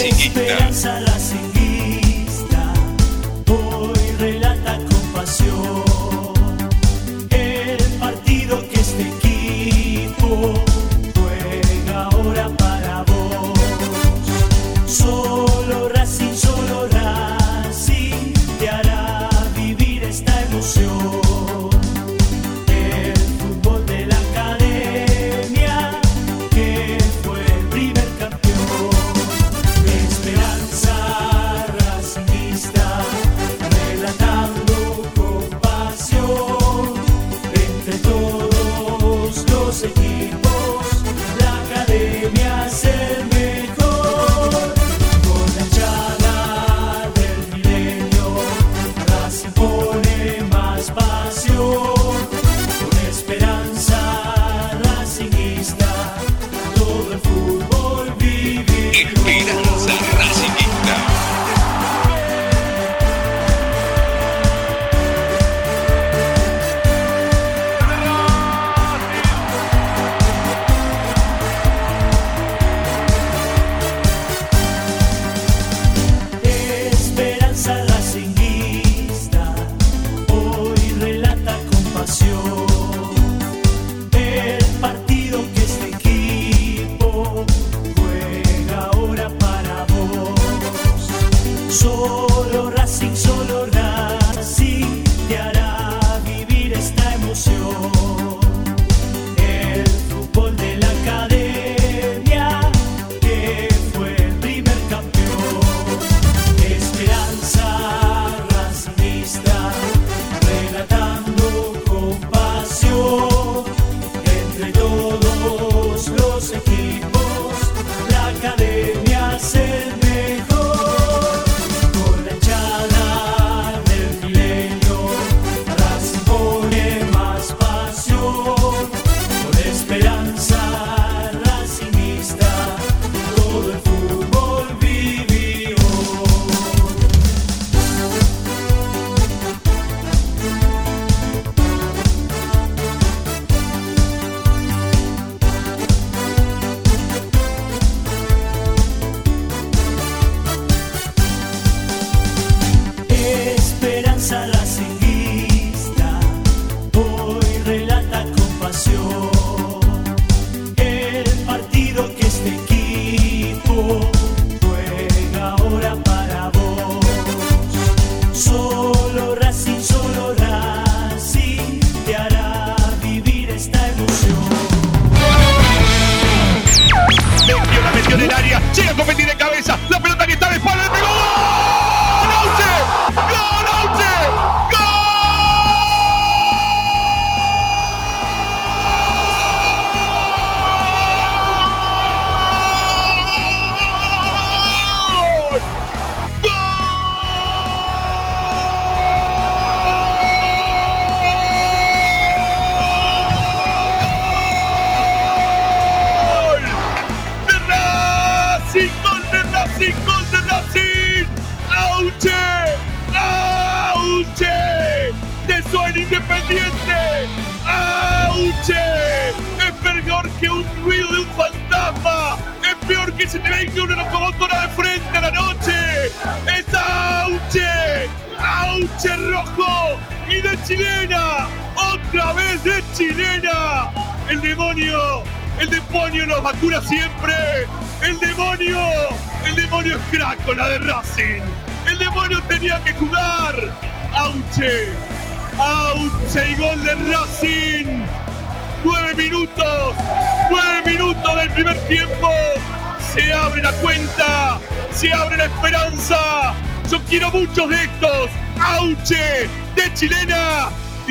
Esperanza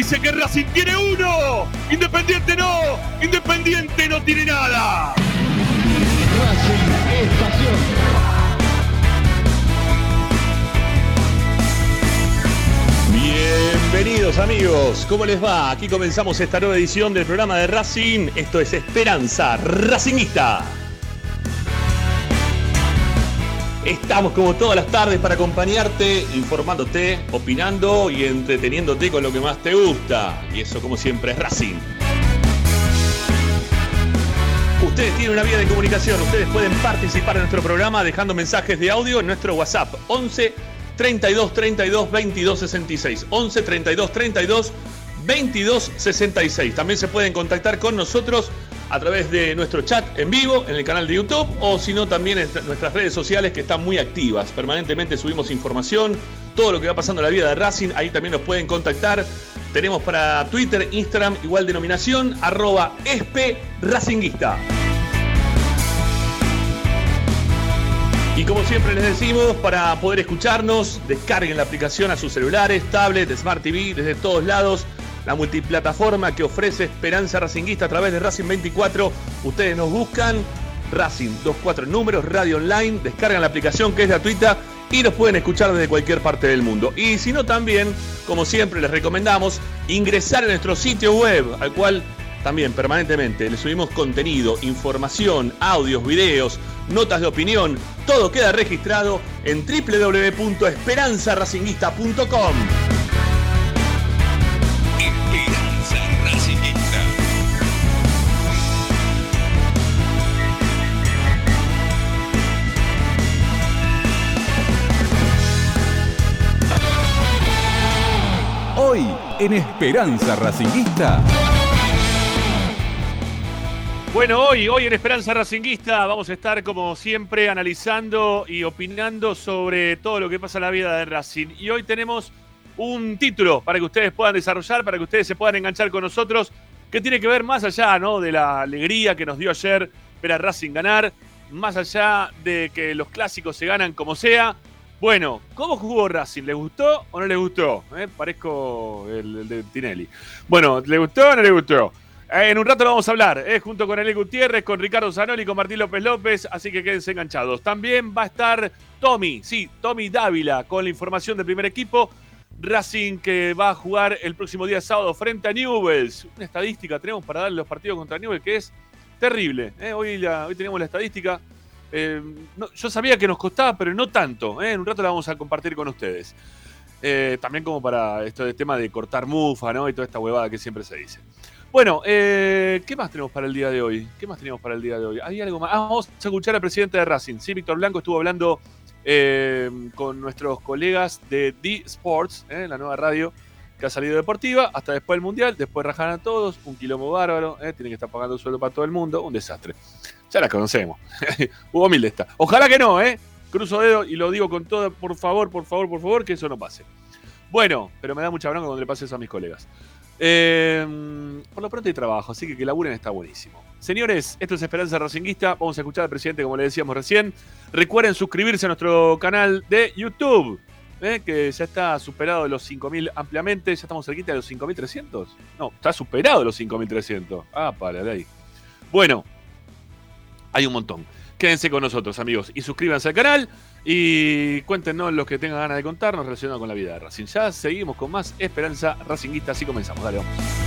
dice que Racing tiene uno. Independiente no. Independiente no tiene nada. Racing es pasión. Bienvenidos amigos, ¿cómo les va? Aquí comenzamos esta nueva edición del programa de Racing. Esto es Esperanza Racingista. Estamos como todas las tardes para acompañarte, informándote, opinando y entreteniéndote con lo que más te gusta. Y eso como siempre es Racing. Ustedes tienen una vía de comunicación, ustedes pueden participar en nuestro programa dejando mensajes de audio en nuestro WhatsApp 11 32 32 22 66. 11 32 32 22 66. También se pueden contactar con nosotros a través de nuestro chat en vivo en el canal de YouTube o si no también en nuestras redes sociales que están muy activas. Permanentemente subimos información, todo lo que va pasando en la vida de Racing, ahí también nos pueden contactar. Tenemos para Twitter, Instagram, igual denominación, arroba espe racinguista. Y como siempre les decimos, para poder escucharnos, descarguen la aplicación a sus celulares, tablets, Smart TV, desde todos lados. La multiplataforma que ofrece Esperanza Racinguista a través de Racing 24. Ustedes nos buscan, Racing 24 números, radio online, descargan la aplicación que es gratuita y nos pueden escuchar desde cualquier parte del mundo. Y si no, también, como siempre, les recomendamos ingresar a nuestro sitio web, al cual también permanentemente le subimos contenido, información, audios, videos, notas de opinión. Todo queda registrado en www.esperanzaracinguista.com. en Esperanza Racinguista. Bueno, hoy, hoy en Esperanza Racinguista vamos a estar como siempre analizando y opinando sobre todo lo que pasa en la vida de Racing. Y hoy tenemos un título para que ustedes puedan desarrollar, para que ustedes se puedan enganchar con nosotros, que tiene que ver más allá ¿no? de la alegría que nos dio ayer ver a Racing ganar, más allá de que los clásicos se ganan como sea. Bueno, ¿cómo jugó Racing? ¿Le gustó o no le gustó? ¿Eh? Parezco el, de Tinelli. Bueno, ¿le gustó o no le gustó? Eh, En un rato lo vamos a hablar, eh, junto con Eli Gutiérrez, con Ricardo Zanoli, con Martín López López, así que quédense enganchados. También va a estar Tommy, sí, Tommy Dávila, con la información del primer equipo. Racing que va a jugar el próximo día sábado frente a Newells. Una estadística tenemos para darle los partidos contra Newells que es terrible. hoy tenemos la estadística. Eh, yo sabía que nos costaba, pero no tanto. eh. En un rato la vamos a compartir con ustedes. Eh, también como para esto de tema de cortar mufa, ¿no? Y toda esta huevada que siempre se dice. Bueno, ¿qué más tenemos para el día de hoy? ¿Qué más tenemos para el día de hoy? ¿Hay algo más? Ah, vamos a escuchar al presidente de Racing. Sí, Víctor Blanco estuvo hablando con nuestros colegas de D Sports, la nueva radio que ha salido deportiva, hasta después del Mundial, después rajan a todos, un quilombo bárbaro, tienen que estar pagando sueldo para todo el mundo, un desastre. Ya la conocemos. Hugo Milde está. Ojalá que no, ¿eh? Cruzo dedo y lo digo con todo, por favor, por favor, por favor, que eso no pase. Bueno, pero me da mucha bronca cuando le pase eso a mis colegas. Eh, por lo pronto hay trabajo, así que que laburen está buenísimo. Señores, esto es Esperanza Racinguista. Vamos a escuchar al presidente, como le decíamos recién. Recuerden suscribirse a nuestro canal de YouTube, eh, que ya está superado los 5.000 ampliamente. Ya estamos cerquita de los 5.300. No, está superado los 5.300. Ah, para de ahí. Bueno, hay un montón. Quédense con nosotros, amigos, y suscríbanse al canal y cuéntenos los que tengan ganas de contarnos relacionado con la vida de Racing. Ya seguimos con más Esperanza Racinguista, así comenzamos. Dale, vamos.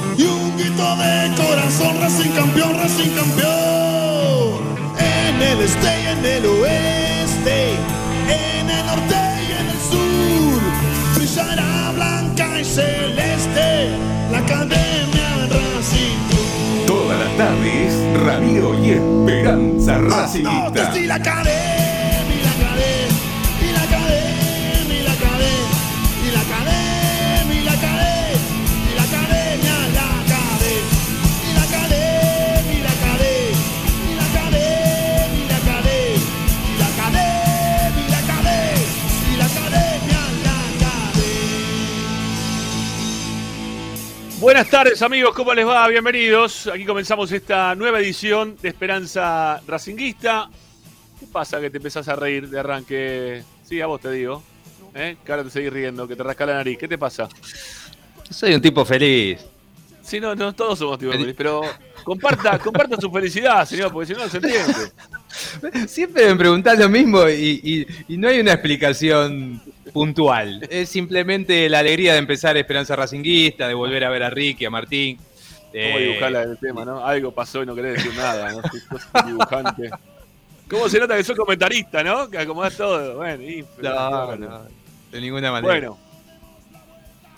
y un grito de corazón, Racing campeón, Racing campeón. En el este y en el oeste, en el norte y en el sur. Brillará blanca y celeste la academia Racing Club. Todas las tardes, Ramiro y Esperanza Racingista. La academia, Buenas tardes amigos, ¿cómo les va? Bienvenidos. Aquí comenzamos esta nueva edición de Esperanza Racinguista. ¿Qué pasa que te empezás a reír de arranque? Sí, a vos te digo. ¿Eh? Que ahora te seguís riendo, que te rasca la nariz. ¿Qué te pasa? Soy un tipo feliz. Sí, no, no todos somos tipo feliz, pero comparta, comparta su felicidad, señor, porque si no no se entiende. Siempre me preguntás lo mismo y, y- y no hay una explicación puntual. Es simplemente la alegría de empezar Esperanza Racinguista, de volver a ver a Ricky, a Martín. ¿Cómo Eh, dibujarla del tema, no? Algo pasó y no querés decir nada, ¿no? Dibujante. ¿Cómo se nota que sos comentarista, no? Que acomodás todo. Bueno, y, no, no, de ninguna manera. Bueno.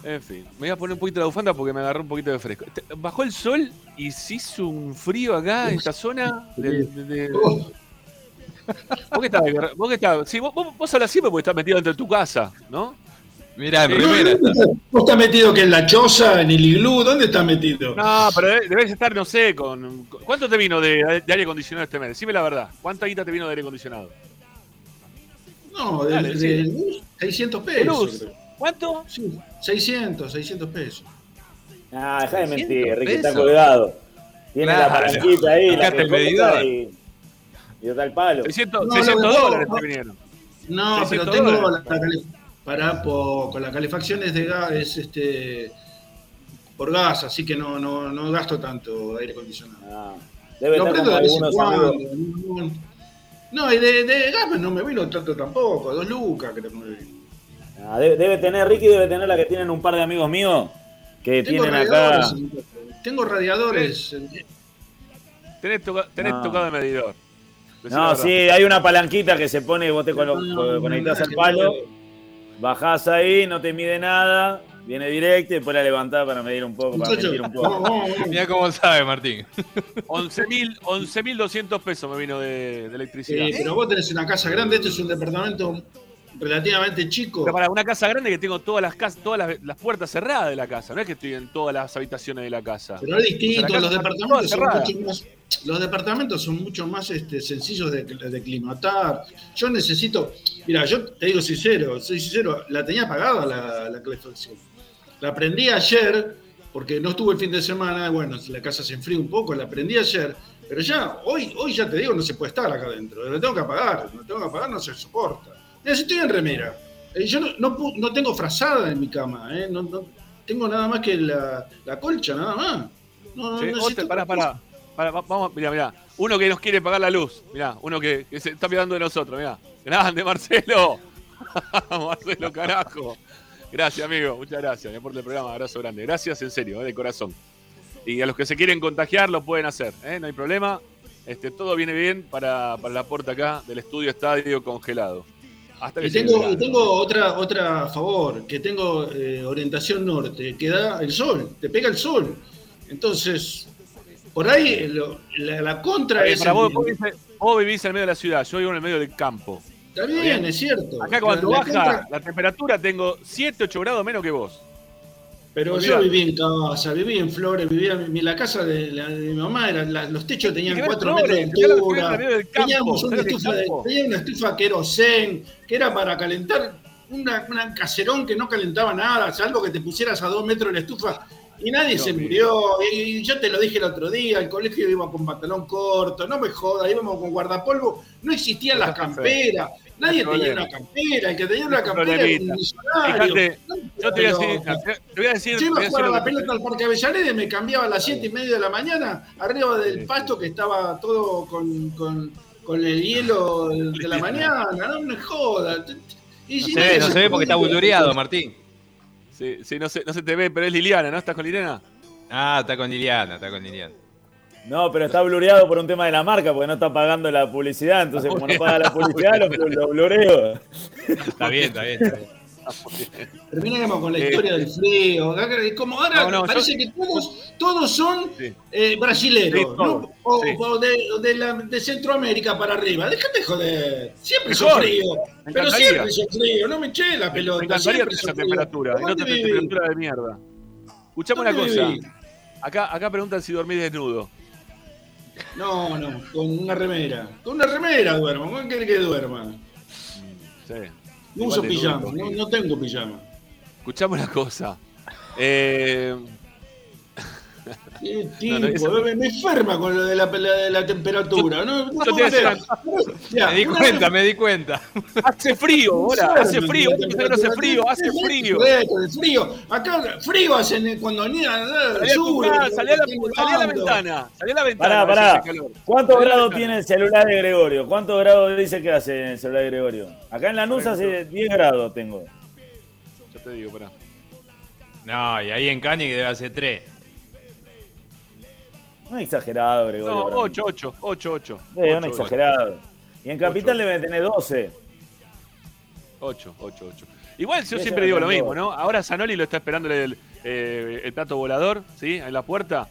En fin, me voy a poner un poquito la bufanda porque me agarró un poquito de fresco. Bajó el sol y se hizo un frío acá en esta zona. de- de- de- ¿Vos qué estás? ¿Vos qué estás? Sí, vos, vos, vos hablas siempre porque estás metido dentro de tu casa, ¿no? Mirá, en Sí. primera. ¿Vos estás metido que en la choza, en el iglú? ¿Dónde estás metido? No, pero debe- debes estar, no sé, con. ¿Cuánto te vino de, de aire acondicionado este mes? Decime la verdad. ¿Cuánta guita te vino de aire acondicionado? No, de, Dale, de luz, 600 ¿De pesos. creo. ¿Cuánto? Sí, 600, 600 pesos. Ah, dejá de 600 mentir, Ricky está colgado. Tiene la palanquita ahí, la que el medidor. y, y está el palo. 600, No, 600 lo que- dólares te vinieron. No, 600 pero tengo la, dólares. la para con la calefacción es de gas, es este por gas, así que no, no, no gasto tanto aire acondicionado. Ah, debe Lo prendo de vez en cuando. No, y de, de gas no me vino tanto tampoco, dos lucas creo que me vino. Ah, debe, debe tener, Ricky debe tener la que tienen un par de amigos míos que Tengo tienen acá. tengo radiadores. en- Tenés, toca- tenés No. tocado el medidor. No, sí, hay una palanquita que se pone, vos te conectás al palo, bajás ahí, no te mide nada, viene directo y después la levantás para medir un poco, para medir un poco. Mirá cómo sabe, Martín. 11.000 11.200 pesos me vino de, de electricidad. Eh, pero vos tenés una casa grande, este es un departamento relativamente chico. Pero para una casa grande que tengo todas las casas, todas las, las puertas cerradas de la casa, no es que estoy en todas las habitaciones de la casa. Pero es distinto, O sea, la los departamentos son toda mucho más, los departamentos son mucho más este, sencillos de, de climatar. Yo necesito, mira, yo te digo sincero, soy sincero, la tenía apagada la, la calefacción. La prendí ayer, porque no estuve el fin de semana, bueno, la casa se enfría un poco, la prendí ayer, pero ya, hoy, hoy ya te digo, no se puede estar acá adentro, la tengo que apagar, la tengo que apagar, no se soporta. Mira, si estoy en remera, eh, yo no, no, pu- no tengo frazada en mi cama, eh, no, tengo nada más que la, la colcha, nada más. No, Sí, necesito pará, pará, va- Vamos, mirá, mirá. Uno que nos quiere pagar la luz. Mirá, uno que, que se está mirando de nosotros, mirá. Grande, Marcelo. Marcelo, carajo. Gracias, amigo. Muchas gracias. Me aporte el programa. Abrazo grande. Gracias, en serio, eh, de corazón. Y a los que se quieren contagiar lo pueden hacer, ¿eh? no hay problema. Este, todo viene bien para, para la puerta acá del estudio estadio congelado. Hasta que Y tengo, y tengo otra, otra favor, que tengo eh, orientación norte, que da el sol, te pega el sol. Entonces, por ahí lo- la, la contra es... para vos, vos vivís, vos vivís en el medio de la ciudad, yo vivo en el medio del campo. está bien, es cierto. Acá cuando La- la baja contra- la temperatura tengo 7, 8 grados menos que vos. pero olvidate. yo viví en casa, viví en Flores, vivía en la casa de, la- de mi mamá, era, la- los techos tenían ¿Qué ver 4 Flores? metros de altura. Teníamos una ¿sabés lo que es estufa, de, tenía una estufa querosén, que era para calentar una, una caserón que no calentaba nada, salvo que te pusieras a dos metros de la estufa y nadie se murió. Y, y yo te lo dije el otro día, al colegio iba con pantalón corto, no me jodas, íbamos con guardapolvo, no existían las camperas, nadie tenía una campera, el que tenía una campera era un millonario. Yo te voy a decir, te voy a decir, yo iba a jugar a la pelota al Parque Avellaneda, me cambiaba a las 7 y media de la mañana, arriba del pasto que estaba todo con, con, con el hielo de la mañana, no me jodas. Y No si se ve, no se ve porque está bultureado, Martín. Sí, sí, no, se, no se te ve, pero es Liliana, ¿no? ¿Estás con Liliana? Ah, está con Liliana, está con Liliana. No, pero está blureado por un tema de la marca, porque no está pagando la publicidad. Entonces, como no paga la publicidad, lo, lo blureo. Está bien, está bien. Está bien. Terminemos con la Eh, historia del frío. Como ahora No, no, parece yo- que todos, todos son Sí. eh, brasileros, Sí, todos. ¿no? O, Sí. o de, o de la- de Centroamérica para arriba. Déjate joder. Siempre son frío. Me Pero siempre son frío. No me eché la Me pelota. encantaría siempre tener esa son frío. temperatura. Y no ¿Dónde tener vivís? temperatura de mierda. Escuchame una ¿Dónde cosa. vivís? Acá, acá preguntan si dormís desnudo. No, no, con una remera. Con una remera duermo. ¿Cómo querés que duerma? Sí. No uso pijama. No, tengo pijama. Escuchame una cosa. Eh, Tipo, me enferma con lo de la, temperatura. No, me di cuenta, me di cuenta. Hace frío, ahora, hace frío, hace frío, hace frío. frío. Acá frío hacen cuando ni Salí a la ventana, salí a la ventana. Pará, pará. ¿Cuántos grados tiene el celular de Gregorio? ¿Cuántos grados dice que hace el celular de Gregorio? Acá en la NUS hace 10 grados tengo. Yo te digo, pará. No, y ahí en Cani debe hacer 3. Un exagerado, Gregorio. No, 8, 8, 8, 8. Es un exagerado. Y en Capital debe tener 12. 8, 8, 8. Igual yo siempre digo lo mismo, ¿no? Ahora Zanoli lo está esperando el, eh, el plato volador, ¿sí? En la puerta.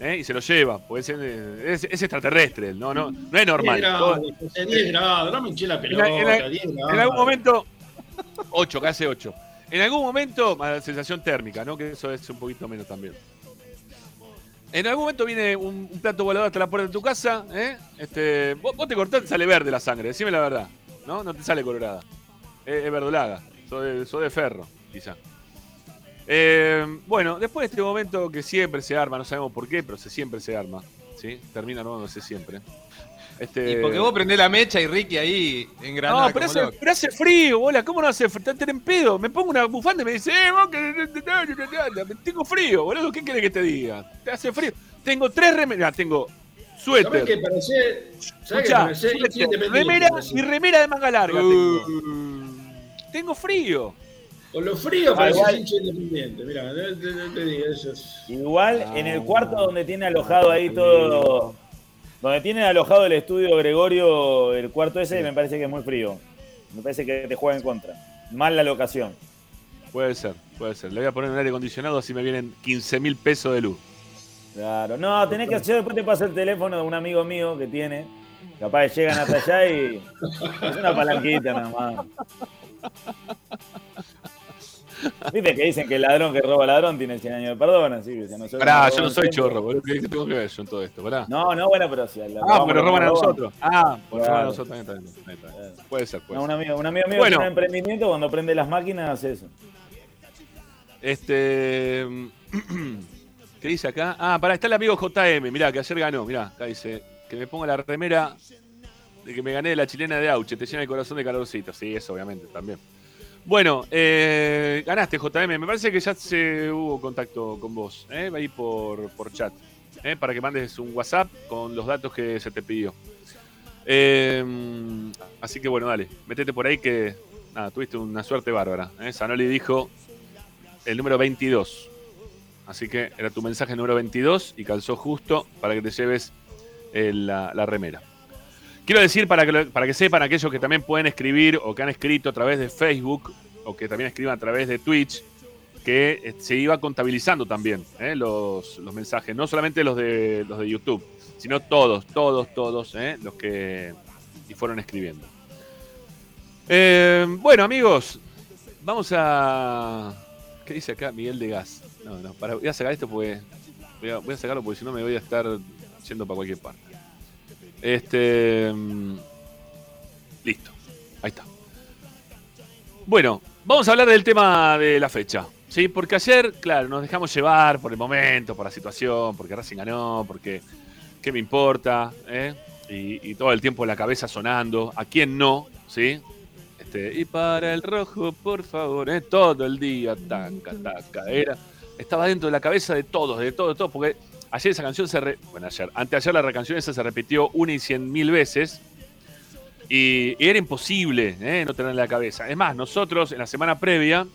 ¿eh? Y se lo lleva, porque es, eh, es, es extraterrestre, no, no, no es normal. 10 grados, 10 grados no me hinché la pelota, en, la, en, la, 10 grados. en algún momento, 8, casi 8. En algún momento, más la sensación térmica, ¿no? Que eso es un poquito menos también. En algún momento viene un, plato volador hasta la puerta de tu casa, ¿eh? Este, vos, te cortás, sale verde la sangre, decime la verdad, ¿no? No te sale colorada. Es, es verdolaga, sos de, sos de ferro, quizá. Eh, bueno, después de este momento que siempre se arma, no sabemos por qué, pero se, siempre se arma, ¿sí? Termina armándose siempre. Este, Y porque vos prendés la mecha y Ricky ahí en Granada. no, pero hace, loco. pero hace frío, bola. ¿Cómo no hace frío? Está en pedo. Me pongo una bufanda y me dice, eh, vos que. Tengo frío, boludo. ¿Qué querés que te diga? Te hace frío. Tengo tres remeras. Tengo ¿Sabés suéter, independiente, remera y remera de manga larga. Uh. Tengo. Tengo frío. Con lo frío Ah, parecés igual. hincha independiente. Mirá, te, te- te digo, eso es. Igual en el cuarto donde tiene alojado ahí todo. Donde tiene alojado el estudio Gregorio, el cuarto ese, me parece que es muy frío. Me parece que te juega en contra. Mal la locación. Puede ser, puede ser. Le voy a poner un aire acondicionado así me vienen 15 mil pesos de luz. Claro. No, tenés que. Yo después te paso el teléfono de un amigo mío que tiene. Capaz que llegan hasta allá y. Es una palanquita nada más. Viste que dicen que el ladrón que roba ladrón tiene 100 años de perdón, así que no soy Pará, yo no soy chorro, boludo. ¿Qué qué tengo que ver yo en todo esto? Pará. No, no, bueno, pero si al Ah, porque roban a nosotros. Ah, porque roban a nosotros. Puede ser, puede un amigo, un amigo mío tiene un emprendimiento cuando prende las máquinas hace eso. Este. ¿Qué dice acá? Ah, pará, está el amigo JM. Mirá, que ayer ganó. Mirá, acá dice que me ponga la remera de que me gané de la chilena de Auche. Te llena el corazón de calorcito. Sí, eso obviamente también. Bueno, eh, ganaste JM. Me parece que ya se hubo contacto con vos. ¿eh? Ahí por, por chat. ¿eh? Para que mandes un WhatsApp con los datos que se te pidió. Eh, así que bueno, dale. Metete por ahí que. Nada, tuviste una suerte bárbara. ¿eh? Zanoli dijo el número 22. Así que era tu mensaje número 22 y calzó justo para que te lleves eh, la, la remera. Quiero decir, para que, para que sepan aquellos que también pueden escribir o que han escrito a través de Facebook o que también escriban a través de Twitch, que eh, se iba contabilizando también eh, los, los mensajes, no solamente los de, los de YouTube, sino todos, todos, todos eh, los que fueron escribiendo. Eh, bueno, amigos, vamos a. ¿Qué dice acá Miguel de Gas? No, no, para, voy a sacar esto porque. Voy a, voy a sacarlo porque si no me voy a estar yendo para cualquier parte. Este. mm, Listo. Ahí está. Bueno, vamos a hablar del tema de la fecha. ¿sí? Porque ayer, claro, nos dejamos llevar por el momento, por la situación, porque Racing ganó, porque. ¿Qué me importa? eh? Y, todo el tiempo la cabeza sonando. ¿A quién no? ¿Sí? Este, y para el rojo, por favor, ¿eh? todo el día, taca, taca, era, estaba dentro de la cabeza de todos, de todos, de todos, porque ayer esa canción se, re- bueno, ayer, anteayer la canción esa se repitió una y cien mil veces, y, era imposible ¿eh? no tenerla en la cabeza. Es más, nosotros en la semana previa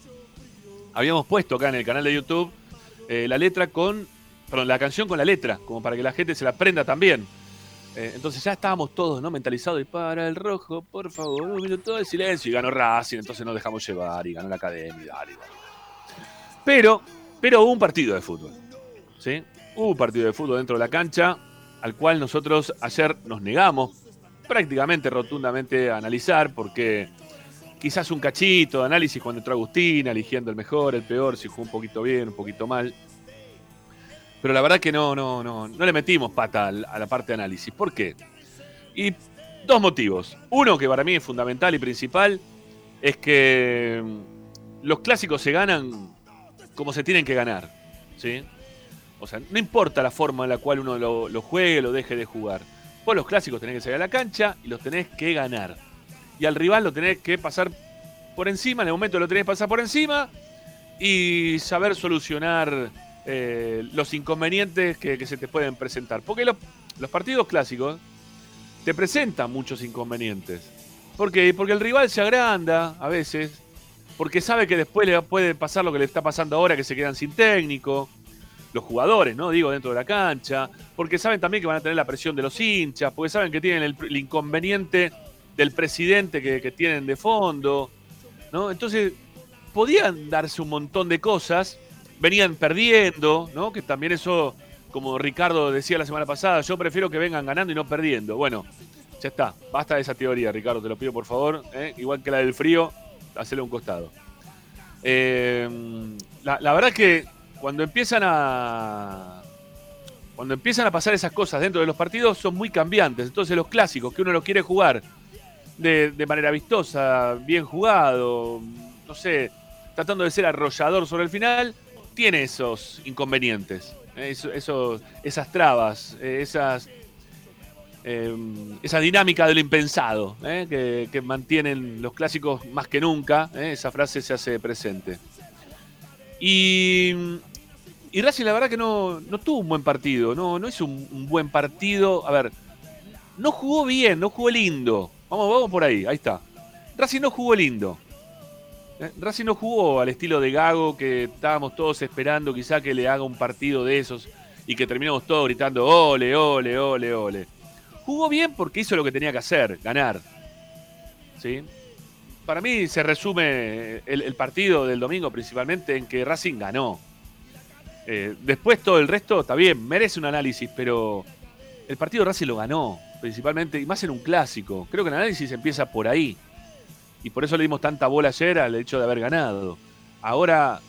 habíamos puesto acá en el canal de YouTube eh, la letra con perdón, la canción con la letra, como para que la gente se la aprenda también. Eh, entonces ya estábamos todos ¿no? mentalizados y para el rojo, por favor, un minuto de silencio. Y ganó Racing, entonces nos dejamos llevar y ganó la academia. Pero, pero hubo un partido de fútbol. ¿sí? Hubo un partido de fútbol dentro de la cancha, al cual nosotros ayer nos negamos prácticamente rotundamente a analizar, porque quizás un cachito de análisis cuando entró Agustín, eligiendo el mejor, el peor, si jugó un poquito bien, un poquito mal. Pero la verdad que no, no, no, no le metimos pata a la parte de análisis. ¿Por qué? Y dos motivos. Uno que para mí es fundamental y principal es que mm, los clásicos se ganan como se tienen que ganar. ¿sí? O sea, no importa la forma en la cual uno lo, juegue, lo deje de jugar. Vos los clásicos tenés que salir a la cancha y los tenés que ganar. Y al rival lo tenés que pasar por encima, en el momento lo tenés que pasar por encima y saber solucionar eh, los inconvenientes que, que se te pueden presentar. Porque los, los partidos clásicos te presentan muchos inconvenientes. ¿Por qué? Porque el rival se agranda a veces, porque sabe que después le puede pasar lo que le está pasando ahora, que se quedan sin técnico, los jugadores, ¿no? Digo, dentro de la cancha, porque saben también que van a tener la presión de los hinchas, porque saben que tienen el, inconveniente del presidente que, que tienen de fondo, ¿no? Entonces, podían darse un montón de cosas, venían perdiendo, ¿no? Que también eso, como Ricardo decía la semana pasada, yo prefiero que vengan ganando y no perdiendo. Bueno, ya está, basta de esa teoría, Ricardo, te lo pido por favor, ¿eh? igual que la del frío, hacele un costado. Eh, la, la verdad que cuando empiezan a. Cuando empiezan a pasar esas cosas dentro de los partidos son muy cambiantes. Entonces los clásicos que uno los quiere jugar de, de manera vistosa, bien jugado, no sé, tratando de ser arrollador sobre el final, tiene esos inconvenientes, eh, eso- esas trabas, eh, esas, eh, esa dinámica de lo impensado, eh, que, que mantienen los clásicos más que nunca, eh, esa frase se hace presente. Y, y Racing la verdad que no, no tuvo un buen partido, no, no hizo un, buen partido. A ver, no jugó bien, no jugó lindo. Vamos, vamos por ahí, ahí está. Racing no jugó lindo. Eh, Racing no jugó al estilo de Gago que estábamos todos esperando quizá que le haga un partido de esos y que terminamos todos gritando ole, ole, ole, ole. Jugó bien porque hizo lo que tenía que hacer, ganar. ¿Sí? Para mí se resume el, el partido del domingo principalmente en que Racing ganó. Eh, después todo el resto está bien, merece un análisis, pero el partido Racing lo ganó, principalmente, y más en un clásico. Creo que el análisis empieza por ahí. Y por eso le dimos tanta bola ayer al hecho de haber ganado. Ahora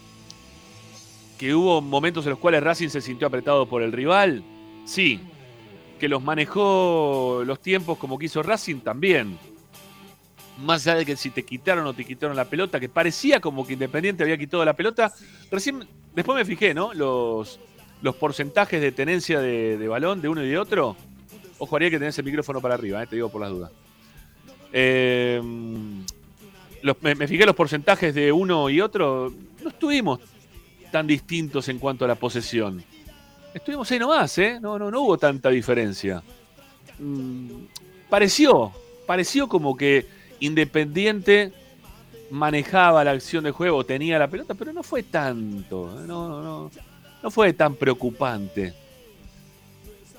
que hubo momentos en los cuales Racing se sintió apretado por el rival, sí. Que los manejó los tiempos como quiso Racing también. Más allá de que si te quitaron o te quitaron la pelota, que parecía como que Independiente había quitado la pelota. Recién, después me fijé, ¿no? Los, los porcentajes de tenencia de, de balón de uno y de otro. Ojo, haría que tenés el micrófono para arriba, eh, te digo por las dudas. Eh, los- me, me fijé los porcentajes de uno y otro. No estuvimos tan distintos en cuanto a la posesión. Estuvimos ahí nomás, ¿eh? No, no, no hubo tanta diferencia. Mm, pareció, pareció como que Independiente manejaba la acción de juego, tenía la pelota, pero no fue tanto, no, fue tan preocupante.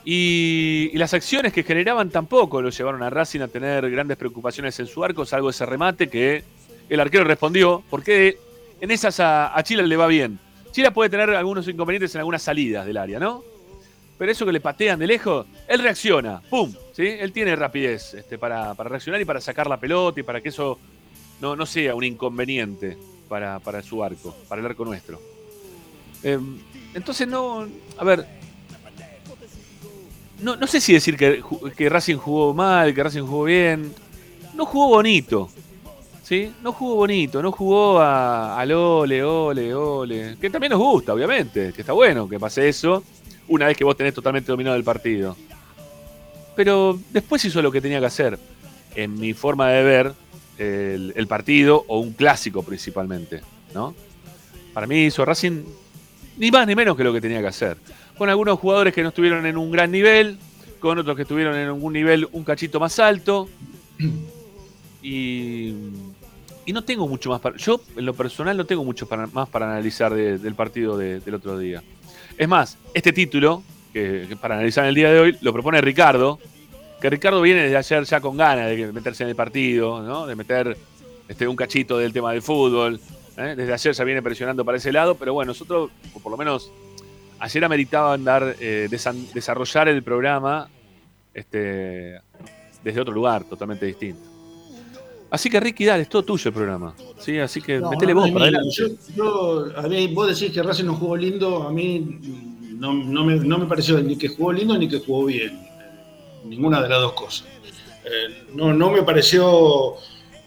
Y, y las acciones que generaban tampoco lo llevaron a Racing a tener grandes preocupaciones en su arco, salvo ese remate que el arquero respondió, porque en esas a, a Chile le va bien. Chile puede tener algunos inconvenientes en algunas salidas del área, ¿no? Pero eso que le patean de lejos, él reacciona, ¡pum! Él tiene rapidez este, para, reaccionar y para sacar la pelota y para que eso no, sea un inconveniente para, su arco, para el arco nuestro. Eh, entonces no, a ver, no, no sé si decir que Racing jugó mal, que Racing jugó bien. No jugó bonito. ¿Sí? No jugó bonito, no jugó a, al ole, ole, ole. Que también nos gusta, obviamente, que está bueno que pase eso una vez que vos tenés totalmente dominado el partido. Pero después hizo lo que tenía que hacer. En mi forma de ver el, partido, o un clásico principalmente, ¿no? Para mí hizo Racing ni más ni menos que lo que tenía que hacer. Con algunos jugadores que no estuvieron en un gran nivel, con otros que estuvieron en un nivel un cachito más alto. Y, y no tengo mucho más para. Yo, en lo personal, no tengo mucho más para analizar de- del partido de- del otro día. Es más, este título, que, que para analizar en el día de hoy, lo propone Ricardo, que Ricardo viene desde ayer ya con ganas de meterse en el partido, ¿no? de meter este, un cachito del tema del fútbol. ¿eh? Desde ayer ya viene presionando para ese lado, pero bueno, nosotros, o por lo menos ayer ameritaba andar, eh, desarrollar el programa este, desde otro lugar, totalmente distinto. Así que Ricky, dale, es todo tuyo el programa. ¿sí? Así que No, metele no, vos para adelante. Yo, yo- a mí, vos decís que Racing no jugó lindo, a mí no, no me, no me pareció ni que jugó lindo ni que jugó bien. Ninguna de las dos cosas. Eh, no, no me pareció.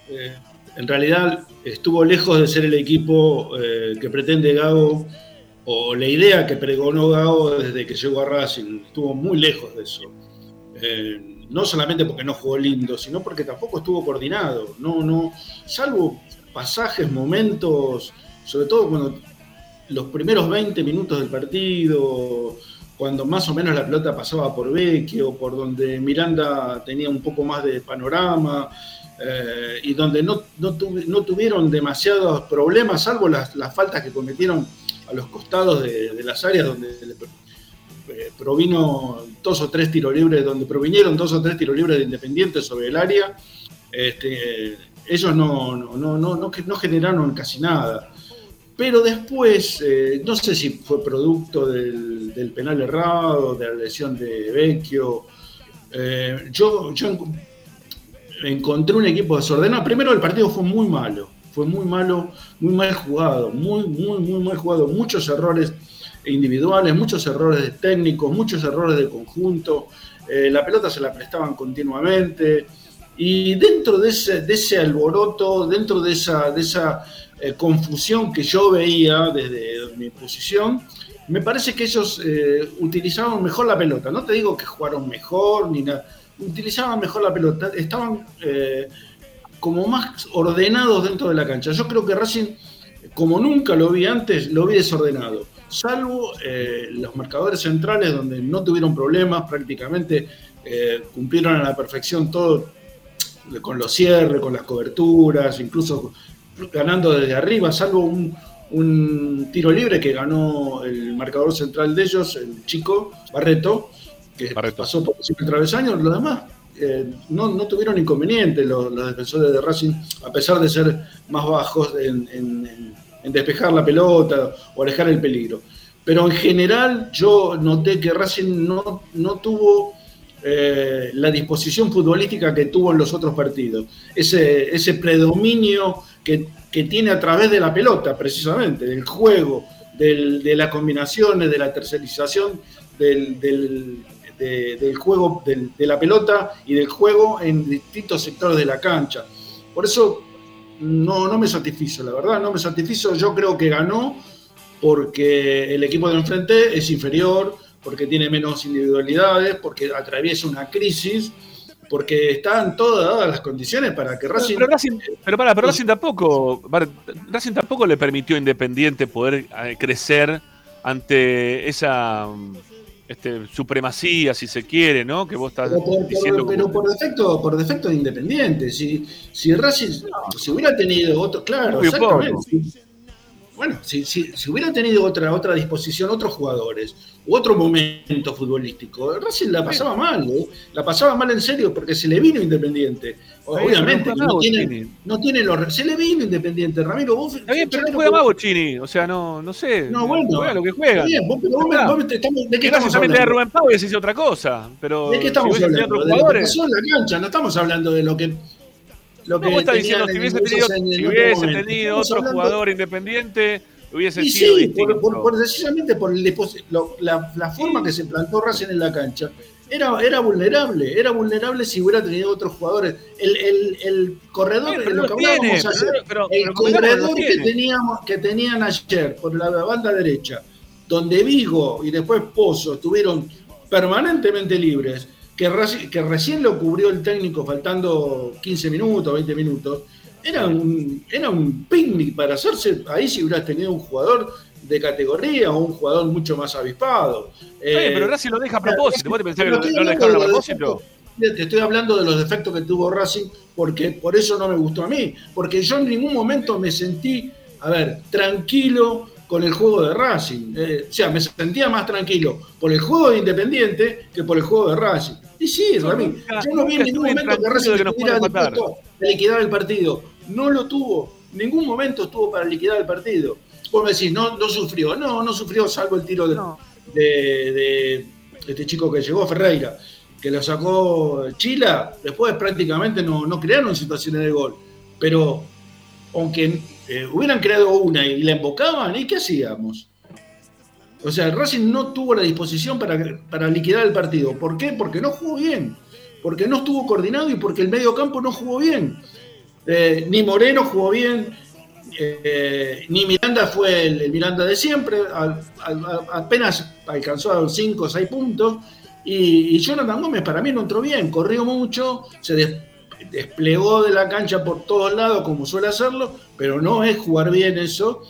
eh, en realidad estuvo lejos de ser el equipo eh, que pretende Gago o la idea que pregonó Gago desde que llegó a Racing. Estuvo muy lejos de eso. Eh, no solamente porque no jugó lindo, sino porque tampoco estuvo coordinado. No, no, salvo pasajes, momentos, sobre todo cuando los primeros 20 minutos del partido, cuando más o menos la pelota pasaba por Vecchio, por donde Miranda tenía un poco más de panorama, eh, y donde no, no, tuvi- no tuvieron demasiados problemas, salvo las, las faltas que cometieron a los costados de, las áreas donde eh, provino dos o tres tiros libres, donde provinieron dos o tres tiros libres de Independiente sobre el área, este, ellos no, no, no, no, no generaron casi nada. Pero después, eh, no sé si fue producto del, penal errado, de la lesión de Vecchio. eh, yo, encontré un equipo desordenado. Primero, el partido fue muy malo. Fue muy malo, muy mal jugado, muy, muy, muy mal jugado. Muchos errores individuales, muchos errores técnicos, muchos errores de conjunto. Eh, la pelota se la prestaban continuamente. Y dentro de ese, alboroto, dentro de esa eh, confusión que yo veía desde mi posición, me parece que ellos eh, utilizaban mejor la pelota. No te digo que jugaron mejor ni nada, utilizaban mejor la pelota, estaban eh, como más ordenados dentro de la cancha. Yo creo que Racing, como nunca lo vi antes, lo vi desordenado. Salvo eh, los marcadores centrales donde no tuvieron problemas, prácticamente cumplieron a la perfección todo con los cierres, con las coberturas, incluso ganando desde arriba, salvo un, un tiro libre que ganó el marcador central de ellos, el chico Barreto, que pasó por encima del travesaño, lo demás eh, no, no tuvieron inconveniente los, los defensores de Racing, a pesar de ser más bajos en, en- en- en despejar la pelota o alejar el peligro. Pero en general yo noté que Racing no, no tuvo eh, la disposición futbolística que tuvo en los otros partidos. Ese, ese predominio que, tiene a través de la pelota, precisamente, del juego, del- de las combinaciones, de la tercerización del, del- de- del juego, de la pelota y del juego en distintos sectores de la cancha. Por eso no, no me satisfizo, la verdad, no me satisfizo. Yo creo que ganó porque el equipo de enfrente es inferior, porque tiene menos individualidades, porque atraviesa una crisis, porque están todas las condiciones para que Racing... Pero, Racing, pero para, pero Racing tampoco, para- Racing tampoco le permitió a Independiente poder eh, crecer ante esa mm, este, supremacía, si se quiere, ¿no? Que vos estás Pero por, diciendo. pero por defecto, por defecto de Independiente. Si, si Racing si hubiera tenido otro, claro, Muy exactamente. poco. Bueno, si, si, si hubiera tenido otra, otra disposición, otros jugadores, u otro momento futbolístico, Racing la pasaba mal, ¿eh? la pasaba mal en serio porque se le vino Independiente. Obviamente, no tiene, no tiene los. Se le vino Independiente, Ramiro. Vos, Está bien, pero no juega más Bochini. O sea, no, no sé. No, bueno. Juega lo que juega. Está bien, vos- pero vos vos estamos- ¿de qué estamos hablando? Rubén Pau y decís otra cosa. Pero ¿De qué estamos si hablando? De lo que jugadores. pasó en la cancha, no estamos hablando de lo que. Lo No, vos estás diciendo, si hubiese tenido, si hubiese tenido otro jugador independiente, hubiese Y sido sí, distinto. por, por- precisamente por el depos- lo- la, la forma que se plantó Racing en la cancha, era, era vulnerable, era vulnerable si hubiera tenido otros jugadores. El, el- el corredor, pero lo que hablábamos tiene, ayer, pero- pero- el pero convengamos, los corredor que, tiene. teníamos, que tenían ayer por la banda derecha, donde Vigo y después Pozo estuvieron permanentemente libres, que, recién lo cubrió el técnico faltando 15 minutos, 20 minutos, era un, era un picnic para hacerse, ahí si hubieras tenido un jugador de categoría o un jugador mucho más avispado. Eh, pero Racing lo deja a propósito. ¿Vos te pensás que pero lo, estoy no lo hablando dejaron a de los propósito? defectos- Te estoy hablando de los defectos que tuvo Racing, porque por eso no me gustó a mí. Porque yo en ningún momento me sentí, a ver, tranquilo con el juego de Racing. Eh, o sea, me sentía más tranquilo por el juego de Independiente que por el juego de Racing. Y sí, Yo Rami, nunca- yo no vi en ningún momento que Racing que estuviera dispuesto a liquidar el partido. No lo tuvo. Ningún momento estuvo para liquidar el partido. Vos me decís, no, no sufrió. No, no sufrió, salvo el tiro de, de- de este chico que llegó, Ferreira, que lo sacó Chila. Después prácticamente no, no crearon situaciones de gol. Pero aunque eh, hubieran creado una y la embocaban, ¿y qué hacíamos? O sea, el Racing no tuvo la disposición para, para liquidar el partido. ¿Por qué? Porque no jugó bien. Porque no estuvo coordinado y porque el medio campo no jugó bien. Eh, ni Moreno jugó bien, eh, ni Miranda fue el, Miranda de siempre. al- al- a- apenas alcanzó a los 5 o 6 puntos. Y, Jonathan Gómez para mí no entró bien. Corrió mucho, se des- desplegó de la cancha por todos lados como suele hacerlo, pero no es jugar bien eso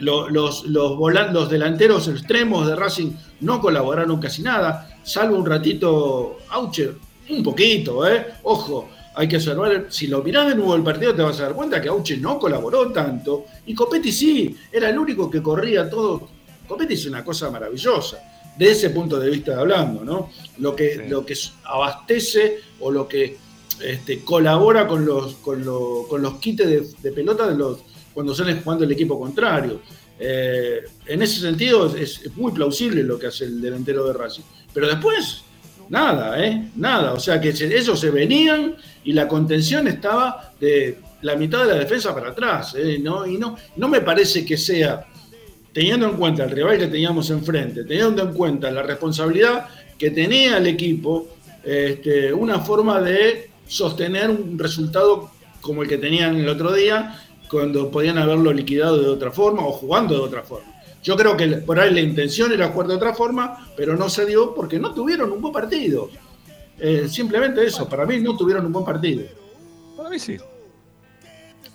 lo- los, los, los delanteros extremos de Racing no colaboraron casi nada, salvo un ratito Aucher, un poquito, ¿eh? Ojo, hay que observar, si lo mirás de nuevo el partido te vas a dar cuenta que Aucher no colaboró tanto, y Copetti sí, era el único que corría todo. Copetti es una cosa maravillosa, de ese punto de vista hablando, ¿no? Lo que, lo que abastece o lo que este, colabora con los, con, lo- con los quites de, de pelota de los, cuando salen jugando el equipo contrario. Eh, en ese sentido es, muy plausible lo que hace el delantero de Racing. Pero después, nada, ¿eh? Nada. O sea que se- ellos se venían y la contención estaba de la mitad de la defensa para atrás. ¿eh? No, y no, no me parece que sea, teniendo en cuenta el rival que teníamos enfrente, teniendo en cuenta la responsabilidad que tenía el equipo, este, una forma de sostener un resultado como el que tenían el otro día, cuando podían haberlo liquidado de otra forma o jugando de otra forma. Yo creo que por ahí la intención era jugar de otra forma, pero no se dio porque no tuvieron un buen partido. Eh, simplemente eso, para mí no tuvieron un buen partido. Para mí sí.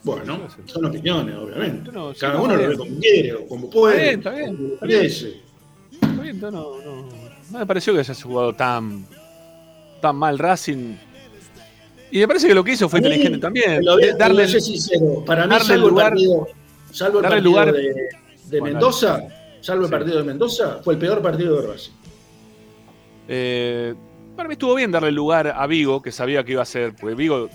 Bueno, son opiniones, obviamente. No, sí, Cada no, uno lo ve como quiere o como puede. Está bien, está bien, está bien. parece. Está bien, no, no, no, no me pareció que hayas jugado tan, tan mal Racing. Y me parece que lo que hizo fue mí, inteligente también. lo darle, sincero, para mí darle salvo el lugar- partido, salvo el partido lugar- de, de Bueno, Mendoza, salvo el Sí. partido de Mendoza, fue el peor partido de Racing. eh, para mí estuvo bien darle lugar a Vigo, que sabía que iba a ser. Porque Vigo.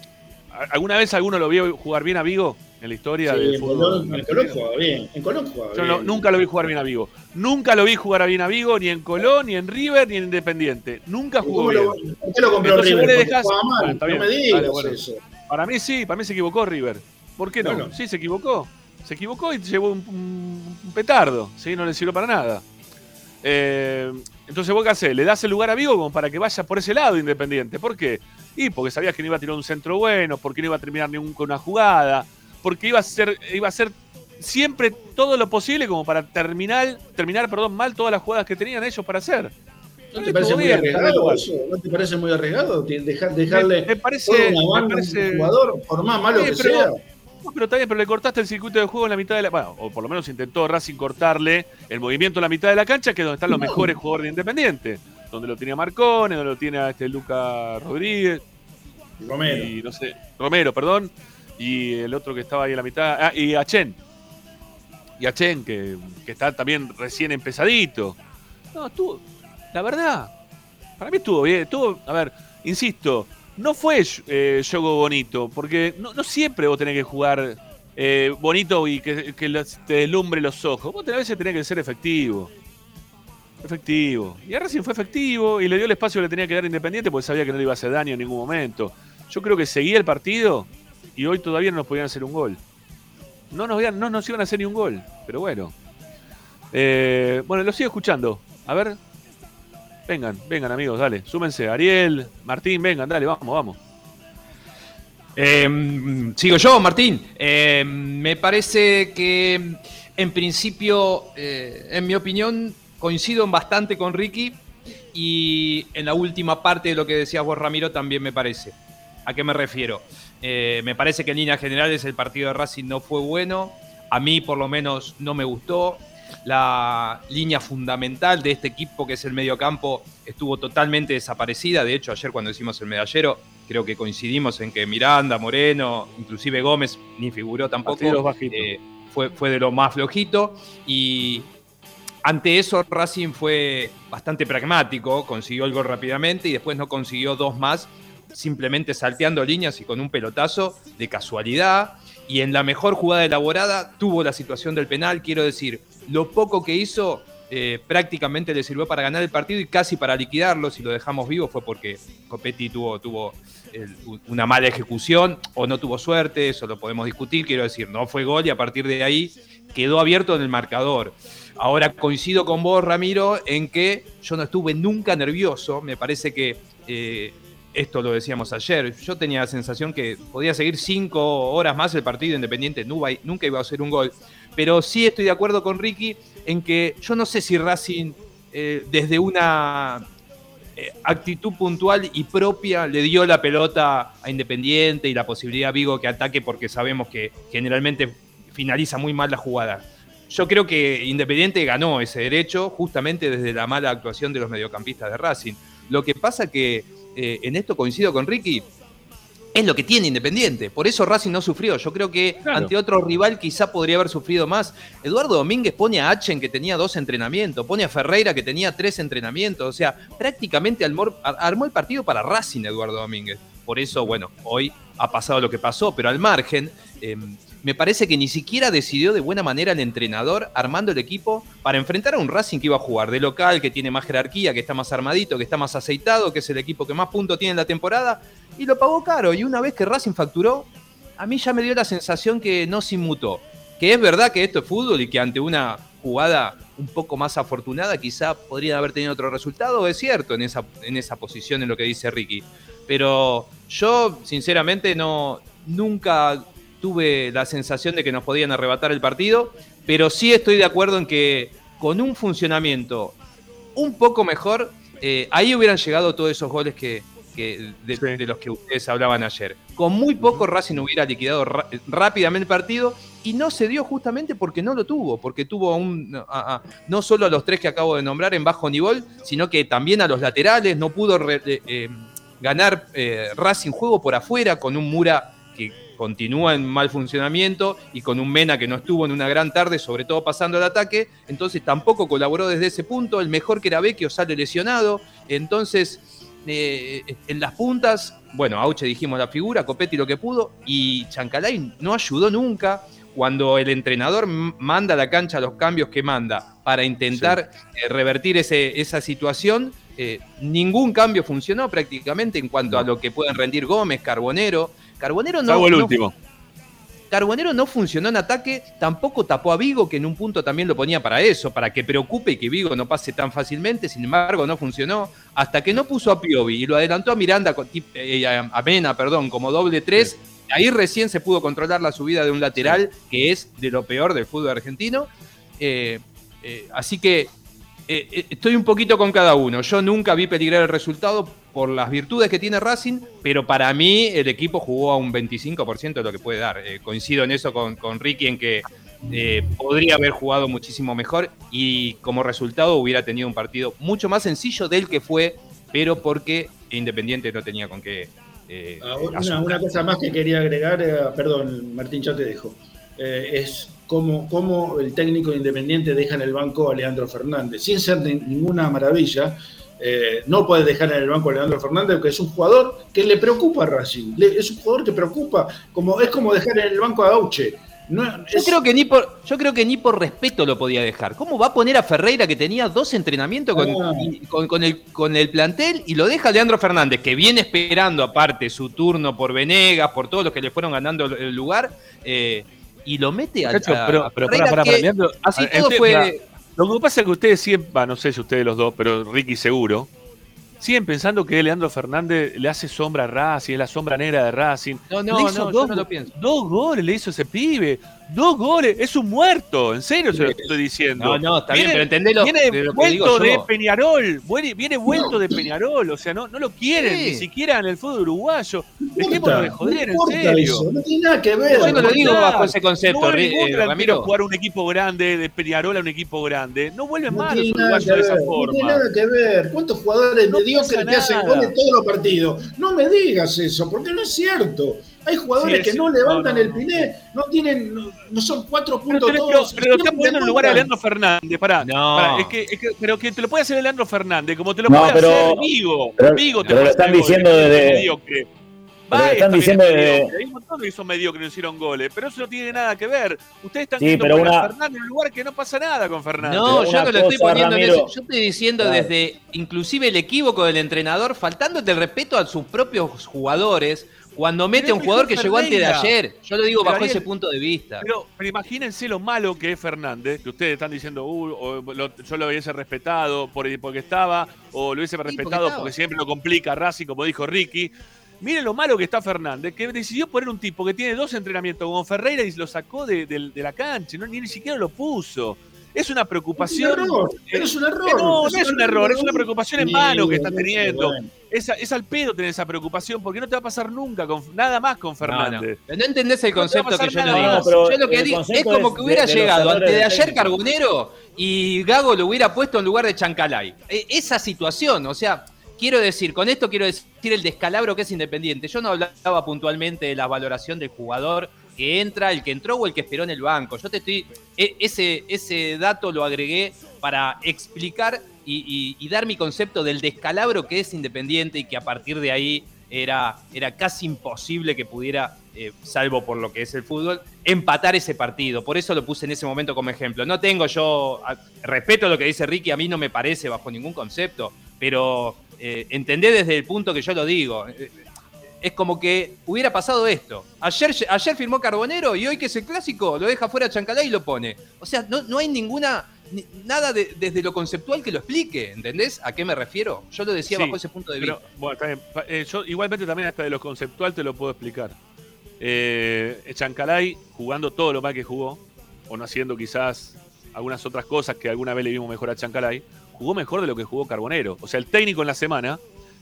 ¿a- ¿Alguna vez alguno lo vio jugar bien a Vigo en la historia Sí, del en fútbol? Colón, en? Colón jugaba bien. En Colón jugaba Yo bien. nunca lo vi jugar bien a Vigo. Nunca lo vi jugar bien a Vigo, ni en Colón, ni en River, ni en Independiente. Nunca jugó ¿Cómo bien. lo, ¿Por qué lo compró Entonces River? le dejás- jugaba mal. Bueno, está no me digas dale, bueno. eso. Para mí sí, para mí se equivocó River. ¿Por qué no? Bueno. Sí, se equivocó. Se equivocó y llevó un petardo, ¿sí? No le sirvió para nada. Eh, entonces, ¿vos qué hacés? Le das el lugar a Vigo como para que vaya por ese lado Independiente. ¿Por qué? Y porque sabías que no iba a tirar un centro bueno, porque no iba a terminar ningún con una jugada, porque iba a ser, iba a ser siempre todo lo posible como para terminar, terminar perdón, mal todas las jugadas que tenían ellos para hacer. ¿No te parece muy arriesgado eso? ¿No te parece muy arriesgado Ti- deja- dejarle Me- me parece- toda me una banda a parece- un jugador, por más malo Sí, que pero- sea? No, pero está bien, pero le cortaste el circuito de juego en la mitad de la. Bueno, o por lo menos intentó Racing cortarle el movimiento en la mitad de la cancha, que es donde están los No. mejores jugadores de Independiente. Donde lo tiene Marcone, donde lo tiene a este Luca Rodríguez. Romero. Y no sé, Romero, perdón. Y el otro que estaba ahí en la mitad. Ah, y a Chen. Y a Chen, que, que está también recién empezadito. No, estuvo. La verdad, para mí estuvo bien. Estuvo, a ver, insisto, no fue eh, juego bonito, porque no, no siempre vos tenés que jugar eh, bonito y que, te deslumbre los ojos. Vos a veces tenés que ser efectivo. Efectivo. Y a Racing fue efectivo y le dio el espacio que le tenía que dar a Independiente porque sabía que no le iba a hacer daño en ningún momento. Yo creo que seguía el partido y hoy todavía no nos podían hacer un gol. No nos, no iban a hacer ni un gol, pero bueno. Eh, bueno, lo sigo escuchando. A ver. Vengan, vengan amigos, dale. Súmense. Ariel, Martín, vengan, dale, vamos, vamos. Eh, Sigo yo, Martín. Eh, me parece que en principio, en mi opinión, coincido bastante con Ricky y en la última parte de lo que decías vos, Ramiro, también me parece. ¿A qué me refiero? Eh, me parece que en líneas generales el partido de Racing no fue bueno. A mí por lo menos no me gustó. La línea fundamental de este equipo, que es el mediocampo, estuvo totalmente desaparecida. De hecho, ayer cuando hicimos el medallero, creo que coincidimos en que Miranda, Moreno, inclusive Gómez, ni figuró tampoco. Eh, fue, fue de lo más flojito y ante eso Racing fue bastante pragmático, consiguió el gol rápidamente y después no consiguió dos más, simplemente salteando líneas y con un pelotazo de casualidad. Y en la mejor jugada elaborada tuvo la situación del penal, quiero decir, lo poco que hizo eh, prácticamente le sirvió para ganar el partido y casi para liquidarlo. Si lo dejamos vivo fue porque Copetti tuvo, tuvo una mala ejecución o no tuvo suerte, eso lo podemos discutir. Quiero decir, no fue gol y a partir de ahí quedó abierto en el marcador. Ahora coincido con vos, Ramiro, en que yo no estuve nunca nervioso. Me parece que eh, esto lo decíamos ayer. Yo tenía la sensación que podía seguir cinco horas más el partido independiente, nunca, iba a hacer un gol. Pero sí estoy de acuerdo con Ricky en que yo no sé si Racing, eh, desde una eh, actitud puntual y propia, le dio la pelota a Independiente y la posibilidad a Vigo que ataque porque sabemos que generalmente finaliza muy mal la jugada. Yo creo que Independiente ganó ese derecho justamente desde la mala actuación de los mediocampistas de Racing. Lo que pasa que eh, en esto coincido con Ricky, es lo que tiene Independiente. Por eso Racing no sufrió. Yo creo que Claro. ante otro rival quizá podría haber sufrido más. Eduardo Domínguez pone a Achen que tenía dos entrenamientos, pone a Ferreira que tenía tres entrenamientos. O sea, prácticamente armó, ar- armó el partido para Racing Eduardo Domínguez. Por eso, bueno, hoy ha pasado lo que pasó, pero al margen, eh, me parece que ni siquiera decidió de buena manera el entrenador armando el equipo para enfrentar a un Racing que iba a jugar de local, que tiene más jerarquía, que está más armadito, que está más aceitado, que es el equipo que más puntos tiene en la temporada, y lo pagó caro. Y una vez que Racing facturó, a mí ya me dio la sensación que no se inmutó. Que es verdad que esto es fútbol y que ante una jugada un poco más afortunada quizá podrían haber tenido otro resultado, es cierto en esa, en esa posición en lo que dice Ricky. Pero yo, sinceramente, no nunca tuve la sensación de que nos podían arrebatar el partido, pero sí estoy de acuerdo en que con un funcionamiento un poco mejor, eh, ahí hubieran llegado todos esos goles que, que- de, Sí. de los que ustedes hablaban ayer. Con muy poco Racing hubiera liquidado rápidamente el partido y no se dio justamente porque no lo tuvo, porque tuvo un, a- a- no solo a los tres que acabo de nombrar en bajo nivel, sino que también a los laterales, no pudo re- eh, eh, ganar eh, Racing juego por afuera con un Mura que continúa en mal funcionamiento y con un Mena que no estuvo en una gran tarde, sobre todo pasando el ataque, entonces tampoco colaboró desde ese punto, el mejor que era Vecchio sale lesionado, entonces eh, en las puntas, bueno, Auche dijimos la figura, Copetti lo que pudo, y Chancalay no ayudó nunca. Cuando el entrenador manda a la cancha los cambios que manda para intentar eh, revertir ese- esa situación, eh, ningún cambio funcionó prácticamente en cuanto a lo que pueden rendir Gómez, Carbonero. Carbonero no, Salvo el no- último. Carbonero no funcionó en ataque, tampoco tapó a Vigo, que en un punto también lo ponía para eso, para que preocupe y que Vigo no pase tan fácilmente, sin embargo no funcionó, hasta que no puso a Piovi y lo adelantó a Miranda, eh, a a Mena, perdón, como doble tres, ahí recién se pudo controlar la subida de un lateral, que es de lo peor del fútbol argentino. Eh, eh, así que eh, eh, estoy un poquito con cada uno. Yo nunca vi peligrar el resultado por las virtudes que tiene Racing, pero para mí el equipo jugó a un 25% de lo que puede dar. Eh, coincido en eso con, con Ricky en que eh, podría haber jugado muchísimo mejor y como resultado hubiera tenido un partido mucho más sencillo del que fue, pero porque Independiente no tenía con qué. Ah, Una, cosa más que quería agregar, perdón, Martín, ya te dejo, eh, es cómo, cómo el técnico de Independiente deja en el banco a Leandro Fernández, sin ser de ninguna maravilla. eh, no puede dejar en el banco a Leandro Fernández, porque es un jugador que le preocupa a Racing. Le- es un jugador que preocupa, como, es como dejar en el banco a Auche. No, Yo creo, que ni por, yo creo que ni por respeto lo podía dejar. ¿Cómo va a poner a Ferreira que tenía dos entrenamientos con, Ah. con- con el, con el plantel y lo deja Leandro Fernández, que viene esperando aparte su turno por Venegas, por todos los que le fueron ganando el- el lugar, eh, y lo mete a, a- pero, pero que pará, Leandro, así a- todo usted- fue... Lo que pasa es que ustedes siempre, no sé si ustedes los dos, pero Ricky seguro, siguen pensando que Leandro Fernández le hace sombra a Racing, es la sombra negra de Racing. No, Le no, hizo no, yo dos, no lo pienso. dos goles le hizo ese pibe, dos goles, es un muerto, en serio se lo estoy diciendo. No, no, está bien, Viene- pero entendelo Viene de lo que digo vuelto de. Peñarol, viene, vuelto de Peñarol, o sea, no, no lo quieren, Sí. ni siquiera en el fútbol uruguayo. Dejémonos de joder, en importa serio. eso, no tiene nada que ver. Yo no lo digo bajo ese concepto, no eh, Ramiro. jugar un equipo grande, de Peñarol a un equipo grande. No vuelven No más los uruguayos que de esa ver, no tiene forma. nada que ver. ¿Cuántos jugadores No mediocres pasa que hacen nada. goles todos los partidos? No me digas eso, porque no es cierto. Hay jugadores Sí, que no levantan No, no, el piné, no tienen, no, no son cuatro Pero, puntos tenés- todos. pero- pero lo está siempre poniendo en lugar a. Leandro Fernández. Pará, No. pará, es que, es que- pero que te lo puede hacer Leandro Fernández, como te lo No, puede pero- hacer Vigo. pero- Vigo te pero lo están diciendo desde- mediocre. pero están diciendo mediocre. Hay un montón que son mediocres que no hicieron goles, pero eso no tiene nada que ver. Ustedes están Sí, pero a una- Fernández en un lugar que no pasa nada con Fernández. No, Pero yo no lo estoy poniendo en eso. Yo estoy diciendo Claro. desde inclusive el equívoco del entrenador, faltándote el respeto a sus propios jugadores cuando mete a un es jugador que llegó antes de ayer. Yo lo digo Pero bajo Ariel, ese punto de vista. Pero, pero imagínense lo malo que es Fernández, que ustedes están diciendo, "Uh, o lo- yo lo hubiese respetado por, porque estaba, o lo hubiese respetado porque siempre lo complica Racing, como dijo Ricky. Miren lo malo que está Fernández, que decidió poner un tipo que tiene dos entrenamientos con Ferreira y lo sacó de, de- de la cancha, no, ni, ni siquiera lo puso. Es una Es un preocupación. error, eh, pero es un error. no, no es un error, es una preocupación en vano que está sí, teniendo. bueno. Es, al pedo tener esa preocupación porque no te va a pasar nunca, con, nada más con No, no. Fernández. Pero no entendés el No concepto que yo digo. No, pero yo lo que digo es como que hubiera de- llegado antes de ayer. Carbonero y Gago lo hubiera puesto en lugar de Chancalay. E- esa situación, o sea, quiero decir, con esto quiero decir el descalabro que es Independiente. Yo no hablaba puntualmente de la valoración del jugador que entra, el que entró o el que esperó en el banco. Yo te estoy. e- Ese, ese dato lo agregué para explicar y, dar mi concepto del descalabro que es Independiente y que a partir de ahí era, era casi imposible que pudiera, eh, salvo por lo que es el fútbol, empatar ese partido. Por eso lo puse en ese momento como ejemplo. No tengo yo, respeto lo que dice Ricky, a mí no me parece bajo ningún concepto, pero eh, entendé desde el punto que yo lo digo. Es como que hubiera pasado esto. Ayer, ayer firmó Carbonero y hoy que es el clásico lo deja fuera Chancalá y lo pone. O sea, no, no hay ninguna ni- nada de- desde lo conceptual que lo explique, ¿entendés? ¿A qué me refiero? Yo lo decía Sí, bajo ese punto de Pero, vista. bueno. Pa- eh, yo igualmente también hasta de lo conceptual te lo puedo explicar. Eh, Chancalay jugando todo lo mal que jugó, o no haciendo quizás algunas otras cosas que alguna vez le vimos mejor a Chancalay, jugó mejor de lo que jugó Carbonero. O sea, el técnico en la semana,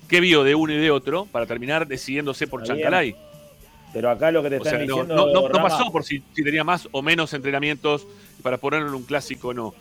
¿qué vio de uno y de otro para terminar decidiéndose por. Chancalay? Pero acá lo que te O están diciendo. no- no- no pasó por si, si tenía más o menos entrenamientos para ponerlo en un clásico o no.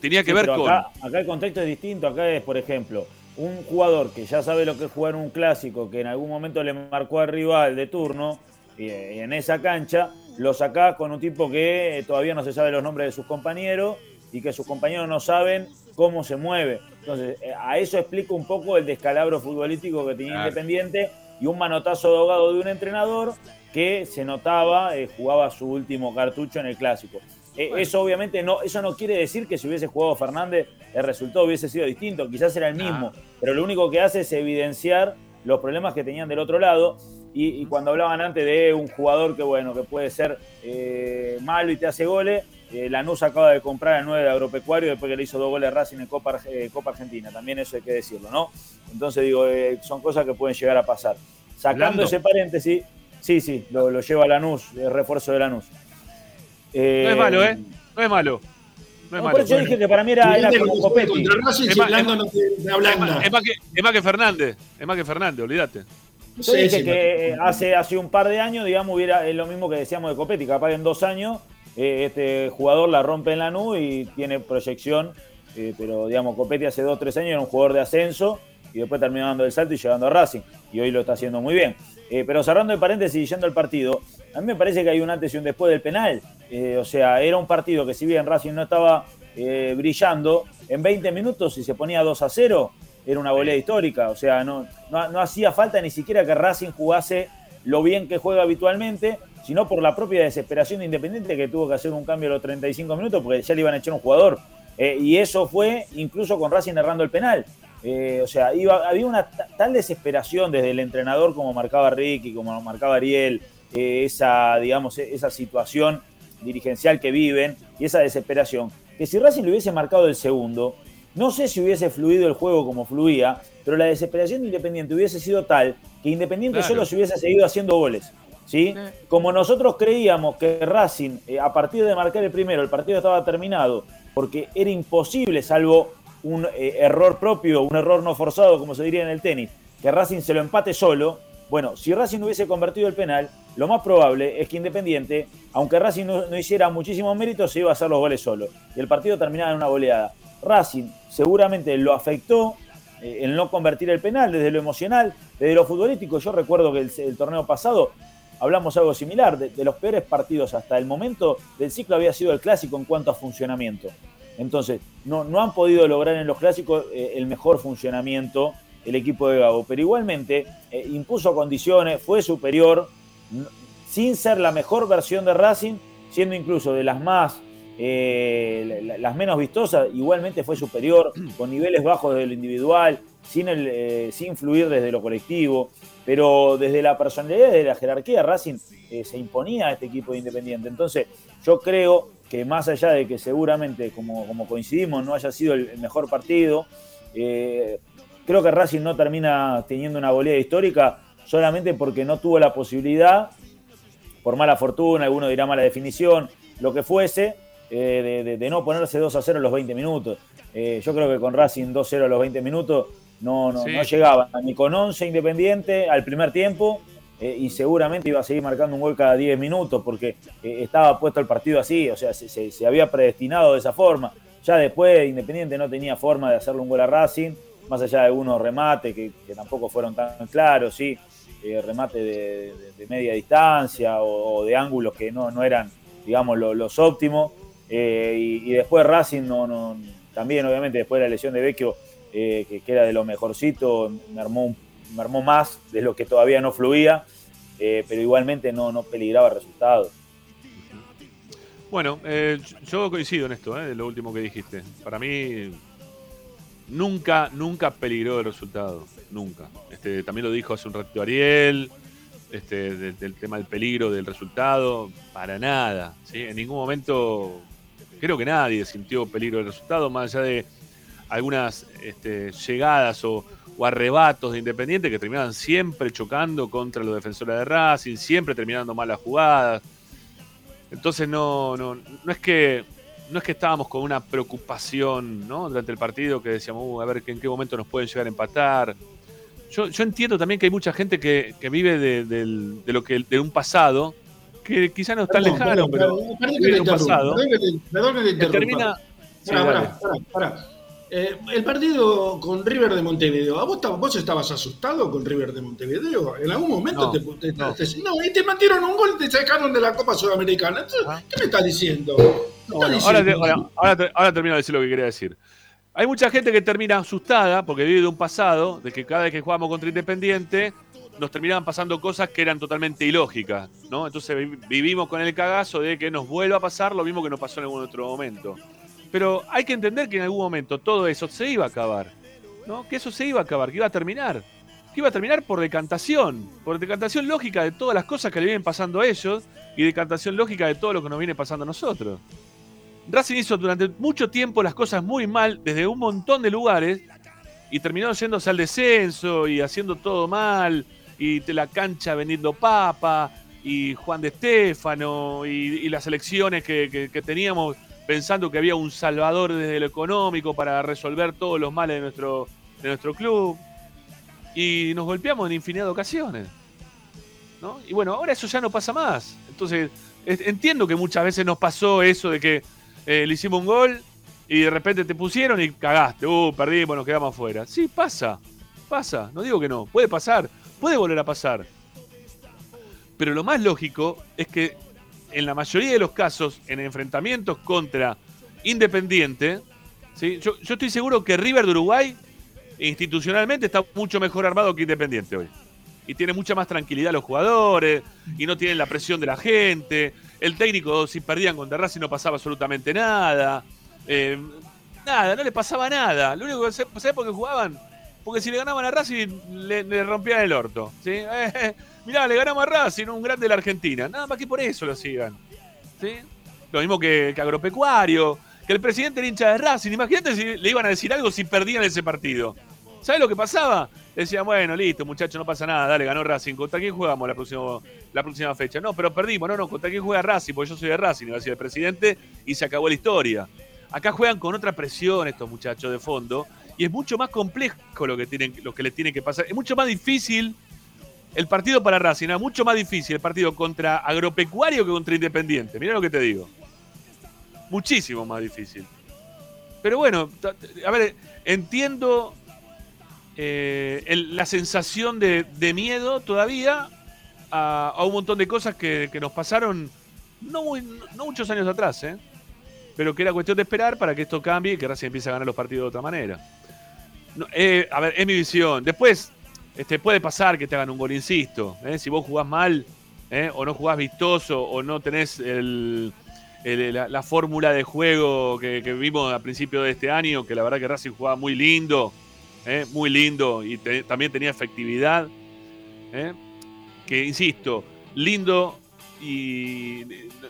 Tenía que Sí, ver pero con... Acá, acá el contexto es distinto. Acá es, por ejemplo, un jugador que ya sabe lo que es jugar un clásico, que en algún momento le marcó al rival de turno, y, y en esa cancha, lo sacás con un tipo que eh, todavía no se sabe los nombres de sus compañeros y que sus compañeros no saben cómo se mueve. Entonces, eh, a eso explica un poco el descalabro futbolístico que tenía Claro. Independiente y un manotazo de ahogado de un entrenador que se notaba, eh, jugaba su último cartucho en el clásico. Eh, Eso obviamente no, eso no quiere decir que si hubiese jugado Fernández el resultado hubiese sido distinto, quizás era el mismo, pero lo único que hace es evidenciar los problemas que tenían del otro lado. Y, y cuando hablaban antes de un jugador que bueno, que puede ser eh, malo y te hace goles, eh, Lanús acaba de comprar el 9 de Agropecuario después que le hizo dos goles a Racing en Copa, eh, Copa Argentina, también eso hay que decirlo, ¿no? Entonces digo, eh, son cosas que pueden llegar a pasar. Sacando ese paréntesis, sí, sí, lo, lo lleva Lanús, el refuerzo de Lanús. Eh, No es malo, ¿eh? No es malo. No es no, malo. por eso dije que para mí era, como. Contra Racing, Es más- Blando es no te, te Es más, ablanda. es más que, es más que Fernández. Es más que Fernández, olvídate. No Yo dije que eh, hace, hace un par de años, digamos, hubiera es lo mismo que decíamos de Copetti, capaz que en dos años eh, este jugador la rompe en la nube y tiene proyección, eh, pero digamos, Copetti hace dos tres años era un jugador de ascenso y después terminó dando el salto y llegando a Racing, y hoy lo está haciendo muy bien. Eh, pero cerrando el paréntesis y yendo al partido, a mí me parece que hay un antes y un después del penal. O sea, era un partido que si bien Racing no estaba brillando, en 20 minutos si se ponía 2 a 0, era una volea histórica. O sea, no, no, no hacía falta ni siquiera que Racing jugase lo bien que juega habitualmente, sino por la propia desesperación de Independiente que tuvo que hacer un cambio a los 35 minutos porque ya le iban a echar un jugador. Eh, y eso fue incluso con Racing errando el penal. Eh, o sea, iba- había una ta- tal desesperación desde el entrenador como marcaba Ricky, como marcaba Ariel, eh, esa, digamos, e- esa situación dirigencial que viven y esa desesperación, que si Racing le hubiese marcado el segundo, no sé si hubiese fluido el juego como fluía, pero la desesperación de Independiente hubiese sido tal que Independiente Claro. solo se hubiese seguido haciendo goles. ¿Sí? Como nosotros creíamos que Racing, eh, a partir de marcar el primero, el partido estaba terminado, porque era imposible, salvo un eh, error propio, un error no forzado, como se diría en el tenis, que Racing se lo empate solo, Bueno, si Racing hubiese convertido el penal, lo más probable es que Independiente, aunque Racing no, no hiciera muchísimos méritos, se iba a hacer los goles solo. Y el partido terminaba en una goleada. Racing seguramente lo afectó eh, el no convertir el penal desde lo emocional, desde lo futbolístico. Yo recuerdo que el, el torneo pasado hablamos algo similar. De, de los peores partidos hasta el momento del ciclo había sido el clásico en cuanto a funcionamiento. Entonces, no, no han podido lograr en los clásicos eh, el mejor funcionamiento el equipo de Gago, pero igualmente eh, impuso condiciones, fue superior, sin ser la mejor versión de Racing, siendo incluso de las más, eh, la- las menos vistosas, igualmente fue superior, con niveles bajos desde lo individual, sin, el, eh, sin fluir desde lo colectivo, pero desde la personalidad, desde la jerarquía, Racing eh, se imponía a este equipo de Independiente. Entonces, yo creo que más allá de que seguramente, como, como coincidimos, no haya sido el, mejor partido, eh, creo que Racing no termina teniendo una goleada histórica solamente porque no tuvo la posibilidad, por mala fortuna, alguno dirá mala definición, lo que fuese, eh, de, de- no ponerse 2 a 0 en los 20 minutos. Yo creo que con Racing 2-0 a los 20 minutos no, no, Sí. no llegaba ni con 11 Independiente al primer tiempo eh, y seguramente iba a seguir marcando un gol cada 10 minutos porque eh, estaba puesto el partido así, o sea, se, se- se había predestinado de esa forma. Ya después Independiente no tenía forma de hacerle un gol a Racing, más allá de algunos remates que, que tampoco fueron tan claros, sí, eh, remate de, de- de media distancia o, o de ángulos que no, no eran, digamos, lo- los óptimos. Y, y después Racing no, no, también obviamente después de la lesión de Vecchio, eh, que, era de lo mejorcito, me armó, me armó más de lo que todavía no fluía, eh, pero igualmente no, no peligraba el resultado. Bueno, eh, yo coincido en esto, eh, lo último que dijiste. Para mí, nunca, nunca peligró el resultado. Nunca. Este, también lo dijo hace un ratito Ariel, este, de- del tema del peligro del resultado. Para nada. ¿sí? En ningún momento, creo que nadie sintió peligro del resultado, más allá de algunas este, llegadas o, o arrebatos de Independiente que terminaban siempre chocando contra los defensores de Racing, siempre terminando mal las jugadas. Entonces no, no, no es que no es que estábamos con una preocupación ¿no? durante el partido que decíamos, "Uh, a ver en qué momento nos pueden llegar a empatar. Yo, yo entiendo también que hay mucha gente que, que vive de, del- de lo que de un pasado que quizá no es tan lejano, pero vive de un pasado perdón que te- interrumpa. termina. Sí, Pará, dale. pará, pará, pará. Eh, el partido con River de Montevideo, ¿a vos, estabas- vos estabas asustado con River de Montevideo? ¿En algún momento No, te, te- no. te- no, y te metieron un gol y te sacaron de la Copa Sudamericana? Entonces, Ah. ¿Qué me estás diciendo? ¿Qué estás Bueno, ahora, te- ahora- ahora te- ahora termino de decir lo que quería decir. Hay mucha gente que termina asustada porque vive de un pasado, de que cada vez que jugamos contra Independiente nos terminaban pasando cosas que eran totalmente ilógicas, ¿no? Entonces vi- vivimos con el cagazo de que nos vuelva a pasar lo mismo que nos pasó en algún otro momento. Pero hay que entender que en algún momento todo eso se iba a acabar, ¿no? Que eso se iba a acabar, que iba a terminar. Que iba a terminar por decantación, por decantación lógica de todas las cosas que le vienen pasando a ellos y decantación lógica de todo lo que nos viene pasando a nosotros. Racing hizo durante mucho tiempo las cosas muy mal desde un montón de lugares y terminó yéndose al descenso y haciendo todo mal y te la cancha vendiendo papa y Juan de Estéfano y, las elecciones que teníamos pensando que había un salvador desde lo económico para resolver todos los males de nuestro, de nuestro club y nos golpeamos en infinidad de ocasiones. ¿no? Y bueno, ahora eso ya no pasa más. Entonces, es- entiendo que muchas veces nos pasó eso de que eh, le hicimos un gol y de repente te pusieron y cagaste. Uh, perdimos, nos quedamos afuera. Sí, pasa. Pasa. No digo que no. Puede pasar. Puede volver a pasar. Pero lo más lógico es que en la mayoría de los casos, en enfrentamientos contra Independiente, ¿sí? yo, estoy seguro que River de Uruguay institucionalmente está mucho mejor armado que Independiente hoy. Y tiene mucha más tranquilidad los jugadores, y no tienen la presión de la gente. El técnico, si perdían contra Racing, no pasaba absolutamente nada. Eh, nada, no le pasaba nada. Lo único que ¿sabés por qué jugaban? Porque si le ganaban a Racing, le, le rompían el orto. ¿sí? Eh, mirá, le ganamos a Racing, un grande de la Argentina. Nada más que por eso lo sigan. ¿sí? Lo mismo que, que Agropecuario, que el presidente era hincha de Racing. Imagínate si le iban a decir algo si perdían ese partido. ¿Sabes lo que pasaba? Decían, bueno, listo, muchachos, no pasa nada, dale, ganó Racing. ¿Contra quién jugamos la próxima, la próxima fecha? No, pero perdimos, no, no, ¿contra quién juega Racing? Porque yo soy de Racing, iba a decir el presidente, y se acabó la historia. Acá juegan con otra presión estos muchachos de fondo, y es mucho más complejo lo que, tienen, lo que les tiene que pasar. Es mucho más difícil el partido para Racing era mucho más difícil el partido contra Agropecuario que contra Independiente. Mirá lo que te digo. Muchísimo más difícil. Pero bueno, a ver, entiendo eh, la sensación de, miedo todavía a, un montón de cosas que, nos pasaron no muchos años atrás, ¿eh? pero que era cuestión de esperar para que esto cambie y que Racing empiece a ganar los partidos de otra manera. No, eh, a ver, es mi visión. Después, este, puede pasar que te hagan un gol, insisto. ¿eh? Si vos jugás mal, ¿eh? o no jugás vistoso, o no tenés el, la, la fórmula de juego que, vimos a principio de este año, que la verdad que Racing jugaba muy lindo, ¿eh? muy lindo, y también tenía efectividad. Que, insisto, lindo y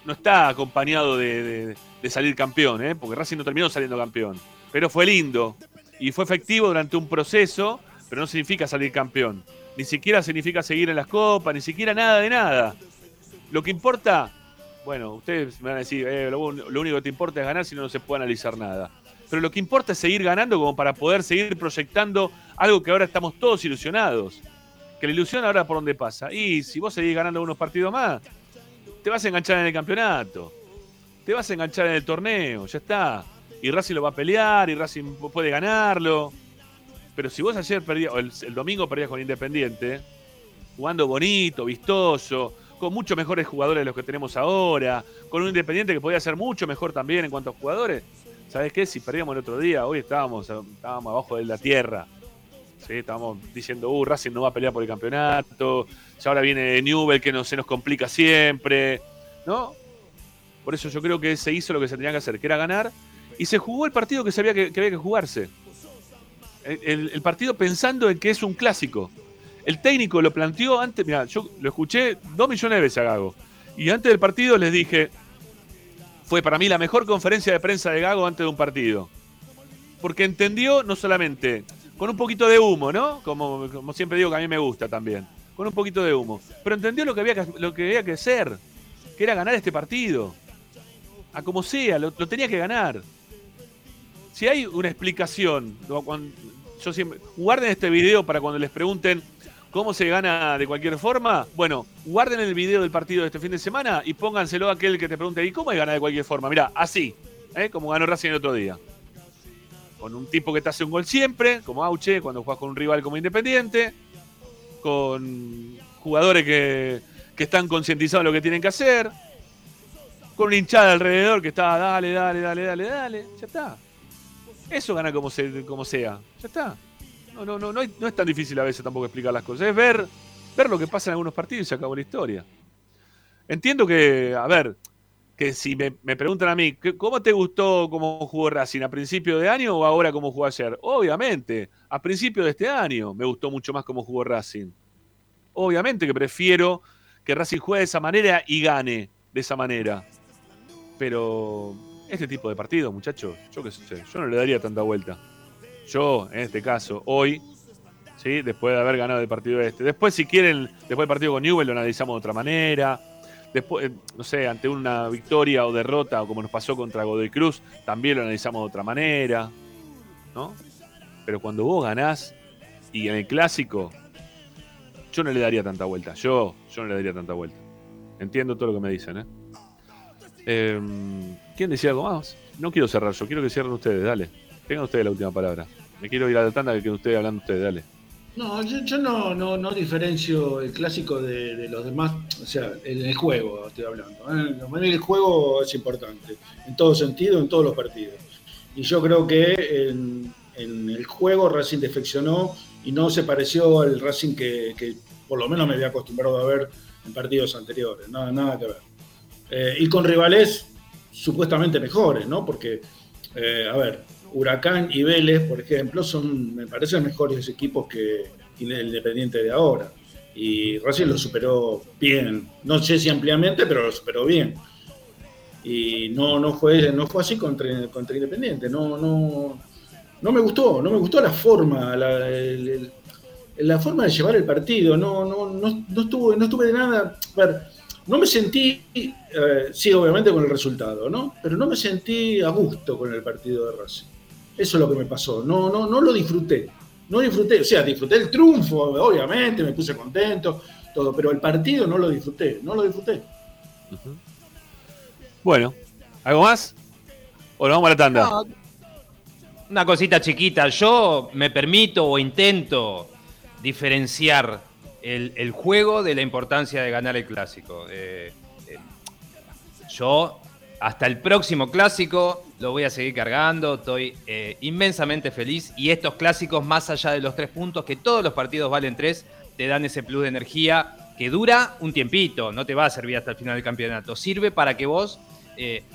no está acompañado de, de- salir campeón, porque Racing no terminó saliendo campeón. Pero fue lindo y fue efectivo durante un proceso, pero no significa salir campeón. Ni siquiera significa seguir en las copas, ni siquiera nada de nada. Lo que importa, bueno, ustedes me van a decir, eh, lo, único que te importa es ganar, si no, no se puede analizar nada. Pero lo que importa es seguir ganando como para poder seguir proyectando algo que ahora estamos todos ilusionados. Que la ilusión ahora por dónde pasa. Y si vos seguís ganando unos partidos más, te vas a enganchar en el campeonato. Te vas a enganchar en el torneo, ya está. Y Racing lo va a pelear, y Racing puede ganarlo. Pero si vos ayer perdías, el domingo perdías con Independiente, jugando bonito, vistoso, con muchos mejores jugadores de los que tenemos ahora, con un Independiente que podía ser mucho mejor también en cuanto a jugadores, ¿sabes qué? Si perdíamos el otro día, hoy estábamos, estábamos abajo de la tierra. ¿sí? Estábamos diciendo, uh, Racing no va a pelear por el campeonato, ya ahora viene Newell que no, se nos complica siempre, ¿no? Por eso yo creo que se hizo lo que se tenía que hacer, que era ganar, y se jugó el partido que, se había que, que había que jugarse. El, partido pensando en que es un clásico. El técnico lo planteó antes, mira, yo lo escuché dos millones de veces a Gago. Y antes del partido les dije, fue para mí la mejor conferencia de prensa de Gago antes de un partido. Porque entendió no solamente con un poquito de humo, ¿no? Como, como siempre digo que a mí me gusta también. Con un poquito de humo. Pero entendió lo que había que, lo que, había que hacer. Que era ganar este partido. A como sea, lo tenía que ganar. Si hay una explicación, yo siempre, guarden este video para cuando les pregunten cómo se gana de cualquier forma. Bueno, guarden el video del partido de este fin de semana y pónganselo a aquel que te pregunte, ¿y cómo es ganar de cualquier forma? Mira, así, ¿eh? como ganó Racing el otro día. Con un tipo que te hace un gol siempre, como Auche, cuando juegas con un rival como Independiente, con jugadores que, que están concientizados de lo que tienen que hacer, con una hinchada alrededor que está, dale, dale, dale, dale, dale, ya está. Eso gana como, se, como sea, ya está. No, no, no, no, es tan difícil a veces tampoco explicar las cosas, es ver, ver lo que pasa en algunos partidos y se acabó la historia. Entiendo que, a ver, que si me, me preguntan a mí, ¿qué- ¿cómo te gustó cómo jugó Racing? ¿A principio de año o ahora cómo jugó ayer? Obviamente, a principio de este año me gustó mucho más cómo jugó Racing. Obviamente que prefiero que Racing juegue de esa manera y gane de esa manera. Pero este tipo de partidos, muchachos, yo qué sé, yo no le daría tanta vuelta. Yo, en este caso, hoy, ¿sí? después de haber ganado el partido este. Después, si quieren, después del partido con Newell lo analizamos de otra manera. Después, eh, no sé, ante una victoria o derrota, o como nos pasó contra Godoy Cruz, también lo analizamos de otra manera. ¿No? Pero cuando vos ganás y en el clásico, yo no le daría tanta vuelta. Yo, yo no le daría tanta vuelta. Entiendo todo lo que me dicen, ¿eh? Em, ¿Quién decía algo más? No quiero cerrar yo, quiero que cierren ustedes, dale. Tengan ustedes la última palabra. Me quiero ir a la tanda que queden ustedes hablando ustedes, dale. No, yo, no, no, no diferencio el clásico de, los demás, o sea, en el juego estoy hablando. ¿eh? Para mí el juego es importante, en todo sentido, en todos los partidos. Y yo creo que en, en el juego Racing defeccionó y no se pareció al Racing que, que por lo menos me había acostumbrado a ver en partidos anteriores, nada, nada que ver. Eh, y con rivales supuestamente mejores, ¿no? Porque, eh, a ver, Huracán y Vélez, por ejemplo, son, me parecen mejores equipos que el Independiente de ahora. Y Racing lo superó bien. No sé si ampliamente, pero lo superó bien. Y no, no, fue, no fue así contra, contra Independiente. No, no, no me gustó, no me gustó la forma, la, forma de llevar el partido. No, no, no, no, estuve, no estuve de nada. A ver, no me sentí, eh, sí, obviamente con el resultado, ¿no? Pero no me sentí a gusto con el partido de Racing. Eso es lo que me pasó. No, no, no lo disfruté. no disfruté, o sea, disfruté el triunfo, obviamente, me puse contento, todo, pero el partido no lo disfruté, no lo disfruté. Bueno, ¿algo más? ¿O nos vamos a la tanda? No, una cosita chiquita. Yo me permito o intento diferenciar el, juego de la importancia de ganar el clásico. Eh, eh, yo hasta el próximo clásico lo voy a seguir cargando, estoy eh, inmensamente feliz y estos clásicos, más allá de los tres puntos, que todos los partidos valen tres, te dan ese plus de energía que dura un tiempito, no te va a servir hasta el final del campeonato, sirve para que vos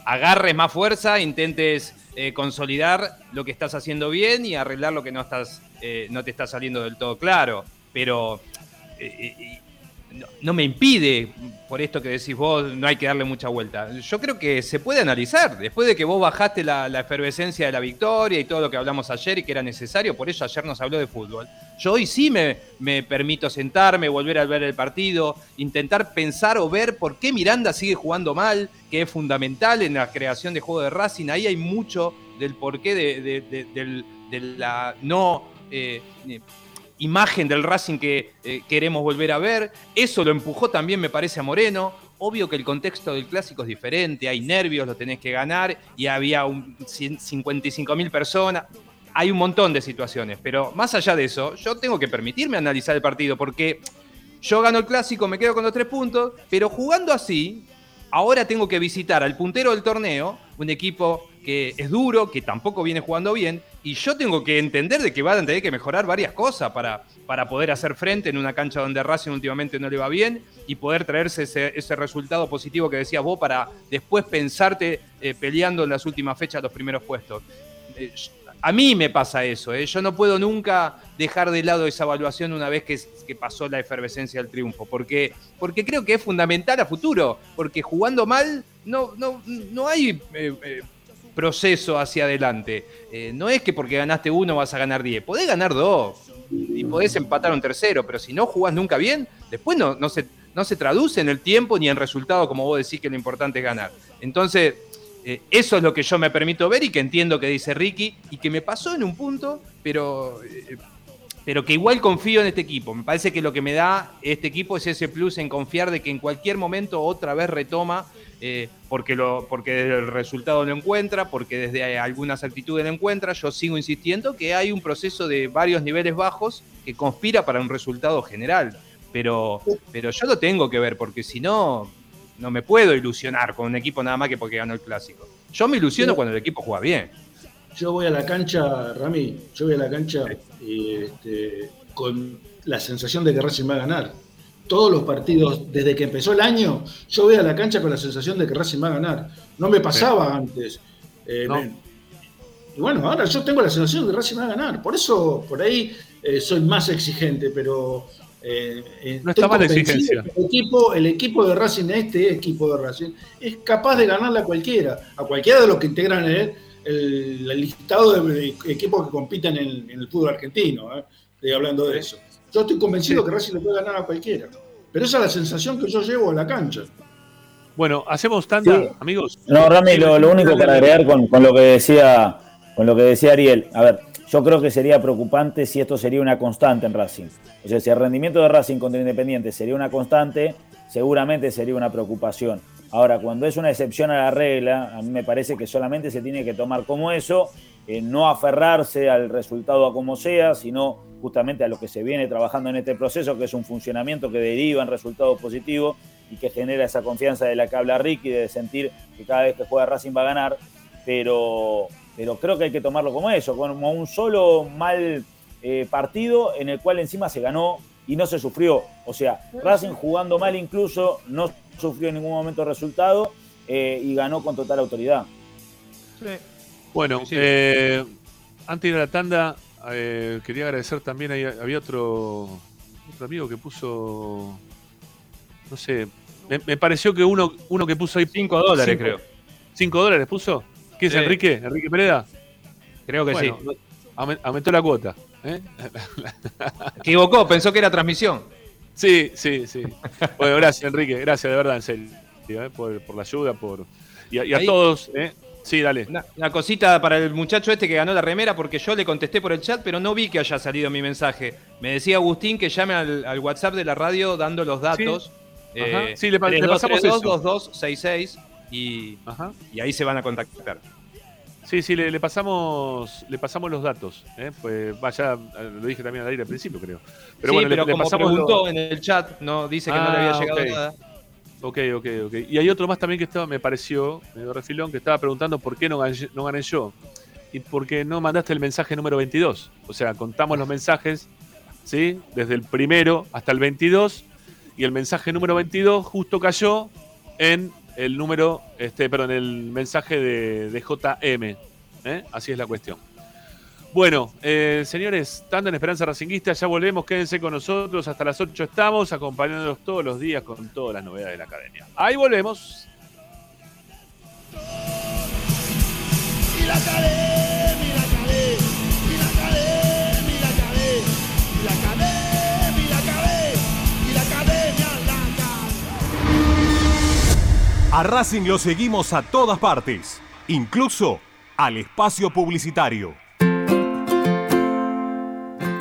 agarres más fuerza, intentes consolidar lo que estás haciendo bien y arreglar lo que no, estás, no te está saliendo del todo claro, pero eh, eh, no, me impide, por esto que decís vos, no hay que darle mucha vuelta. Yo creo que se puede analizar, después de que vos bajaste la, efervescencia de la victoria y todo lo que hablamos ayer y que era necesario, por eso ayer nos habló de fútbol. Yo hoy sí me, me permito sentarme, volver a ver el partido, intentar pensar o ver por qué Miranda sigue jugando mal, que es fundamental en la creación de juego de Racing. Ahí hay mucho del porqué de, de- la no eh, imagen del Racing que eh, queremos volver a ver. Eso lo empujó también, me parece, a Moreno. Obvio que el contexto del clásico es diferente, hay nervios, lo tenés que ganar y había un 55 mil personas. Hay un montón de situaciones, pero más allá de eso, yo tengo que permitirme analizar el partido porque yo gano el clásico, me quedo con los tres puntos, pero jugando así, ahora tengo que visitar al puntero del torneo, un equipo que es duro, que tampoco viene jugando bien, y yo tengo que entender de que van a tener que mejorar varias cosas para, para poder hacer frente en una cancha donde Racing últimamente no le va bien y poder traerse ese, ese resultado positivo que decías vos para después pensarte eh, peleando en las últimas fechas los primeros puestos. Eh, a mí me pasa eso, ¿eh? yo no puedo nunca dejar de lado esa evaluación una vez que, pasó la efervescencia del triunfo, porque, porque creo que es fundamental a futuro, porque jugando mal no, no, no hay proceso hacia adelante. Eh, no es que porque ganaste uno vas a ganar 10, podés ganar dos y podés empatar un tercero, pero si no jugás nunca bien, después no, no, se, no se traduce en el tiempo ni en resultado como vos decís que lo importante es ganar. Entonces, eh, eso es lo que yo me permito ver y que entiendo que dice Ricky y que me pasó en un punto, pero, eh, pero que igual confío en este equipo. Me parece que lo que me da este equipo es ese plus en confiar de que en cualquier momento otra vez retoma, eh, porque, lo, porque el resultado lo encuentra, porque desde algunas actitudes lo encuentra. Yo sigo insistiendo que hay un proceso de varios niveles bajos que conspira para un resultado general. Pero, pero yo lo tengo que ver, porque si no, no me puedo ilusionar con un equipo nada más que porque ganó el clásico. Yo me ilusiono Sí. cuando el equipo juega bien. Yo voy a la cancha, Rami, yo voy a la cancha este, con la sensación de que Racing va a ganar. Todos los partidos, desde que empezó el año, yo voy a la cancha con la sensación de que Racing va a ganar. No me pasaba antes. Eh, No. me- y bueno, ahora yo tengo la sensación de que Racing va a ganar. Por eso, por ahí eh, soy más exigente, pero. eh, eh, No está mal exigencia. El equipo, el equipo de Racing, este equipo de Racing, es capaz de ganarle a cualquiera, a cualquiera de los que integran el, el- el listado de equipos que compiten en, en el fútbol argentino. ¿eh? Estoy hablando de eso. Yo estoy convencido Sí. que Racing le puede ganar a cualquiera. Pero esa es la sensación que yo llevo a la cancha. Bueno, hacemos tanda, Sí. amigos. No, Rami, lo, lo único para agregar con, con lo que decía con lo que decía Ariel, a ver, yo creo que sería preocupante si esto sería una constante en Racing. O sea, si el rendimiento de Racing contra Independiente sería una constante, seguramente sería una preocupación. Ahora, cuando es una excepción a la regla, a mí me parece que solamente se tiene que tomar como eso, eh, no aferrarse al resultado a como sea, sino justamente a lo que se viene trabajando en este proceso, que es un funcionamiento que deriva en resultados positivos y que genera esa confianza de la que habla Ricky, de sentir que cada vez que juega Racing va a ganar, pero, pero creo que hay que tomarlo como eso, como un solo mal eh, partido en el cual encima se ganó y no se sufrió. O sea, Racing jugando mal incluso no sufrió en ningún momento el resultado eh, y ganó con total autoridad. Bueno, Sí, eh, antes de la tanda, eh, quería agradecer también, había otro, otro amigo que puso, no sé, me, me pareció que uno, uno que puso ahí 5 dólares, Cinco. creo. 5 dólares puso. ¿Qué es Sí. Enrique? ¿Enrique Pereda? Creo que Bueno, sí. aumen- aumentó la cuota. ¿eh? Equivocó, pensó que era transmisión. Sí, sí, sí. Bueno, gracias, Enrique. Gracias, de verdad, en serio, ¿eh? por, por la ayuda, por y a, y a todos. ¿eh? Sí, dale. Una, una cosita para el muchacho este que ganó la remera, porque yo le contesté por el chat, pero no vi que haya salido mi mensaje. Me decía Agustín que llame al, al WhatsApp de la radio dando los datos. Eh, Ajá. Sí, le pa- le pasamos eso. 2266 y, Ajá. y ahí se van a contactar. Sí, sí, le, le pasamos le pasamos los datos. ¿eh? Pues vaya, eh, lo dije también al aire al principio, creo. Pero sí, bueno, le- pero le, como pasamos preguntó lo- en el chat, no dice que no le Ah, había llegado ok. nada. Ok, ok, ok. Y hay otro más también que estaba, me pareció, medio refilón, que estaba preguntando por qué no gané, no gané yo. Y por qué no mandaste el mensaje número 22. O sea, contamos los mensajes, ¿sí? Desde el primero hasta el 22. Y el mensaje número 22 justo cayó en el número, este, perdón, el mensaje de, de JM. ¿eh? Así es la cuestión. Bueno, eh, señores, tanto en Esperanza Racinguista, ya volvemos, quédense con nosotros, hasta las 8 estamos, acompañándonos todos los días con todas las novedades de la academia. Ahí volvemos. Y la academia, y la academia, y la academia, y la academia, y la academia, y la academia, y la academia, la A Racing lo seguimos a todas partes, incluso al espacio publicitario.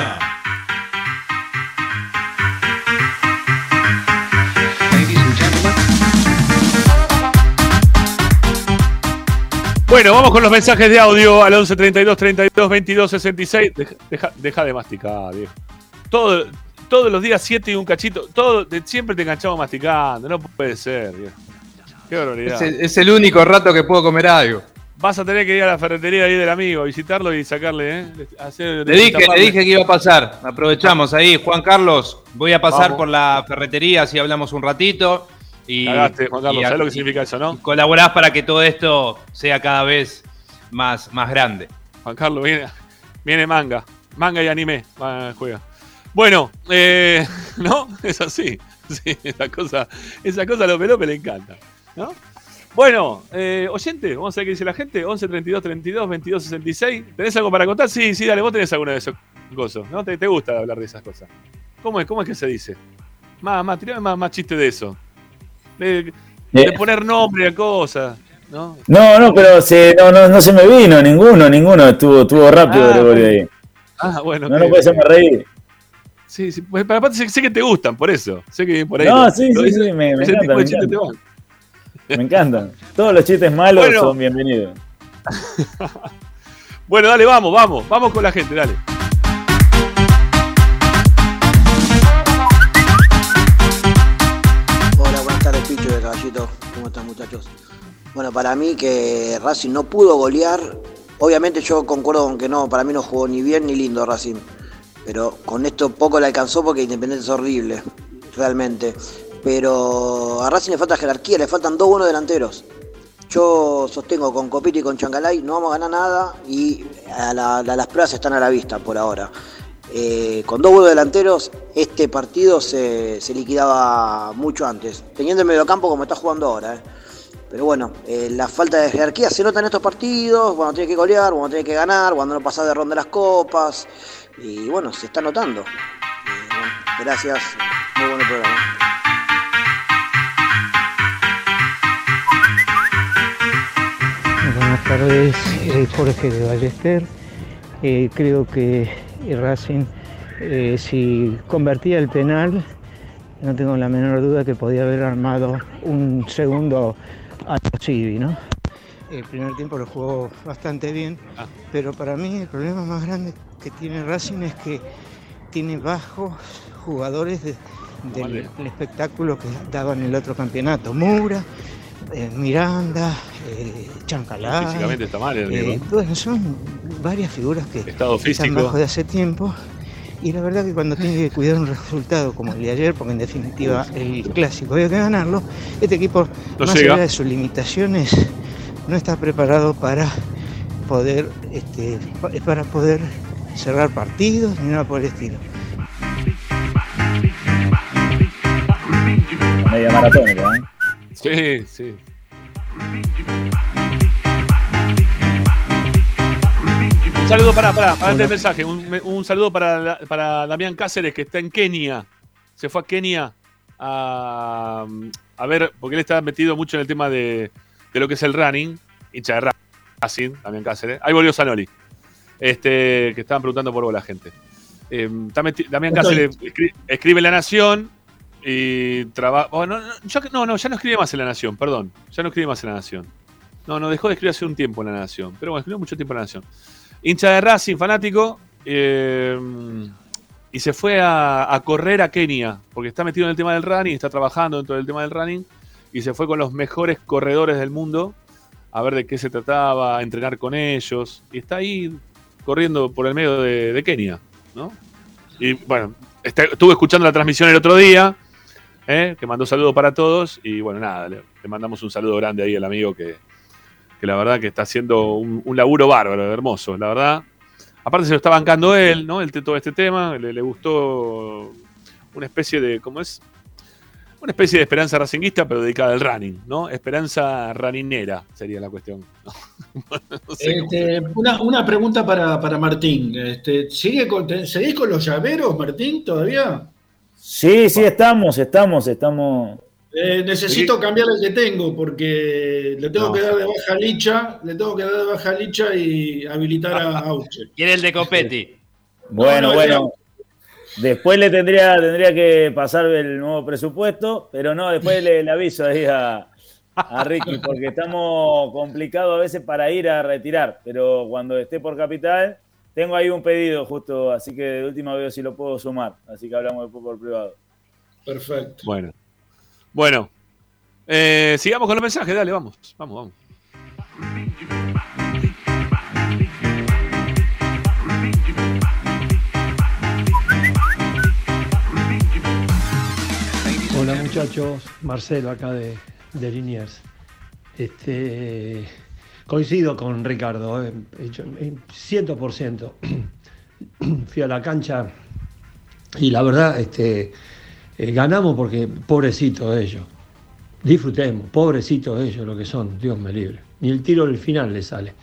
Racingista. Bueno, vamos con los mensajes de audio al 11 32 32 22 66. Deja, deja, deja de masticar, viejo. Todo, todos los días 7 y un cachito. Todo, de- siempre te enganchamos masticando. No puede ser, viejo. Qué barbaridad. Es el, es el único rato que puedo comer algo. Vas a tener que ir a la ferretería ahí del amigo, visitarlo y sacarle, ¿eh? Hacer, Le dije, le dije que iba a pasar. Aprovechamos ahí. Juan Carlos, voy a pasar Vamos. por la ferretería si hablamos un ratito. Y, Cagaste, Juan Carlos. y- ¿Sabes lo que significa eso, no? Colaborás para que todo esto sea cada vez más, más grande. Juan Carlos, viene, viene manga. Manga y anime. Juega. Bueno, eh, ¿no? Es así. Sí, esa cosa, esa cosa a López López le encanta. ¿No? Bueno, eh, oyente, vamos a ver qué dice la gente. 11 32 32 22 66. ¿Tenés algo para contar? Sí, sí, dale, vos tenés alguna de esos cosas. ¿No? ¿Te, te gusta hablar de esas cosas? ¿Cómo es, cómo es que se dice? Más, más, tirame más, más chiste de eso. De, de Eh. poner nombre a cosas. ¿no? No, no, pero se, no, no, no se me vino ninguno, ninguno. Estuvo, estuvo rápido Ah, Gregorio ahí. Ah, bueno. No, ok, no puede hacerme reír. Sí, sí, pues, aparte sé, sé que te gustan, por eso. Sé que por ahí. No, lo- sí, lo sí, sí, me, me encanta, tipo me de chistes te encanta. van. Me encantan. Todos los chistes malos Bueno. son bienvenidos. Bueno, dale, vamos, vamos, vamos con la gente, dale. Hola, buenas tardes, Picho de Caballito. ¿Cómo están, muchachos? Bueno, para mí que Racing no pudo golear. Obviamente yo concuerdo con que no, para mí no jugó ni bien ni lindo Racing. Pero con esto poco le alcanzó porque Independiente es horrible, realmente. Pero a Racing le falta jerarquía, le faltan dos buenos delanteros. Yo sostengo con Copito y con Chancalay no vamos a ganar nada y las pruebas están a la vista por ahora. Eh, con dos buenos delanteros, este partido se, liquidaba mucho antes, teniendo el mediocampo como está jugando ahora. eh. Pero bueno, eh, la falta de jerarquía se nota en estos partidos, cuando tiene que golear, cuando tiene que ganar, cuando no pasa de ronda las copas. Y bueno, se está notando. Gracias, muy buen programa. Tardes, eh, Jorge de Ballester. Eh, creo que Racing, eh, si convertía el penal, no tengo la menor duda que podía haber armado un segundo a Civi, ¿no? El primer tiempo lo jugó bastante bien, pero para mí el problema más grande que tiene Racing es que tiene bajos jugadores de- del, del espectáculo que daban el otro campeonato. Moura, eh, Miranda, eh, Chancalay. Físicamente está mal el eh, bueno, son varias figuras que Estado están bajo de hace tiempo. Y la verdad que cuando tiene que cuidar un resultado como el de ayer, porque en definitiva el clásico había que ganarlo, este equipo, No más llega. allá de sus limitaciones, no está preparado para poder, este, pa- para poder cerrar partidos ni nada por el estilo. Media maratónica, ¿eh? Sí, sí. Un saludo para, para, para antes del mensaje, un, un saludo para, para Damián Cáceres que está en Kenia. Se fue a Kenia a, a ver, porque él está metido mucho en el tema de, de lo que es el running, hincha de Racing, Damián Cáceres. Ahí volvió Sanoli, este, que estaban preguntando por vos la gente. Eh, Damián. Cáceres escri- escribe La Nación y trabaja. no, no, no, ya no escribe más en La Nación, perdón. Ya no escribe más en La Nación. No, no, dejó de escribir hace un tiempo en La Nación. Pero bueno, escribió mucho tiempo en La Nación. Hincha de Racing, fanático. eh, y se fue a, correr a Kenia, porque está metido en el tema del running, está trabajando dentro del tema del running. Y se fue con los mejores corredores del mundo a ver de qué se trataba, entrenar con ellos. Y está ahí corriendo por el medio de, Kenia, ¿no? Y bueno, está- estuve escuchando la transmisión el otro día, ¿eh? que mandó saludos para todos. Y bueno, nada, le, le mandamos un saludo grande ahí al amigo que, que la verdad que está haciendo un, un laburo bárbaro, hermoso, la verdad. Aparte se lo está bancando él, ¿no? El, todo este tema, le, le gustó una especie de, ¿cómo es? Una especie de esperanza racinguista, pero dedicada al running, ¿no? Esperanza raninera sería la cuestión. No sé cómo- Este, una, una pregunta para, para Martín. Este, ¿sigue con, te- ¿Seguís con los llaveros, Martín, todavía? Sí, sí, estamos, estamos, estamos. Eh, necesito cambiar el que tengo porque le tengo que dar de baja Licha, le tengo que dar de baja a Licha y habilitar a Auche. Quiere el de Copetti. Bueno, No, no, bueno. Después le tendría, tendría que pasar el nuevo presupuesto, pero no, después le, le aviso ahí a, a Ricky, porque estamos complicados a veces para ir a retirar, pero cuando esté por capital, tengo ahí un pedido justo, así que de última veo si lo puedo sumar, así que hablamos después por privado. Perfecto. Bueno. Bueno. Eh, sigamos con los mensajes, dale, vamos. Vamos, vamos. Hola muchachos, Marcelo acá de, de Liniers. Este, coincido con Ricardo, eh, yo, eh, 100%. Fui a la cancha y la verdad este, eh, ganamos porque pobrecitos ellos. Disfrutemos, pobrecitos ellos lo que son, Dios me libre. Ni el tiro del final le sale.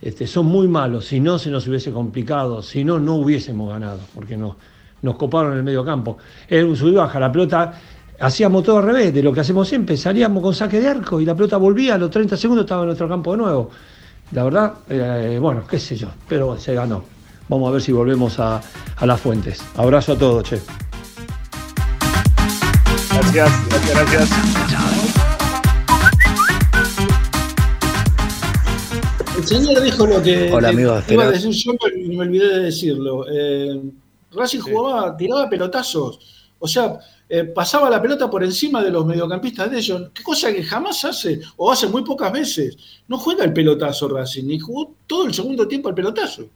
Este, son muy malos, si no se nos hubiese complicado, si no, no hubiésemos ganado, porque no, nos coparon en el medio campo. Era un sub y baja, la pelota hacíamos todo al revés de lo que hacemos siempre, salíamos con saque de arco y la pelota volvía, a los 30 segundos estaba en nuestro campo de nuevo. La verdad, eh, bueno, qué sé yo, pero se ganó. Vamos a ver si volvemos a, a las fuentes. Abrazo a todos, che. Gracias, gracias, gracias. El señor dijo lo que Hola, amigos, iba a decir yo, pero me olvidé de decirlo. Eh, Racing jugaba, tiraba pelotazos. O sea, eh, pasaba la pelota por encima de los mediocampistas de ellos. Qué cosa que jamás hace, o hace muy pocas veces. No juega el pelotazo Racing, ni jugó todo el segundo tiempo el pelotazo.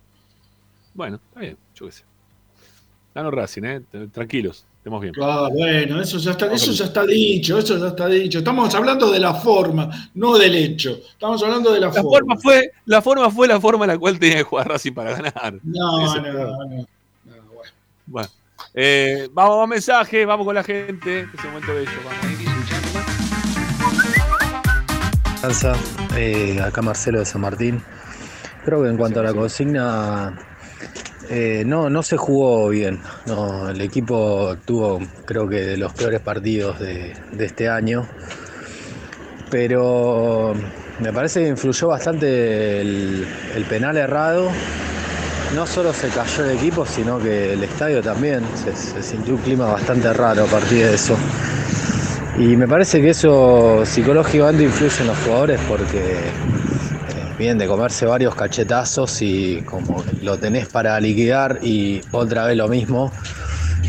Bueno, está bien, yo qué sé. Ganó Racing, ¿eh? Tranquilos, estemos bien. Ah, bueno, eso ya, está, eso ya está dicho, eso ya está dicho. Estamos hablando de la forma, no del hecho. Estamos hablando de la, La forma. forma, fue, la forma fue la forma en la cual tenía que jugar Racing para ganar. No, Ese no, fue- no. Bueno, eh, vamos a mensaje, vamos con la gente. Es un momento bello. Vamos eh, acá Marcelo de San Martín. Creo que en cuanto a la consigna, eh, no, no se jugó bien. No, el equipo tuvo, creo que, de los peores partidos de, este año. Pero me parece que influyó bastante el penal errado. No solo se cayó el equipo, sino que el estadio también. Se, sintió un clima bastante raro a partir de eso. Y me parece que eso psicológicamente influye en los jugadores porque eh, vienen de comerse varios cachetazos y como lo tenés para liquidar y otra vez lo mismo.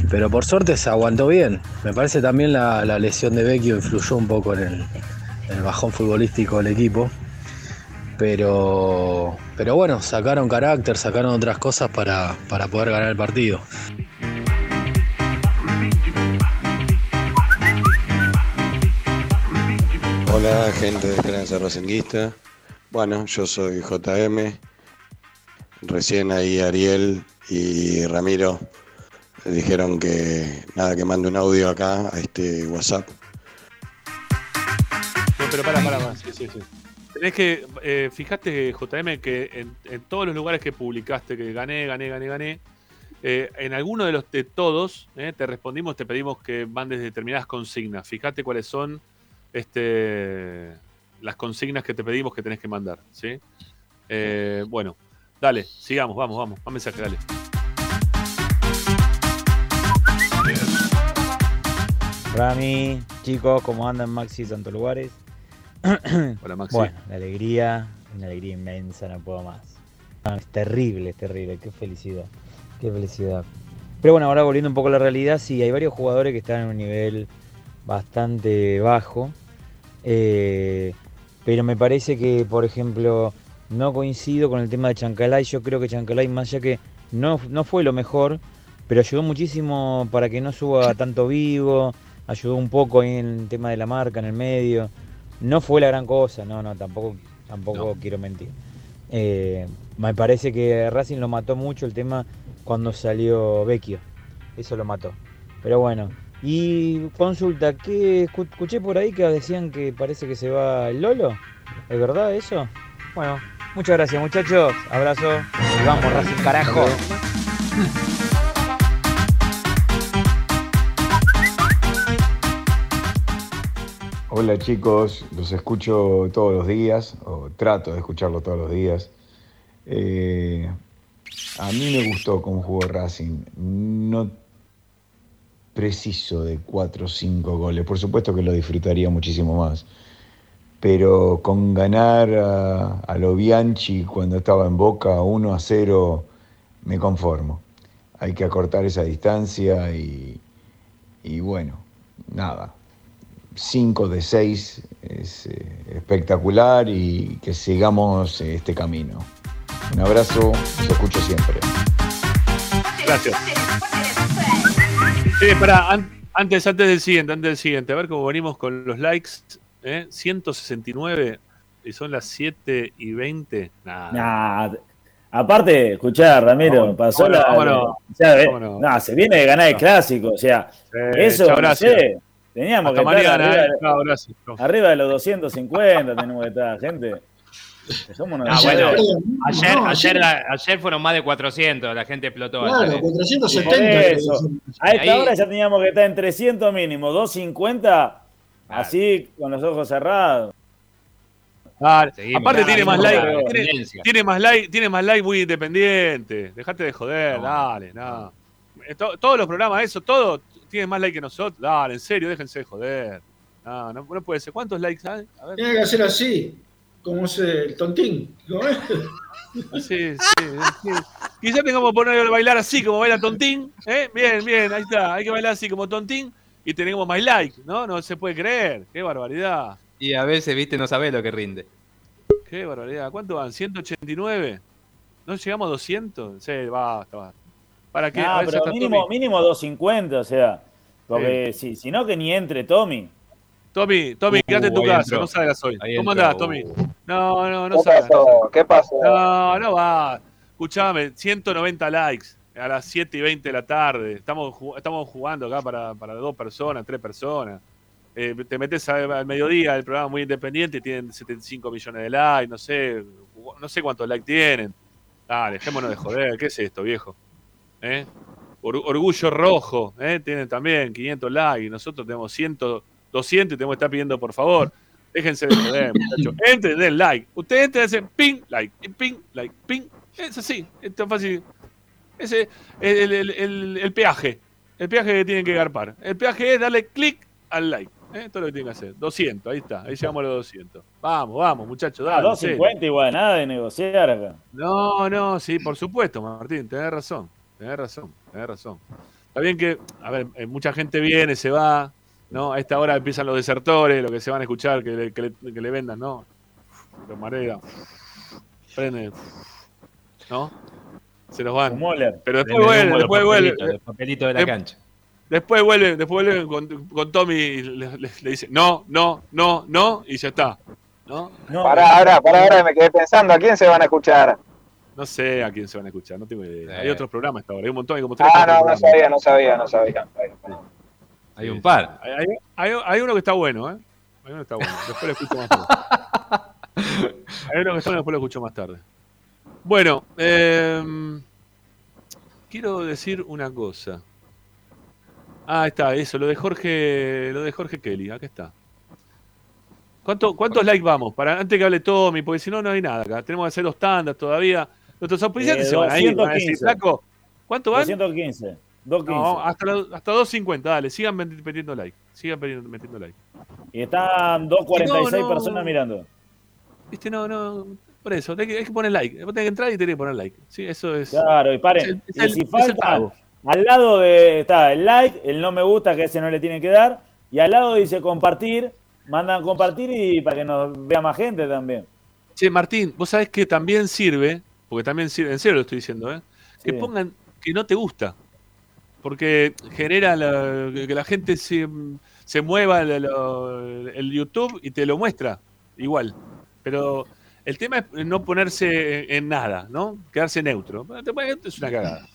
Pero por suerte se aguantó bien. Me parece también la, lesión de Vecchio influyó un poco en el bajón futbolístico del equipo. Pero, pero bueno, sacaron carácter, sacaron otras cosas para, para poder ganar el partido. Hola, gente de Esperanza Racinguista. Bueno, yo soy JM. Recién ahí Ariel y Ramiro dijeron que nada, que mande un audio acá a este WhatsApp. No, pero para, para, para. Sí, sí, sí. Tenés que, eh, JM, que en, todos los lugares que publicaste que gané, gané, gané, gané, eh, en alguno de los de todos eh, te respondimos, te pedimos que mandes determinadas consignas. Fíjate cuáles son este, las consignas que te pedimos que tenés que mandar. ¿sí? Eh, bueno, dale, sigamos, vamos, vamos. Más mensaje, dale. Rami, chicos, ¿cómo andan Maxi y Santos Lugares? Hola Maxi. Bueno, la alegría, una alegría inmensa, no puedo más. No, es terrible, es terrible, qué felicidad, qué felicidad. Pero bueno, ahora volviendo un poco a la realidad, sí, hay varios jugadores que están en un nivel bastante bajo. eh, pero me parece que, por ejemplo, no coincido con el tema de Chancalay. Yo creo que Chancalay, más allá que no, no fue lo mejor, pero ayudó muchísimo para que no suba tanto vivo, ayudó un poco ahí en el tema de la marca, en el medio. No fue la gran cosa, no, no, tampoco, tampoco quiero mentir. Eh, me parece que Racing lo mató mucho el tema cuando salió Vecchio. Eso lo mató. Pero bueno. Y consulta, ¿qué escu- escuché por ahí que decían que parece que se va el Lolo? ¿Es verdad eso? Bueno, muchas gracias muchachos. Abrazo. Y vamos, Racing carajo. Hola chicos, los escucho todos los días, o trato de escucharlo todos los días. Eh, a mí me gustó cómo jugó Racing. No preciso de 4 o 5 goles. Por supuesto que lo disfrutaría muchísimo más. Pero con ganar a, a lo Bianchi cuando estaba en Boca 1 a 0, me conformo. Hay que acortar esa distancia y, y bueno, nada. 5 de 6 es eh, espectacular y que sigamos este camino. Un abrazo, los escucho siempre. Gracias. Sí, pará, an- antes, antes del siguiente, antes del siguiente, a ver cómo venimos con los likes. ¿eh? 169 y son las 7 y 20. Nah. Nah, aparte, escuchá, Ramiro, pasó vámonos, la. vámonos, o sea, ve- vámonos. nah, se viene de ganar el clásico, o sea, eso, chao, no gracias. sé, teníamos Hasta que estar mañana, arriba, eh. Gracias. Arriba de los 250, tenemos que estar, gente. Ah, de bueno, ayer, no, ayer, ayer- ayer fueron más de 400, la gente explotó. Claro, ayer. 470. Por eso, a esta Ahí- hora ya teníamos que estar en 300 mínimo, 250, así con los ojos cerrados. Ah, Seguimos, aparte tiene más like, tiene, más like, tiene más like muy independiente. Dejate de joder, dale, no. Eh, to- todos los programas, eso, todo tiene más like que nosotros. Dale, en serio, déjense de joder. No, no, no puede ser. ¿Cuántos likes hay? A ver. Tiene que hacer así, como es el tontín. ¿Cómo es? Sí, sí, sí. Quizás tengamos que poner a bailar así como baila Tontín. ¿eh? Bien, bien, ahí está. Hay que bailar así como Tontín y tenemos más like, ¿no? No se puede creer. Qué barbaridad. Y a veces, viste, no sabés lo que rinde. Qué barbaridad. ¿Cuánto van? ¿189? ¿No llegamos a 200? Sí, basta, basta. ¿Para qué? Nah, A ver, ya pero mínimo, mínimo 250, o sea, porque si, si no que ni entre Tommy. Tommy, Tommy, Uh, quédate en tu casa, entró. no salgas hoy. Ahí ¿Cómo entró. andás, Tommy? No, no, no ¿Qué salgas. pasó? ¿Qué pasó? No, no va. Escuchame, 190 likes a las 7 y 20 de la tarde. Estamos, estamos jugando acá para, para dos personas, tres personas. Eh, te metes al mediodía, el programa muy independiente, y tienen 75 millones de likes, no sé, no sé cuántos likes tienen. Dale, dejémonos de joder, ¿qué es esto, viejo? ¿Eh? Or- Orgullo Rojo, ¿eh? tienen también 500 likes, nosotros tenemos 100, 200 y tenemos que estar pidiendo por favor. Déjense de joder, muchachos. Entren, den like. Ustedes entren, hacen ping, like, ping, like, ping. Es así, es tan fácil. Ese es el, el- el- el peaje. El peaje que tienen que garpar. El peaje es darle clic al like. ¿eh? Todo lo que tienen que hacer. 200, ahí está. Ahí llegamos a los 200. Vamos, vamos, muchachos. Dale, en serio. 250 igual, nada de negociar acá. No, no, sí, por supuesto, Martín, tenés razón, tenés razón, tenés razón. Está bien que, a ver, eh, mucha gente viene, se va, ¿no? A esta hora empiezan los desertores, lo que se van a escuchar, que le, que le- que le vendan, ¿no? Los marea, prende, ¿no? Se los van. Pero después vuelven, los después vuelven. papelitos, los papelitos de la cancha. Después vuelven, después vuelven con, con Tommy y le, le- le dice, no, no, no, no, y ya está. ¿No? Pará, ahora, pará, ahora me quedé pensando, ¿a quién se van a escuchar? No sé a quién se van a escuchar, no tengo idea. Hay otros programas hasta ahora, hay un montón, hay como tres Ah, no, no programas. sabía, no sabía, no sabía. Hay un par. Hay, hay- hay- uno que está bueno, ¿eh? Hay uno que está bueno. Después lo escucho más tarde. Hay uno que está bueno, después lo escucho más tarde. Bueno, eh, quiero decir una cosa. Ah, está, eso, lo de Jorge, lo de Jorge Kelly, acá está. ¿Cuánto, ¿Cuántos likes vamos? Para, antes que hable Tommy, porque si no, no hay nada acá. Tenemos que hacer dos tandas todavía. Nuestros auspiciantes Eh, se van a ir, van a decir, 215. flaco, ¿cuánto van? 215. 215. No, hasta, la- hasta 2.50, dale, sigan meti- metiendo like. Sigan metiendo, like. Y están 246 No, no. personas mirando. Viste, no, no. Por eso, hay que, hay que poner like. Vos tenés que entrar y tenés que poner like. Sí, eso es. Claro, y paren. Es el- es y si es falta, al lado de está el like, el no me gusta, que ese no le tienen que dar, y al lado dice compartir, mandan compartir y para que nos vea más gente también. Che, Martín, vos sabés que también sirve, porque también sirve, en serio lo estoy diciendo, ¿eh? que pongan que no te gusta. Porque genera la- que la gente se, se mueva el YouTube y te lo muestra igual. Pero el tema es no ponerse en, nada, ¿no? Quedarse neutro. Es una cagada.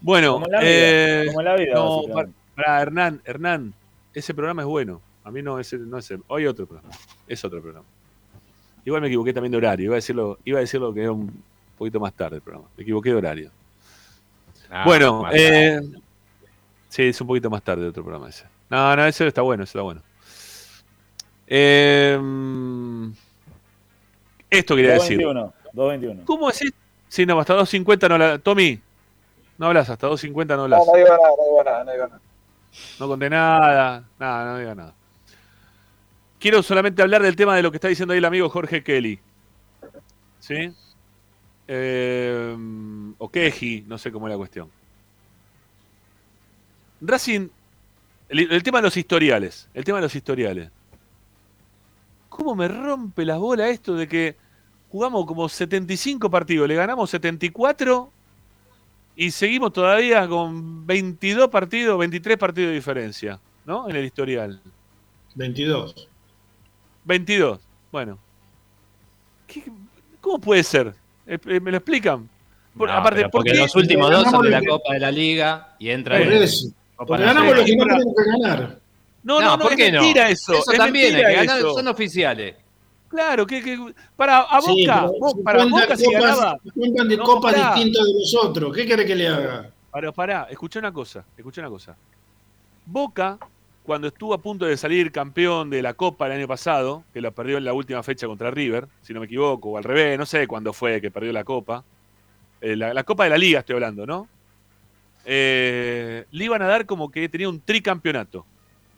Bueno, Como la vida, eh, como la vida, no, para, para Hernán, Hernán, ese programa es bueno. A mí no es, no es hoy otro programa, es otro programa. Igual me equivoqué también de horario. Iba a decirlo, iba a decirlo que era un poquito más tarde el programa. Me equivoqué de horario. Ah, bueno, eh, sí, es un poquito más tarde otro programa ese. No, no, ese está bueno, ese está bueno. Eh, esto quería decir. 221. 221. ¿Cómo es esto? Sí, no, hasta 250 no la. Tommy, no hablas, hasta 250 no hablas. No, no digo nada, no digo nada, no digo nada. No conté nada, nada, no diga nada. Quiero solamente hablar del tema de lo que está diciendo ahí el amigo Jorge Kelly. ¿Sí? Eh, o Keji, no sé cómo es la cuestión. Racing, el, tema de los historiales, el tema de los historiales. ¿Cómo me rompe las bolas esto de que jugamos como 75 partidos, le ganamos 74 y seguimos todavía con 22 partidos, 23 partidos de diferencia, ¿no? En el historial. 22. 22, bueno. ¿Qué- ¿Cómo puede ser? Eh, eh, ¿Me lo explican? Por- No, aparte, porque ¿por qué? los últimos dos son de la Copa de la Liga y entra Por en eso. Porque ganamos lo que no tenemos que ganar. No, no, no, ¿por es qué no? mentira eso. Eso es también, mentira hay que ganar, eso. son oficiales. Claro, que, que- para a Boca, Sí, se para cuentan Boca si copas- ganaba. se cuentan de No, copas pará. distintas de los otros. ¿Qué quiere que le haga? Pero pará, escuché una cosa, escuché una cosa. Boca, cuando estuvo a punto de salir campeón de la Copa el año pasado, que la perdió en la última fecha contra River, si no me equivoco, o al revés, no sé cuándo fue que perdió la Copa. Eh, la, Copa de la Liga estoy hablando, ¿no? Eh, le iban a dar como que tenía un tricampeonato.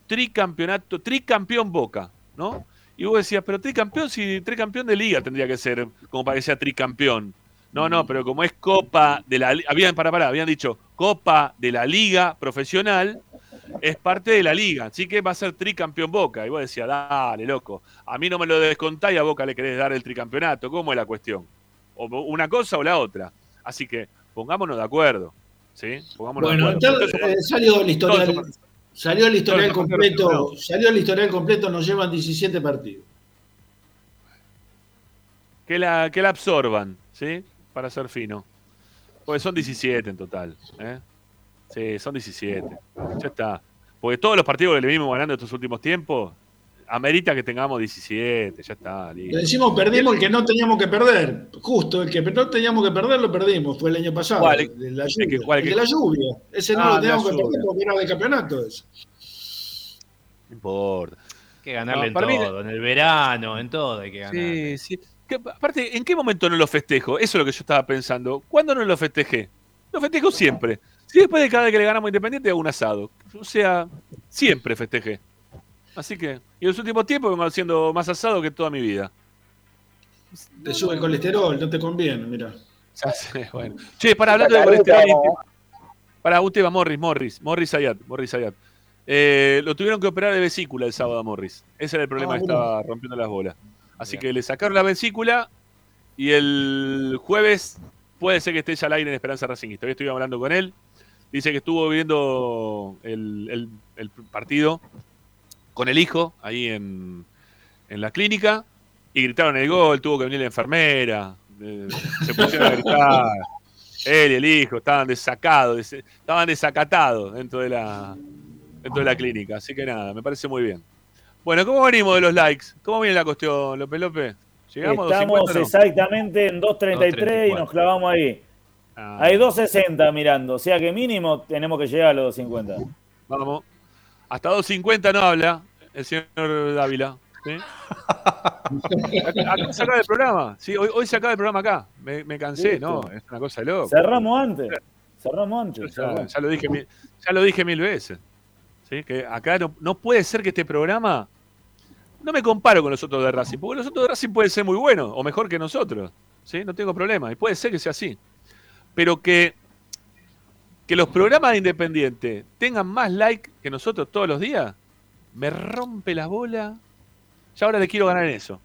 Tricampeonato, tricampeón Boca, ¿no? Y vos decías, pero tricampeón, si tricampeón de liga tendría que ser, como para que sea tricampeón. No, no, pero como es Copa de la habían para para, habían dicho Copa de la Liga Profesional, es parte de la liga, así que va a ser tricampeón Boca. Y vos decías, dale, loco, a mí no me lo descontáis y a Boca le querés dar el tricampeonato, ¿cómo es la cuestión? O una cosa o la otra. Así que pongámonos de acuerdo. ¿Sí? Pongámonos Bueno, de acuerdo. entonces, eh, salió el historial. Salió el historial completo. Salió el historial completo, nos llevan 17 partidos. que la, que la absorban, ¿sí? Para ser fino. Porque son 17 en total. ¿eh? Sí, son 17. Ya está. Porque todos los partidos que le vimos ganando estos últimos tiempos, amerita que tengamos 17. Ya está. listo. Le decimos perdimos el que no teníamos que perder. Justo, el que no teníamos que perder lo perdimos. Fue el año pasado. ¿Cuál? el de la El que- lluvia. cuál El que- de la lluvia. Ese no Ah, lo la teníamos que lluvia. perder porque era de campeonato. ese. No importa. Hay que ganarle No, en mí- todo, en el verano, en todo hay que ganar. Sí, sí. Que, aparte, ¿en qué momento no lo festejo? Eso es lo que yo estaba pensando. ¿Cuándo no lo festejé? Lo festejo siempre. Si después de cada vez que le ganamos a Independiente hago un asado. O sea, siempre festejé. Así que, y en los últimos tiempos vengo haciendo más asado que toda mi vida. Te sube el colesterol, no te conviene, mira. Ya sé, bueno. Che, para hablando de colesterol Para un tema, Morris, Morris, Morris Ayat, Morris Ayat. Eh, lo tuvieron que operar de vesícula el sábado a Morris. Ese era el problema Ah, que mira. estaba rompiendo las bolas. Así que le sacaron la vesícula y el jueves puede ser que esté ya al aire en Esperanza Racingista. Hoy estuve hablando con él. Dice que estuvo viendo el, el- el partido con el hijo ahí en, en la clínica y gritaron el gol, tuvo que venir la enfermera, eh, se pusieron a gritar. Él y el hijo estaban desacados, des- estaban desacatados dentro de la dentro de la clínica. Así que nada, me parece muy bien. Bueno, ¿cómo venimos de los likes? ¿Cómo viene la cuestión, López López? ¿Llegamos a Estamos 250 no? exactamente en 2.33 y nos clavamos ahí. Ah. Hay 2.60 mirando, o sea que mínimo tenemos que llegar a los 2.50. Vamos. Hasta 2.50 no habla el señor Dávila. ¿sí? Acá, se acaba el programa. Sí, hoy, hoy se acaba el programa acá. Me, me cansé. ¿no? Es una cosa de loco. Cerramos antes. Cerramos antes. Ya, ya lo dije mil, ya lo dije mil veces. ¿Sí? Que acá no, no puede ser que este programa. No me comparo con los otros de Racing, porque los otros de Racing pueden ser muy buenos o mejor que nosotros. ¿sí? No tengo problema. Y puede ser que sea así. Pero que, que los programas de Independiente tengan más like que nosotros todos los días, me rompe la bola. Ya ahora le quiero ganar en eso.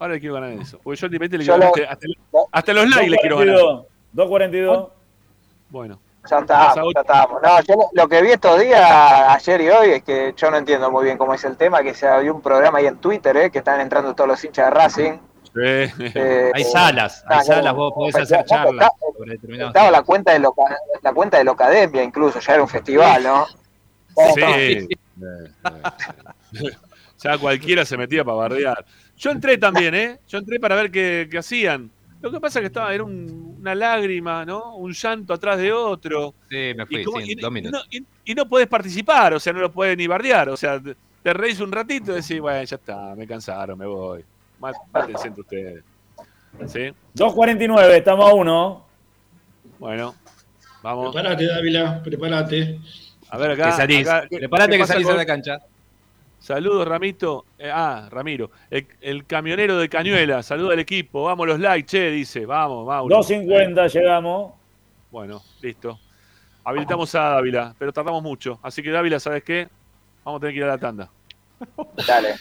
Ahora le quiero ganar en eso. Porque yo Independiente le quiero lo- ganar hasta, hasta- hasta los likes le quiero ganar. 2.42. Bueno. Ya estamos, ya estamos. No, yo lo- lo que vi estos días, ayer y hoy, es que yo no entiendo muy bien cómo es el tema, que se abrió un programa ahí en Twitter, eh, que están entrando todos los hinchas de Racing. Eh, hay salas, hay salas, vos podés hacer charlas sobre determinados Estaba la cuenta de Loca- la cuenta de Locademia incluso, ya era un festival, ¿no? Sí. ya cualquiera se metía para bardear. Yo entré también, ¿eh? Yo entré para ver qué, qué hacían. Lo que pasa es que estaba, era un- una lágrima, ¿no? Un llanto atrás de otro. Sí, me fui, y, cómo- sí, y- dos y minutos. no, y- no podés participar, o sea, no lo podés ni bardear. O sea, te reís un ratito y decís, bueno, ya está, me cansaron, me voy. Mátense entre ustedes. ¿Sí? 2.49, estamos a uno. Bueno, vamos. Prepárate, Dávila, prepárate. A ver acá. Que salís. acá, ¿qué- Prepárate que salís con- a la cancha. Saludos, Ramito. Eh, ah, Ramiro. El, el camionero de Cañuela. Saluda al equipo. Vamos los likes, che, dice. Vamos, Mauro. 2.50 llegamos. Bueno, listo. Habilitamos a Dávila, pero tardamos mucho. Así que Dávila, ¿sabes qué? Vamos a tener que ir a la tanda. Dale.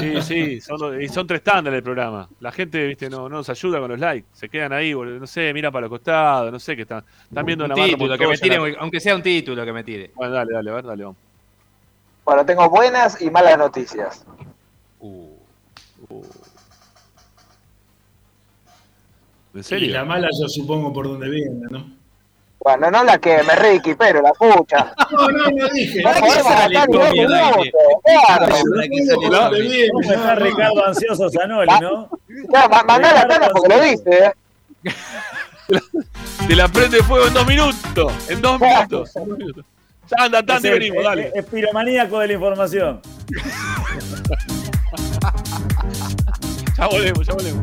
Sí, sí, son, y son tres tandas en el programa. La gente, viste, no, no nos ayuda con los likes. Se quedan ahí, boludo, no sé, mira para los costados, no sé qué están. Están viendo Un una barra título, que me tire, la- aunque sea un título que me tire. Bueno, dale, dale, a ver, dale, vamos. Bueno, tengo buenas y malas noticias. ¿En Y la mala yo supongo por donde viene, ¿no? Bueno, no la que me Ricky, pero la pucha. No, no, no dije. No podemos gastar ni dos minutos, claro. ¿Cómo está Ricardo ansioso Zanoli, no? Ya, ma- mandá la cara porque lo dice, ¿eh? Te la prende fuego en dos minutos. En dos minutos. Ya anda, tanda y Es el- venimos, es- dale. Es piromaníaco de la información. Ya volvemos, ya volvemos.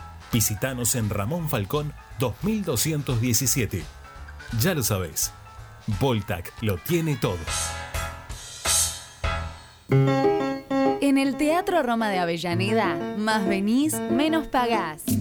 Visítanos en Ramón Falcón 2217. Ya lo sabes, Voltac lo tiene todo. En el Teatro Roma de Avellaneda, más venís, menos pagás.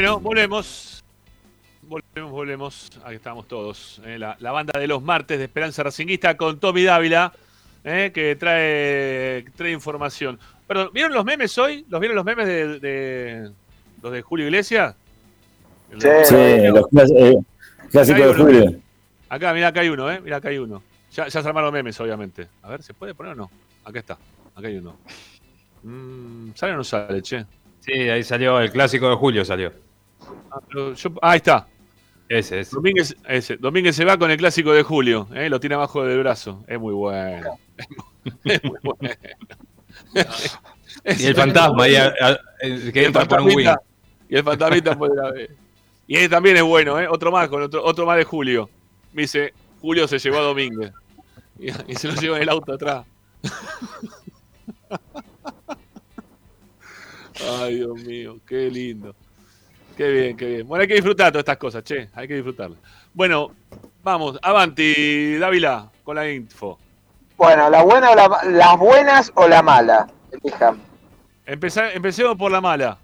Bueno, volvemos. Volvemos, volvemos. Aquí estamos todos. eh, la, la banda de los martes de Esperanza Racinguista con Tommy Dávila, eh, que trae, trae información. Perdón, ¿vieron los memes hoy? ¿Los vieron los memes de, de- los de Julio Iglesias? El- Sí, los eh, clásicos de. Julio. Acá, mira, acá hay uno, ¿eh? Mira, acá hay uno. Ya, ya se armaron memes, obviamente. A ver, ¿se puede poner o no? Acá está. Acá hay uno. Mm, ¿Sale o no sale, che? Sí, ahí salió, el clásico de Julio salió. Ah, pero yo- ah, ahí está. Ese, ese. Domínguez, ese. Domínguez se va con el clásico de Julio, ¿eh? lo tiene abajo del brazo. Es muy bueno. Es muy bueno. Y el fantasma ahí, a- a- el que Y el entra por un Y el fantasmita por la vez. Y él también es bueno, ¿eh? Otro más, con otro, otro más de Julio. Me dice, Julio se llevó a Domínguez. Y, y se lo llevó en el auto atrás. Ay, Dios mío, qué lindo. Qué bien, qué bien. Bueno, hay que disfrutar todas estas cosas, che. Hay que disfrutarlas. Bueno, vamos, avanti, Dávila, con la info. Bueno, la buena o la, las buenas o la mala. Elijan. Empecemos por la mala.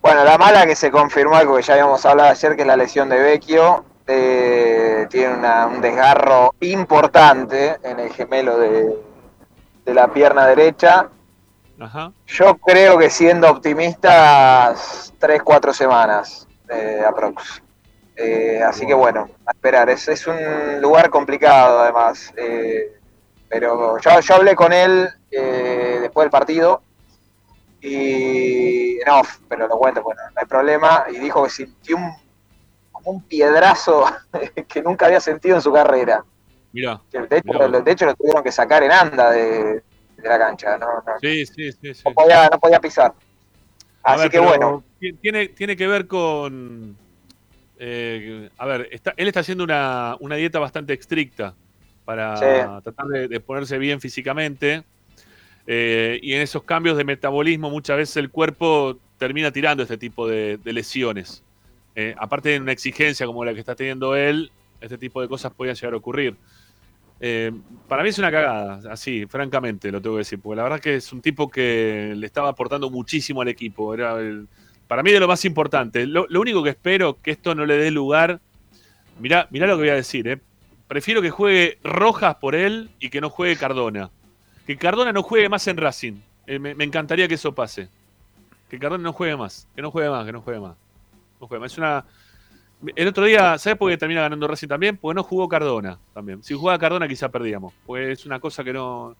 Bueno, la mala que se confirmó algo que ya habíamos hablado ayer, que es la lesión de Vecchio. Eh, tiene una- un desgarro importante en el gemelo de, de la pierna derecha. Ajá. Yo creo que siendo optimistas, 3-4 semanas eh, aprox. Eh, así que bueno, a esperar. Es, es un lugar complicado además. eh, pero yo, yo hablé con él eh, después del partido y no, pero lo cuento, bueno, no hay problema. Y dijo que sintió un, como un piedrazo que nunca había sentido en su carrera. Mirá. De hecho, Mirá. de hecho lo tuvieron que sacar en anda de, de la cancha. No, no, Sí, sí, sí. sí. no podía, no podía pisar. Así ver, que bueno, ti- Tiene, tiene que ver con. eh, a ver, está, él está haciendo una, una dieta bastante estricta para Sí. tratar de, de ponerse bien físicamente. eh, y en esos cambios de metabolismo, muchas veces el cuerpo termina tirando este tipo de, de lesiones. Eh, aparte de una exigencia como la que está teniendo él, este tipo de cosas podían llegar a ocurrir. Eh, para mí es una cagada, así, francamente, lo tengo que decir, porque la verdad que es un tipo que le estaba aportando muchísimo al equipo. Era para mí de lo más importante. Lo, lo único que espero que esto no le dé lugar. Mirá, mirá lo que voy a decir, eh. Prefiero que juegue Rojas por él y que no juegue Cardona. Que Cardona no juegue más en Racing. Eh, me, me encantaría que eso pase. Que Cardona no juegue más. Que no juegue más, que no juegue más. No juegue más. Es una. El otro día, ¿sabes por qué termina ganando Racing también? Porque no jugó Cardona también. Si jugaba Cardona quizá perdíamos. Pues es una cosa que no.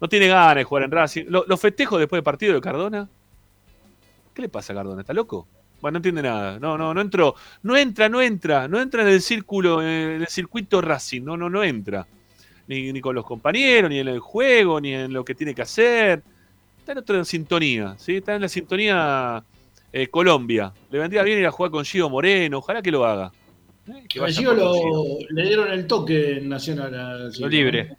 No tiene ganas de jugar en Racing. Lo- Los festejos después del partido de Cardona. ¿Qué le pasa a Cardona? ¿Está loco? Bueno, no entiende nada. No, no, no entró. No entra, no entra. No entra en el círculo, en el circuito Racing. No, no, no entra. Ni, ni con los compañeros, ni en el juego, ni en lo que tiene que hacer. Está en otra sintonía, ¿sí? Está en la sintonía eh, Colombia. Le vendría bien ir a jugar con Gio Moreno. Ojalá que lo haga. Eh, que A Gio lo, Gio. le dieron el toque en Nacional. a Gio. Lo libre.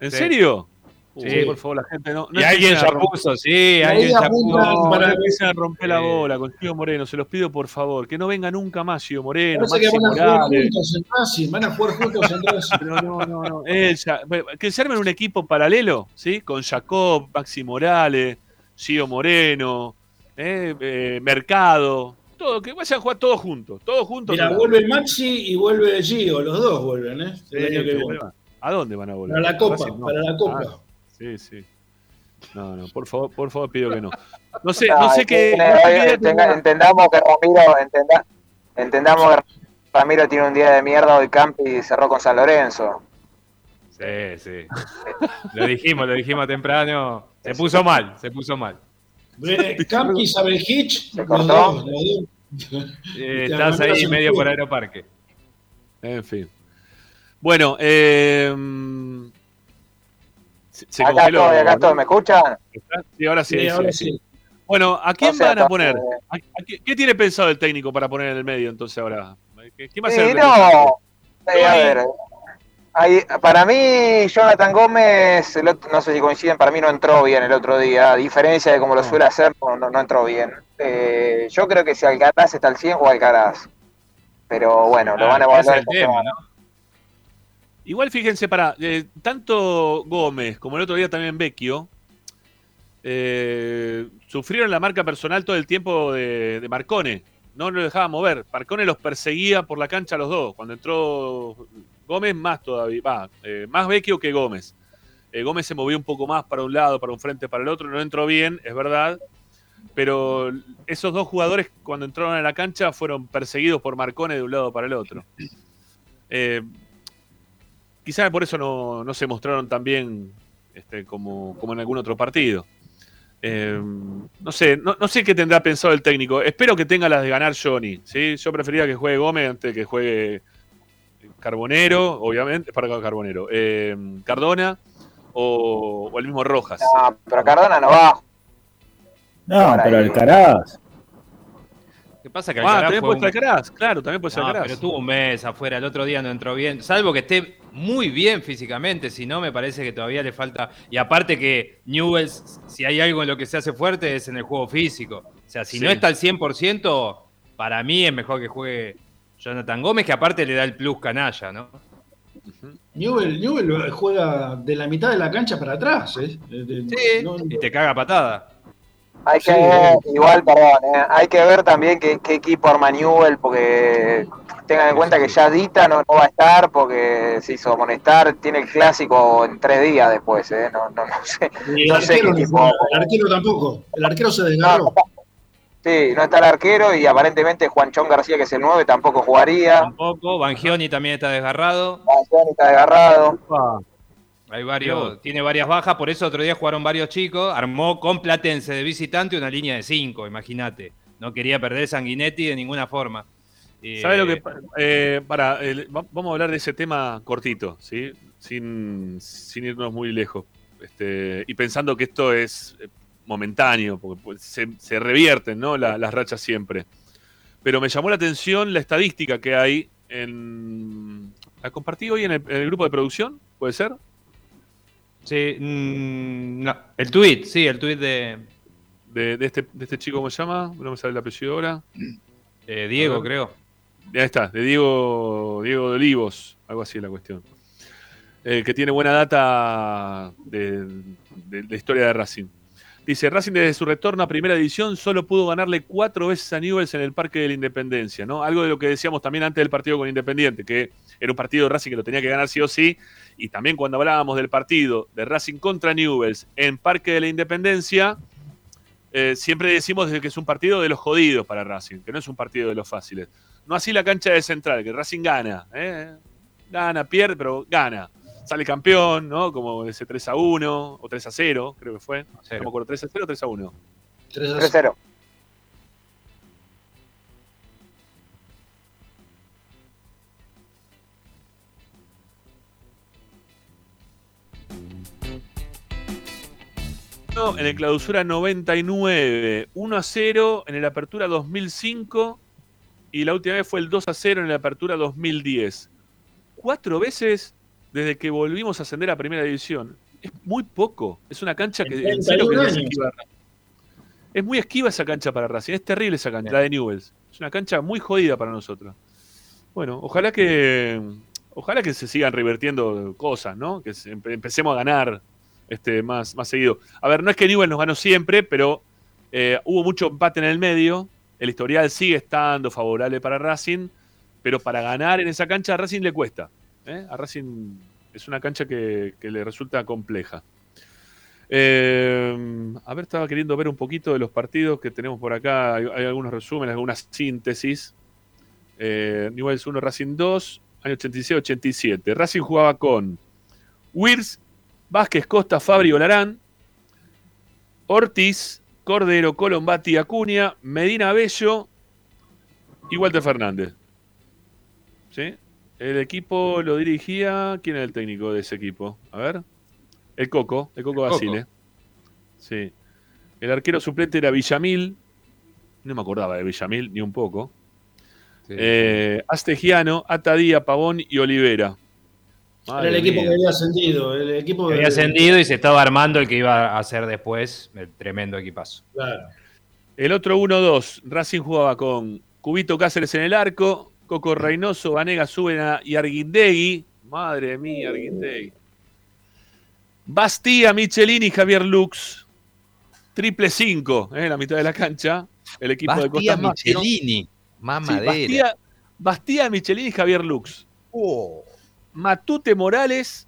¿En Sí. serio? Sí, por favor, la gente no. no y alguien romper- puso, sí, alguien apunta puso. Para- no empiecen a romper la bola con Gio Moreno, se los pido por favor, que no venga nunca más Gio Moreno, Parece que Maxi van a jugar Morales. juntos en Racing, van a jugar juntos en Racing. Pero no, no, no. Él ya- bueno, que se armen un equipo paralelo, ¿sí? Con Jacob, Maxi Morales, Gio Moreno, eh, eh, Mercado, todo, que vayan a jugar todos juntos, todos juntos. Mira, vuelve Maxi y vuelve Gio, los dos vuelven, ¿eh? Sí, El año que que viene. vuelvan. ¿A dónde van a volver? Para la Copa, no. para la Copa. Ah, sí, sí. No, no, por favor, por favor pido que no. No sé, No, no sé qué. entendamos que Ramiro, entenda- entendamos que Ramiro tiene un día de mierda hoy Campi y cerró con San Lorenzo. Sí, sí. Lo dijimos, lo dijimos temprano. Se puso mal, se puso mal. Ve, Campi y Sabel Hitch, los cortó? Eh, estás ahí medio por Aeroparque. En fin. Bueno, eh. Se, se acá congeló, estoy, acá ¿no? estoy, ¿me escuchan? Sí, ahora sí. Sí, sí, ahora sí. sí. Bueno, ¿a quién O sea, van a poner? ¿A- a qué, qué tiene pensado el técnico para poner en el medio entonces ahora? ¿Qué- ¿Quién va a ser no. Sí, a ver. Ahí, para mí, Jonathan Gómez, otro- no sé si coinciden, para mí no entró bien el otro día, a diferencia de como lo suele hacer, no, entró bien. Eh, yo creo que si Alcaraz está al 100, o Alcaraz. Pero bueno, lo Ah, van a evaluar el tema. Igual fíjense, para tanto Gómez como el otro día también Vecchio eh, sufrieron la marca personal todo el tiempo de, de Marcone. No lo dejaba mover. Marcone los perseguía por la cancha a los dos. Cuando entró Gómez, más todavía. Va, eh, más Vecchio que Gómez. Eh, Gómez se movió un poco más para un lado, para un frente, para el otro. No entró bien, es verdad. Pero esos dos jugadores, cuando entraron a la cancha, fueron perseguidos por Marcone de un lado para el otro. Eh, quizás por eso no, no se mostraron tan bien este, como, como en algún otro partido. Eh, no sé, no, sé qué tendrá pensado el técnico. Espero que tenga las de ganar Johnny. ¿sí? Yo preferiría que juegue Gómez antes que juegue Carbonero, obviamente, para Carbonero, eh, Cardona o, o el mismo Rojas. No, pero Cardona no va. No, Ahora pero. Alcaraz. ¿Qué pasa? Que Ah, Alcaraz también fue puede un- ser Alcaraz, claro, también puede ser No, Alcaraz. pero tuvo un mes afuera, el otro día no entró bien, salvo que esté muy bien físicamente, si no me parece que todavía le falta, y aparte que Newells, si hay algo en lo que se hace fuerte es en el juego físico, o sea, si Sí. no está al 100%, para mí es mejor que juegue Jonathan Gómez, que aparte le da el plus canalla, ¿no? Newell, Newell juega de la mitad de la cancha para atrás. ¿eh? De- de- Sí, no- y te caga patada. Hay que Sí, ver, igual, perdón, eh, hay que ver también qué, qué equipo arma Newell, porque tengan en cuenta que ya Dita no, no va a estar porque se hizo amonestar, tiene el clásico en tres días después, eh, no, no, no sé, Y el no sé qué arquero, el arquero tampoco. El arquero se desgarró. Sí, no está el arquero y aparentemente Juanchón García, que es el 9, tampoco jugaría. Tampoco, Bangioni también está desgarrado. Bangioni está desgarrado. Hay varios, tiene varias bajas, por eso otro día jugaron varios chicos, armó con Platense de visitante una línea de cinco, imagínate. No quería perder Sanguinetti de ninguna forma. Eh, ¿Sabes lo que eh, para, vamos a hablar de ese tema cortito, ¿sí? Sin, sin irnos muy lejos. Este, y pensando que esto es eh, momentáneo, porque pues, se, se revierten ¿no? La- las rachas siempre. Pero me llamó la atención la estadística que hay en. ¿La compartí hoy en el, en el grupo de producción? ¿Puede ser? Sí, mm, no, el tweet, sí, el tweet de De, de este, de este chico, ¿cómo se llama? No me sale el apellido ahora. eh, Diego, creo. Ahí está, de Diego, Diego de Olivos, algo así es la cuestión. Eh, que tiene buena data de, de la historia de Racing. Dice, Racing desde su retorno a primera división solo pudo ganarle cuatro veces a Newells en el Parque de la Independencia, ¿no? Algo de lo que decíamos también antes del partido con Independiente, que era un partido de Racing que lo tenía que ganar sí o sí, y también cuando hablábamos del partido de Racing contra Newells en Parque de la Independencia, eh, siempre decimos que es un partido de los jodidos para Racing, que no es un partido de los fáciles. No así la cancha de Central, que Racing gana. ¿eh? Gana, pierde, pero gana. Sale campeón, ¿no? Como ese 3 a 1 o 3 a 0, creo que fue. No me acuerdo, 3 a 0 o 3 a 1. 3 a 3-0. No, en el clausura 99, 1 a 0 en el apertura 2005 y la última vez fue el 2 a 0 en la apertura 2010. Cuatro veces desde que volvimos a ascender a primera división. Es muy poco. Es una cancha que en 31 serio que no es años. esquiva. Es muy esquiva esa cancha para Racing. Es terrible esa cancha, la de Newells. Es una cancha muy jodida para nosotros. Bueno, ojalá que ojalá que se sigan revirtiendo cosas, ¿no? Que empecemos a ganar este, más, más seguido. A ver, no es que Newell nos ganó siempre, pero eh, hubo mucho empate en el medio. El historial sigue estando favorable para Racing, pero para ganar en esa cancha a Racing le cuesta. ¿Eh? A Racing es una cancha que, le resulta compleja. Eh, a ver, estaba queriendo ver un poquito de los partidos que tenemos por acá. Hay, hay algunos resúmenes, algunas síntesis. Eh, Newell's 1, Racing 2, año 86-87. Racing jugaba con Wirs, Vázquez, Costa, Fabri, Olarán, Ortiz, Cordero, Colombati, Acuña, Medina Bello y Walter Fernández. ¿Sí? El equipo lo dirigía. ¿Quién era el técnico de ese equipo? A ver. El Coco, el Coco. Basile. Sí. El arquero suplente era Villamil. No me acordaba de Villamil, ni un poco. Eh, Astegiano, Atadía, Pavón y Olivera. Era el equipo mía. que había ascendido. El equipo Había de- ascendido y se estaba armando el que iba a hacer después el tremendo equipazo. Claro. El otro 1-2, Racing jugaba con Cubito Cáceres en el arco, Coco Reynoso, Vanega Súbena y Arguindegui. Madre mía, Arguindegui. Bastía, Michelini y Javier Lux. Triple 5, en la mitad de la cancha. El equipo de Bastía Costa Maggio. Michelini, Sí, mamadera. Bastía, Bastía, Michelini y Javier Lux. Oh. Matute Morales,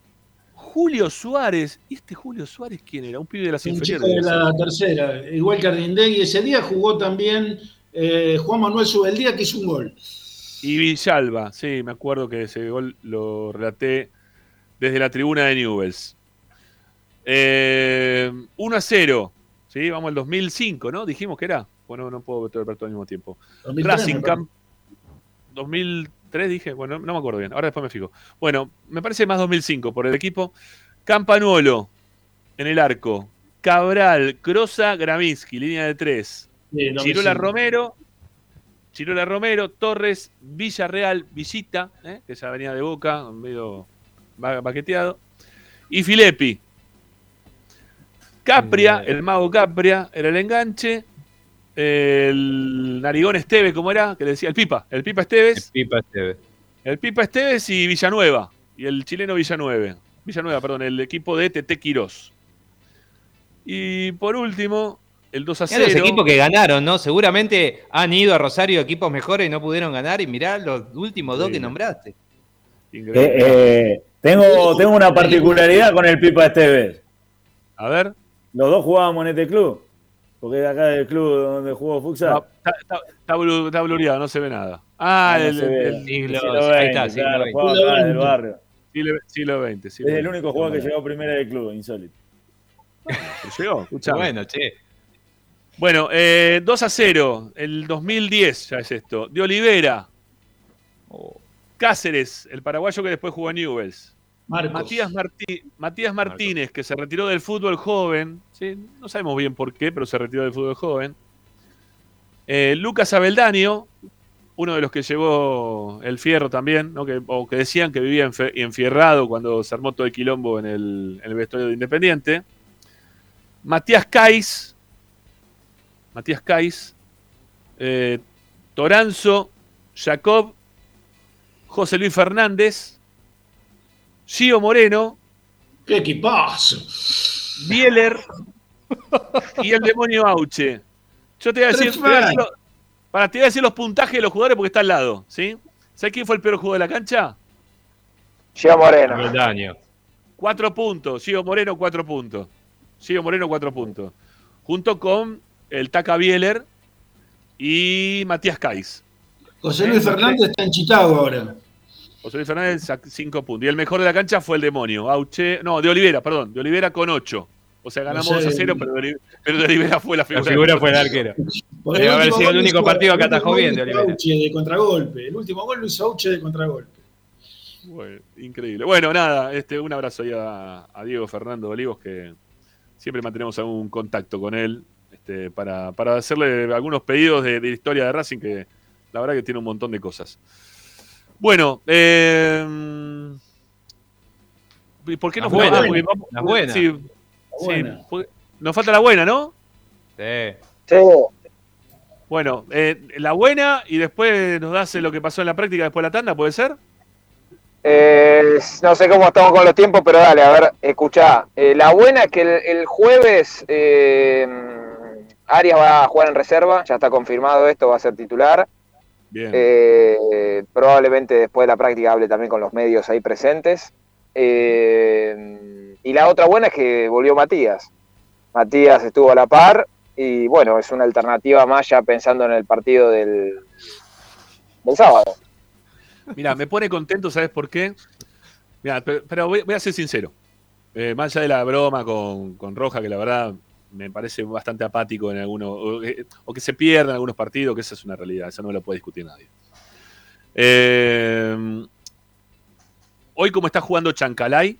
Julio Suárez. ¿Y este Julio Suárez quién era? Un pibe de las Un inferiores. chico de la tercera, igual que Ardindegui. Ese día jugó también eh, Juan Manuel Subeldía, que hizo un gol. Y Villalba, sí, me acuerdo que ese gol lo relaté desde la tribuna de Newells. Eh, 1 a 0, ¿sí? Vamos al 2005, ¿no? Dijimos que era. Bueno, no puedo ver todo al mismo tiempo. 2003, Racing. Camp 2003 dije, bueno, no me acuerdo bien, ahora después me fijo. Bueno, me parece más 2005 por el equipo. Campanuolo en el arco. Cabral, Crosa, Gravinsky, línea de 3. Sí, 2005. Chirola Romero, Chirola Romero, Torres, Villarreal, Villita, ¿eh? que esa venía de boca, medio ba- baqueteado. Y Filepi. Capria, el mago Capria, era el enganche. El narigón Esteve, ¿cómo era? Que le decía el Pipa. El Pipa Esteves. Pipa Esteve. El Pipa Esteves y Villanueva. Y el chileno Villanueva. Villanueva, perdón, el equipo de TT Quirós. Y por último, el 2 a Mirá 0. los equipos que ganaron, ¿no? Seguramente han ido a Rosario equipos mejores y no pudieron ganar. Y mirá los últimos dos que nombraste. Eh, eh, tengo, tengo una particularidad con el Pipa Esteves. A ver. Los dos jugábamos en este club. Porque es de acá del club donde jugó Futsal. Está, está- está blu- está blureado, no se ve nada. Ah, Ah, no el, se ve. el- Siglo- siglo ahí XX, está, siglo claro, XX. Siglo del XX. barrio. Siglo, siglo XX. siglo Es el único jugador que llegó primero del club, insólito. Llegó, escuchame. Bueno, che. Bueno, eh, 2 a 0, el 2010 ya es esto. De Olivera. Cáceres, el paraguayo que después jugó en Newells. Matías, Martí- Matías Martínez, que se retiró del fútbol joven. ¿sí? No sabemos bien por qué, pero se retiró del fútbol joven. Eh, Lucas Abeldaño, uno de los que llevó el fierro también, ¿no? que, o que decían que vivía enfierrado cuando se armó todo el quilombo en el, en el vestuario de Independiente. Matías Cais, Matías Cais, eh, Toranzo, Jacob, José Luis Fernández, Gio Moreno, ¡Qué equipazo! Bieler y el demonio Auche. Yo te voy a decir, te voy a decir lo- para, te voy a decir los puntajes de los jugadores porque está al lado, ¿sí? ¿Sabes quién fue el peor jugador de la cancha? Gio Moreno. Cuatro puntos. Gio Moreno, cuatro puntos. Gio Moreno, cuatro puntos. Junto con el Taca Bieler y Matías Cais. José Luis Fernández está en Chicago ahora. José Luis Fernández, sac- cinco puntos. Y el mejor de la cancha fue el demonio. Auche, no, de Olivera, perdón. De Olivera con ocho. O sea, ganamos No sé. 2 a 0, pero de, Oli- pero de Olivera fue la figura. La figura fue el arquero. Debe haber sido el único partido que el atajó bien de Olivera. Auche de contragolpe. El último gol lo hizo Auche de contragolpe. Bueno, increíble. Bueno, nada, este, un abrazo ahí a, a Diego Fernando Olivos, que siempre mantenemos algún contacto con él este, para, para hacerle algunos pedidos de, de historia de Racing, que la verdad que tiene un montón de cosas. Bueno, eh, ¿Y ¿Por qué no Las fue? buenas, porque vamos- las buenas. Sí, La sí, buena. nos falta la buena, ¿no? Sí. Bueno, eh, la buena y después nos das lo que pasó en la práctica después de la tanda, ¿puede ser? Eh, no sé cómo estamos con los tiempos, pero dale, a ver, escuchá. Eh, la buena es que el, el jueves eh, Arias va a jugar en reserva, ya está confirmado esto, va a ser titular. Bien. Eh, probablemente después de la práctica hable también con los medios ahí presentes. Eh, y la otra buena es que volvió Matías. Matías estuvo a la par y bueno, es una alternativa más ya pensando en el partido del, del sábado. Mira, me pone contento, ¿sabes por qué? Mira, pero, pero voy, voy a ser sincero. Eh, más allá de la broma con, con Roja, que la verdad me parece bastante apático en algunos. O, eh, o que se pierdan algunos partidos, que esa es una realidad, eso no lo puede discutir nadie. Eh, hoy, como está jugando Chancalay,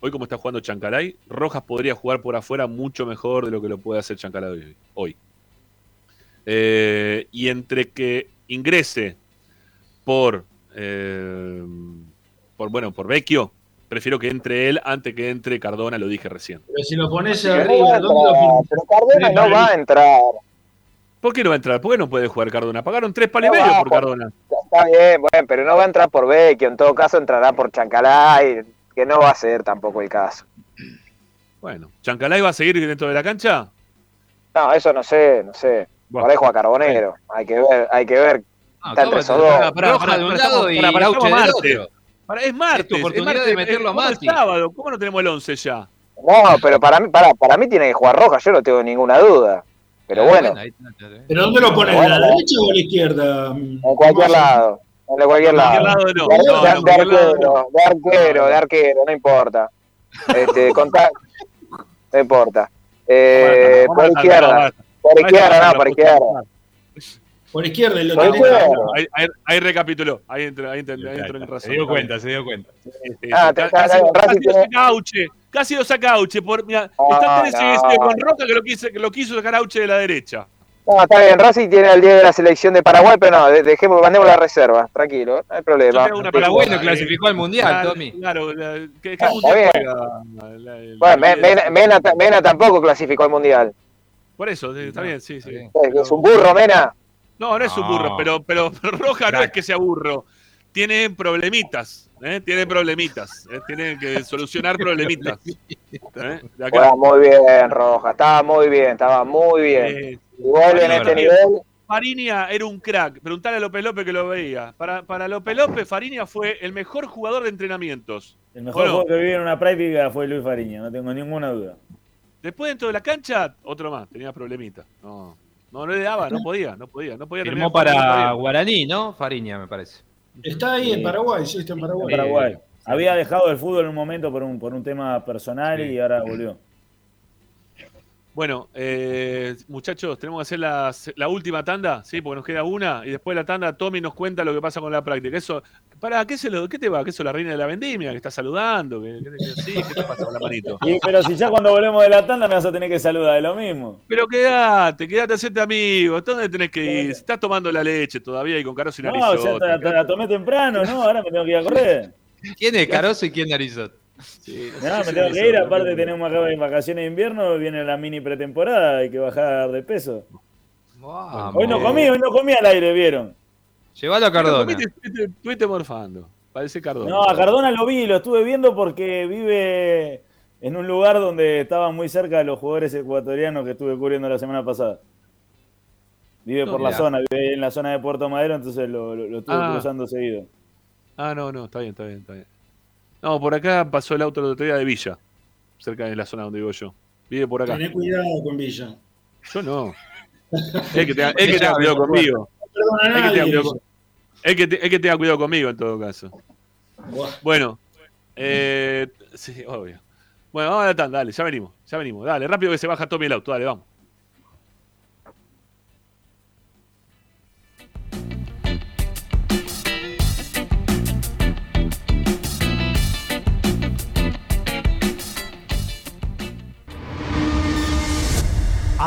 hoy, como está jugando Chancalay, Rojas podría jugar por afuera mucho mejor de lo que lo puede hacer Chancalay hoy. Eh, y entre que ingrese por, eh, por bueno, por Vecchio, prefiero que entre él antes que entre Cardona, lo dije recién. Pero si lo pones no arriba, a ¿dónde lo entrar, pones? pero Cardona no va a entrar. ¿Por qué no va a entrar? ¿Por qué no puede jugar Cardona? Pagaron tres palos y No por por- Cardona. Está bien, bueno, pero no va a entrar por Vecchio, en todo caso entrará por Chancalay, que no va a ser tampoco el caso. Bueno, ¿Chancalay va a seguir dentro de la cancha? No, eso no sé, no sé. Bueno. Ahí juega Carbonero, hay que ver, hay que ver. No, está ¿cómo entre esos dos. pará, pará, Roja de un lado y Para, para, Para- es martes. Es tu oportunidad es martes, de meterlo a ¿cómo es Mati. sábado. ¿Cómo no tenemos el 11 ya? No, pero para mí, para, para mí tiene que jugar Roja, yo no tengo ninguna duda. Pero Ah, bueno, eh. ¿Pero dónde lo pones? ¿A la derecha o a la izquierda? en cualquier lado, en cualquier lado. De, cualquier lado arquero, de arquero, de arquero, no importa. Este, contá- no importa. Eh, por izquierda, por izquierda, no, por izquierda. Por izquierda, lo tenés ahí. Ahí, ahí- recapituló. Ahí entró, ahí entró, ahí entró en razón. Se dio cuenta, se dio cuenta. Ah, te- casi, lo saca Auche. Casi lo saca Auche. Por, mira, Ah, está tan ese no. ese con Roca que lo, quiso, que lo quiso sacar Auche de la derecha. No, está bien, Racing tiene al día de la selección de Paraguay, pero no, de- dejemos, mandemos la reserva, tranquilo, no hay problema. una Paraguay pregunta, no clasificó al Mundial, Tommy. Claro, la- ¿qué, qué Ah, mundial está juega? La- el- Bueno, Me- el- Mena, Mena ta- Mena tampoco clasificó al Mundial. Por eso, sí, está bien, sí, sí. Eh, Es un burro, Mena. No, no es un burro, pero, pero, Roja no es que sea burro. Tiene problemitas, ¿eh? tiene problemitas, ¿eh? tiene que solucionar problemitas. ¿eh? Muy bien, Roja, estaba muy bien, estaba muy bien. Eh, vuelve en Fariña- este nivel. Fariña era un crack. Preguntale a López López que lo veía. Para, para López López, Fariña fue el mejor jugador de entrenamientos. El mejor Bueno. juego que vi en una práctica fue Luis Fariña, no tengo ninguna duda. Después dentro de la cancha, otro más. Tenía problemitas. No, no, no le daba, no podía, no podía, no podía Firmó para. Guaraní, ¿no? Fariña, me parece. Está ahí en Paraguay, sí, está en En Paraguay. Paraguay. Había dejado el fútbol en un momento por un, por un tema personal Sí. y ahora volvió. Bueno, eh, muchachos, tenemos que hacer la, la última tanda, sí, porque nos queda una, y después de la tanda Tommy nos cuenta lo que pasa con la práctica. Eso, para, ¿qué, se lo, ¿qué te va? ¿Qué eso la reina de la vendimia? ¿Que está saludando? ¿Qué, qué, qué- sí, ¿qué te pasa con la manito? Y, pero si ya cuando volvemos de la tanda me vas a tener que saludar, es lo mismo. Pero quédate, quédate, hacete amigo. ¿Dónde tenés que ir? Estás tomando la leche todavía y con Caroso y No, ya Narizota. te, te la tomé temprano, ¿no? Ahora me tengo que ir a correr. ¿Quién es Caroso y quién es Arizot? Sí, No, me tengo que ir, aparte tenemos acá en vacaciones de invierno, viene la mini pretemporada, hay que bajar de peso. Hoy no comí, hoy no comí al aire, ¿vieron? Llévalo a Cardona. Estuviste, estuviste morfando. Parece Cardona. No, a Cardona lo vi, lo estuve viendo porque vive en un lugar donde estaban muy cerca de los jugadores ecuatorianos que estuve cubriendo la semana pasada. Vive No, por la zona, vive en la zona de Puerto Madero, entonces lo, lo- lo estuve Ah. cruzando seguido. Ah, no, no, está bien, está bien, está bien. No, por acá pasó el auto el otro día de Villa, cerca de la zona donde vivo yo. Vive por acá. Tené cuidado con Villa. Yo no. Es que tenga, es que tenga cuidado conmigo. Es que tenga es que, te- es que tenga cuidado conmigo en todo caso. Bueno, eh, sí, obvio. Bueno, vamos a la tanda, dale, ya venimos, ya venimos. Dale, rápido que se baja Tommy el auto, dale, vamos.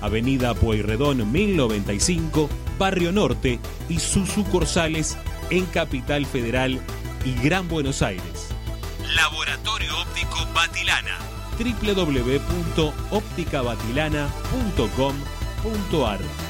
Avenida Pueyrredón 1095, Barrio Norte y sus sucursales en Capital Federal y Gran Buenos Aires. Laboratorio Óptico Batilana www.opticabatilana.com.ar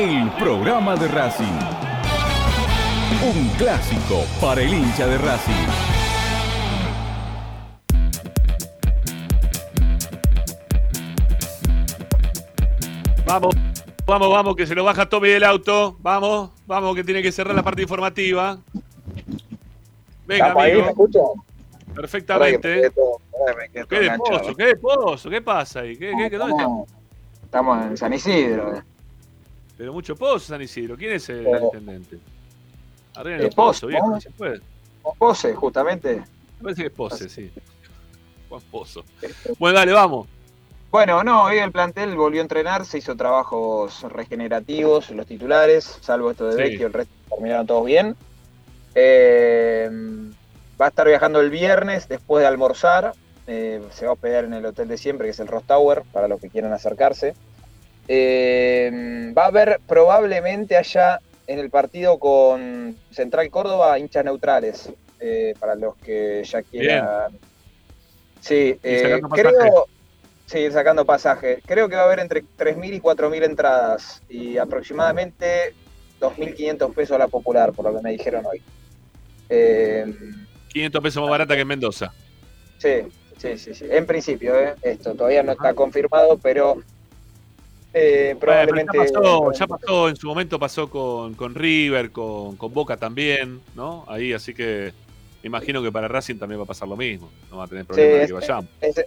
el programa de Racing. Un clásico para el hincha de Racing. Vamos, vamos, vamos, que se lo baja Tommy del auto. Vamos, vamos, que tiene que cerrar la parte informativa. Venga, ¿Estamos ahí? amigo. ¿Me escuchan? Perfectamente. ¿Qué de pozo? ¿Qué de pozo? ¿Qué pasa ahí? ¿Qué, qué, qué- dónde está? Estamos, estamos en San Isidro. Pero mucho pozo, San Isidro. ¿Quién es el Eh, intendente? Arreglen eh, los pozos, viejo, ¿no? se puede. Pose, justamente. Me parece que es Pose, sí. Juan Pozo. Bueno, dale, vamos. Bueno, no, hoy el plantel volvió a entrenar, se hizo trabajos regenerativos, los titulares, salvo esto de Sí. Vecchio, el resto terminaron todos bien. Eh, va a estar viajando el viernes después de almorzar, eh, se va a hospedar en el hotel de siempre, que es el Ross Tower, para los que quieran acercarse. Eh, va a haber probablemente allá en el partido con Central Córdoba hinchas neutrales, eh, para los que ya quieran. Sí, eh, creo, sí, sacando pasaje. Creo que va a haber entre 3.000 y 4.000 entradas y aproximadamente 2.500 pesos la popular, por lo que me dijeron hoy. Eh, 500 pesos más barata que en Mendoza. sí, sí, sí, sí. En principio, eh, esto todavía no está confirmado, pero eh, pero probablemente. ya, pasó, ya pasó, en su momento pasó con, con River, con, con Boca también, ¿no? Ahí, así que me imagino que para Racing también va a pasar lo mismo. No va a tener Sí, problema de es, que vayamos. es- es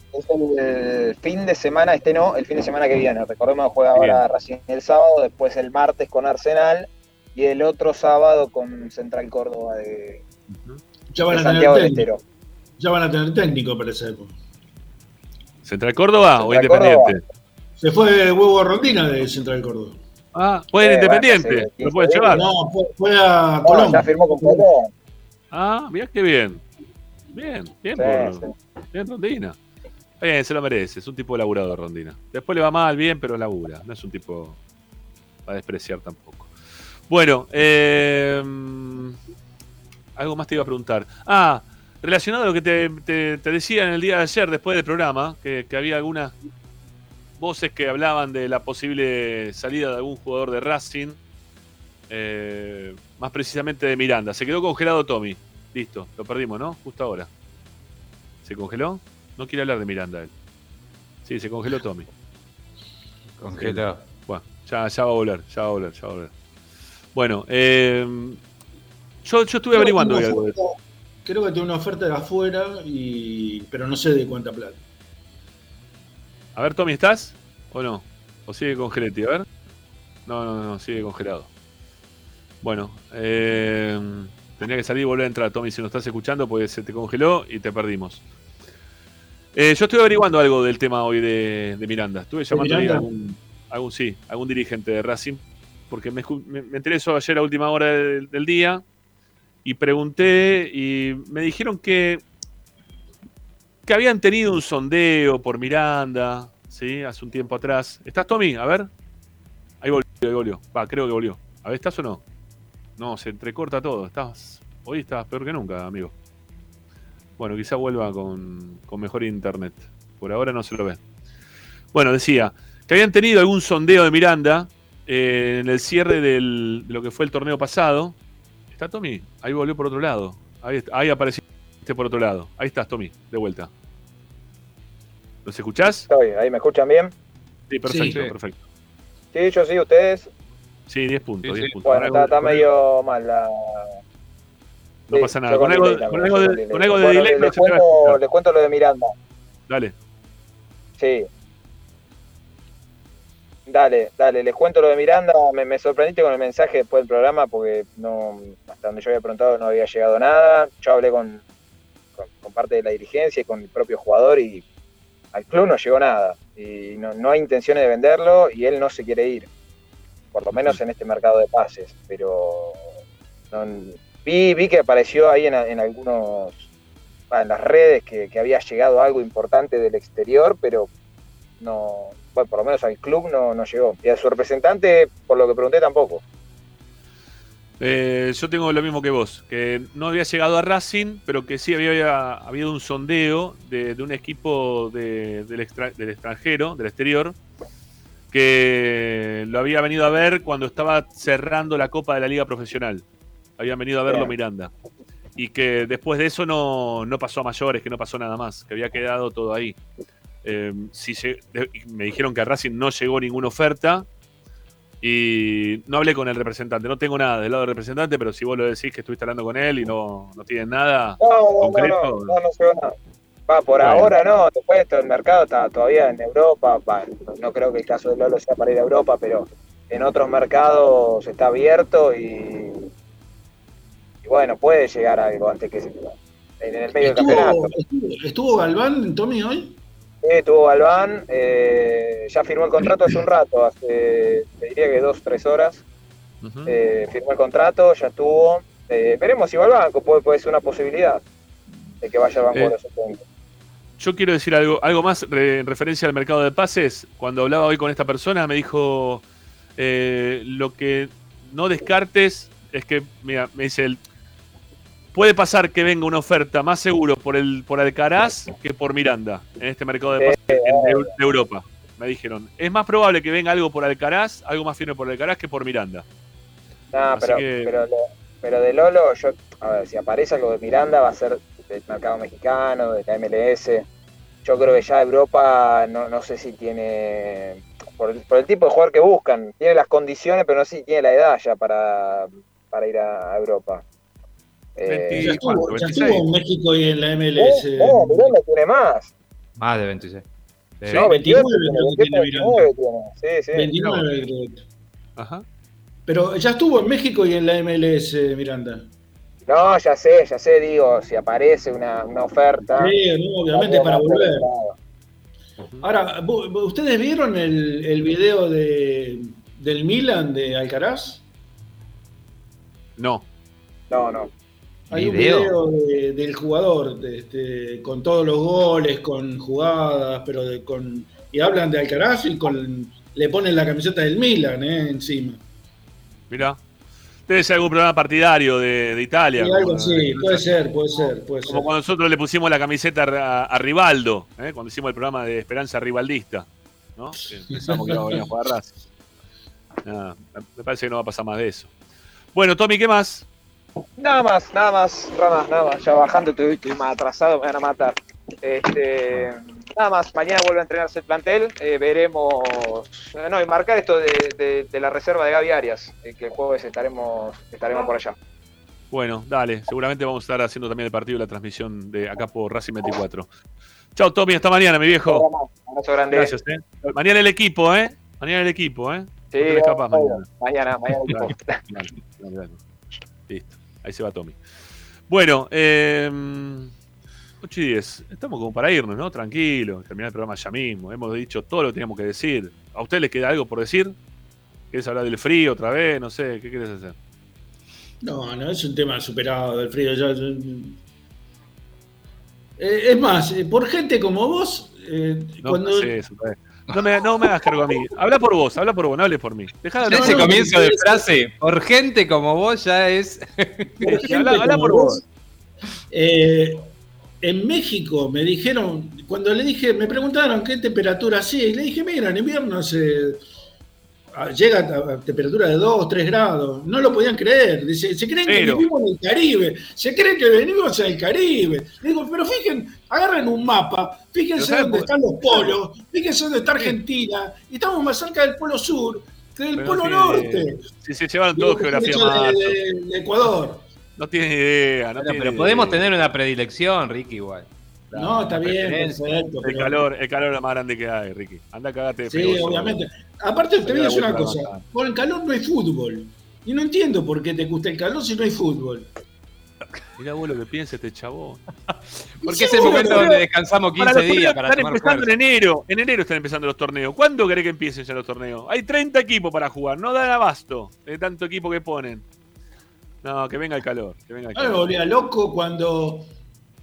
el fin de semana, este no, el fin de semana que viene. Recordemos que juega ahora Racing el sábado, después el martes con Arsenal y el otro sábado con Central Córdoba de, Ya van de a tener Santiago del técnico. Estero. Ya van a tener técnico para esa época. ¿Central Córdoba o Central Independiente? Se fue Huevo Rondina de Central Córdoba. Ah, pueden Eh, Independiente, lo pueden 15 llevar. No, fue, fue a No, Colón. ya firmó con Colón. Ah, mirá qué bien. Bien, bien, Sí, por, sí. bien Rondina. Bien, se lo merece, es un tipo laburado Rondina. Después le va mal, bien, pero labura. No es un tipo para despreciar tampoco. Bueno, eh, algo más te iba a preguntar. Ah, relacionado a lo que te, te- te decía en el día de ayer, después del programa, que, que había algunas voces que hablaban de la posible salida de algún jugador de Racing, eh, más precisamente de Miranda. Se quedó congelado Tommy. Listo, lo perdimos, ¿no? Justo ahora. ¿Se congeló? No quiere hablar de Miranda él. Sí, se congeló Tommy. Congeló. Bueno, ya, ya va a volver, ya va a volver, ya va a volver. Bueno, eh, yo, yo estuve averiguando eso. Creo que tiene una oferta de afuera, y, pero no sé de cuánta plata. A ver, Tommy, ¿estás? ¿O no? ¿O sigue congelete? A ver. No, no, no, sigue congelado. Bueno, eh, tendría que salir y volver a entrar, Tommy, si nos estás escuchando, porque se te congeló y te perdimos. Eh, yo estuve averiguando algo del tema hoy de, de Miranda. Estuve llamando a algún, algún, sí, algún dirigente de Racing, porque me, me, me enteré eso ayer a última hora del, del día y pregunté y me dijeron que que habían tenido un sondeo por Miranda, ¿sí? Hace un tiempo atrás. ¿Estás, Tommy? A ver. Ahí volvió, ahí volvió. Va, creo que volvió. A ver, ¿estás o no? No, se entrecorta todo. Estás, hoy estás peor que nunca, amigo. Bueno, quizá vuelva con, con mejor internet. Por ahora no se lo ve. Bueno, decía que habían tenido algún sondeo de Miranda eh, en el cierre del- de lo que fue el torneo pasado. ¿Está Tommy? Ahí volvió por otro lado. Ahí, ahí apareció por otro lado. Ahí estás, Tommy, de vuelta. ¿Los escuchás? Estoy, ahí me escuchan bien. Sí, perfecto, Sí. perfecto. Sí, yo sí, ustedes. Sí, 10 puntos, 10 puntos. Bueno, está, medio mal la. No Sí, pasa nada. Con algo, delay con algo de, con delay. con algo de Bueno, no cuento, les cuento lo de Miranda. Dale. Sí. Dale, dale, les cuento lo de Miranda. Me, me sorprendiste con el mensaje después del programa porque no, hasta donde yo había preguntado no había llegado nada. Yo hablé con, con, parte de la dirigencia y con el propio jugador y al club no llegó nada. Y no, no hay intenciones de venderlo y él no se quiere ir. Por lo menos en este mercado de pases. Pero vi, vi que apareció ahí en, en algunos, ah, en las redes que, que había llegado algo importante del exterior, pero no, bueno, por lo menos al club no, no llegó. Y a su representante, por lo que pregunté, tampoco. Eh, yo tengo lo mismo que vos, que no había llegado a Racing, pero que sí había, había habido un sondeo de, de un equipo de- del, extra- del extranjero, del exterior, que lo había venido a ver cuando estaba cerrando la Copa de la Liga Profesional. Habían venido a verlo Bien. Miranda. Y que después de eso no, no pasó a mayores, que no pasó nada más, que había quedado todo ahí. Eh, si me dijeron que a Racing no llegó ninguna oferta, y no hablé con el representante, no tengo nada del lado del representante, pero si vos lo decís que estuviste hablando con él y no, no tienen nada No, no, concreto. no, no, no, no llegó nada. Va, por Bueno. ahora no, después esto, el mercado está todavía en Europa, va, no creo que el caso de Lolo sea para ir a Europa, pero en otros mercados está abierto y, y bueno, puede llegar algo antes que se en el medio del campeonato. ¿Estuvo, estuvo, estuvo Galván, Tommy, hoy? Sí, tuvo Galván, eh, ya firmó el contrato hace un rato, hace, te diría que dos, tres horas. Eh, firmó el contrato, ya estuvo. Eh, veremos si va al banco, puede, puede ser una posibilidad de que vaya al banco Eh, de los suplentes. Yo quiero decir algo, algo más re- en referencia al mercado de pases. Cuando hablaba hoy con esta persona me dijo, eh, lo que no descartes es que, mira, me dice él, puede pasar que venga una oferta más seguro por el por Alcaraz que por Miranda en este mercado de en- de, Eu- de Europa. Me dijeron, es más probable que venga algo por Alcaraz, algo más firme por Alcaraz que por Miranda. No, pero, que- pero, de Lolo, yo, a ver, si aparece algo de Miranda va a ser del mercado mexicano, de la MLS. Yo creo que ya Europa, no, no sé si tiene, por el, por el tipo de jugador que buscan, tiene las condiciones, pero no sé si tiene la edad ya para, para ir a, a Europa. Eh, Ya estuvo, ya estuvo en México y en la MLS. No, Miranda tiene más. Más de 26. Sí, no, 28 29 tiene, creo que tiene 29 tiene. Sí, sí. 29, creo. Ajá. Pero ya estuvo en México y en la MLS, Miranda. No, ya sé, ya sé, digo, si aparece una, una oferta. Sí, no, obviamente para volver. Ahora, ¿vo- vo- ¿ustedes vieron el, el video de, del Milan de Alcaraz? No. No, no. Hay un Video. video de- del jugador de- este, con todos los goles, con jugadas, pero de- con y hablan de Alcaraz y con le ponen la camiseta del Milan eh, encima. Mirá. Debe ser algún programa partidario de, de Italia. Como- algo así, puede ser, puede ser, puede Como ser. cuando nosotros le pusimos la camiseta a, a Rivaldo, ¿eh? cuando hicimos el programa de Esperanza Rivaldista. ¿no? Que Pensamos que iba a venir a jugar Racing. Nada, me parece que no va a pasar más de eso. Bueno, Tommy, ¿qué más? Nada más, nada más, Ramas, nada más. Ya bajando, estoy, estoy más atrasado, me van a matar. Este, nada más, mañana vuelve a entrenarse el plantel. eh, veremos. eh, No, y marcar esto de, de- de la reserva de Gaby Arias, eh, que el jueves estaremos, estaremos por allá. Bueno, dale, seguramente vamos a estar haciendo también el partido y la transmisión de acá por Racing 24. Chao, Tommy, hasta mañana, mi viejo. Abrazo grande. Gracias, ¿eh? Mañana el equipo, ¿eh? Mañana el equipo, ¿eh? Sí, no te mañana. Mañana, mañana el equipo. Dale, dale, dale, dale. Listo, ahí se va Tommy. Bueno, eh, 8 y 10. Estamos como para irnos, ¿no? Tranquilo, terminar el programa ya mismo. Hemos dicho todo lo que teníamos que decir. ¿A usted le queda algo por decir? ¿Quieres hablar del frío otra vez? No sé, ¿qué quieres hacer? No, no, es un tema superado del frío. ya- Eh, es más, eh, por gente como vos, eh, No, cuando... no sé eso. No, me, no me hagas cargo a mí. Habla por vos, habla por vos, no hables por mí. Dejá de ese comienzo de frase, por gente como vos ya es. habla- por vos, eh, en México me dijeron, cuando le dije, me preguntaron qué temperatura hacía, y le dije, mira, en invierno se, ah, llega a, temperatura de 2, 3 grados. No lo podían creer. Dice, se creen Pero- que vivimos en el Caribe, se creen que venimos en el Caribe. Le digo, pero fíjense, agarren un mapa, Pero fíjense ¿sabes dónde por- están los polos, fíjense dónde está Argentina, y estamos más cerca del polo sur que del Pero polo no norte. tiene- Si se llevaron Digo, todo geografía hecho de- marzo. de- de Ecuador. No tienen idea, no Bueno, tienen pero idea. podemos tener una predilección, Ricky, igual. No, está bien, perfecto. El pero- calor, el calor es lo más grande que hay, Ricky. Anda, cagate de Sí, obviamente. Aparte, te voy a decir una cosa. Con el calor no hay fútbol. Y no entiendo por qué te gusta el calor si no hay fútbol. Mirá vos lo que piensa este chabón. Porque es el momento donde descansamos 15 Para los días para están tomar empezando fuerza. en enero. En enero están empezando los torneos. ¿Cuándo querés que empiecen ya los torneos? Hay 30 equipos para jugar. No dan abasto de tanto equipo que ponen. No, que venga el calor. Que venga el me volvía loco cuando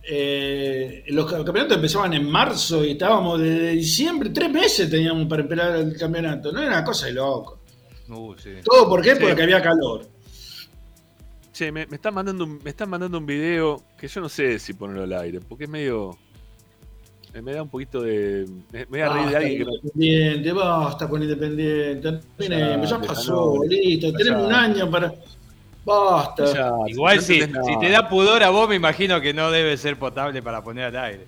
eh, los campeonatos empezaban en marzo y estábamos desde diciembre, tres meses teníamos para esperar el campeonato. No era una cosa de loco. Uh, sí. ¿Todo por qué? Sí. Porque había calor. Che, me, me están mandando un, me están mandando un video que yo no sé si ponerlo al aire, porque es medio. eh, Me da un poquito de. Me, me da reír de Basta alguien que. Independiente, basta con Independiente. Ya Callate, pasó, listo. Tenemos un año para. Basta. Ya, Igual no si, si te da pudor a vos, me imagino que no debe ser potable para poner al aire.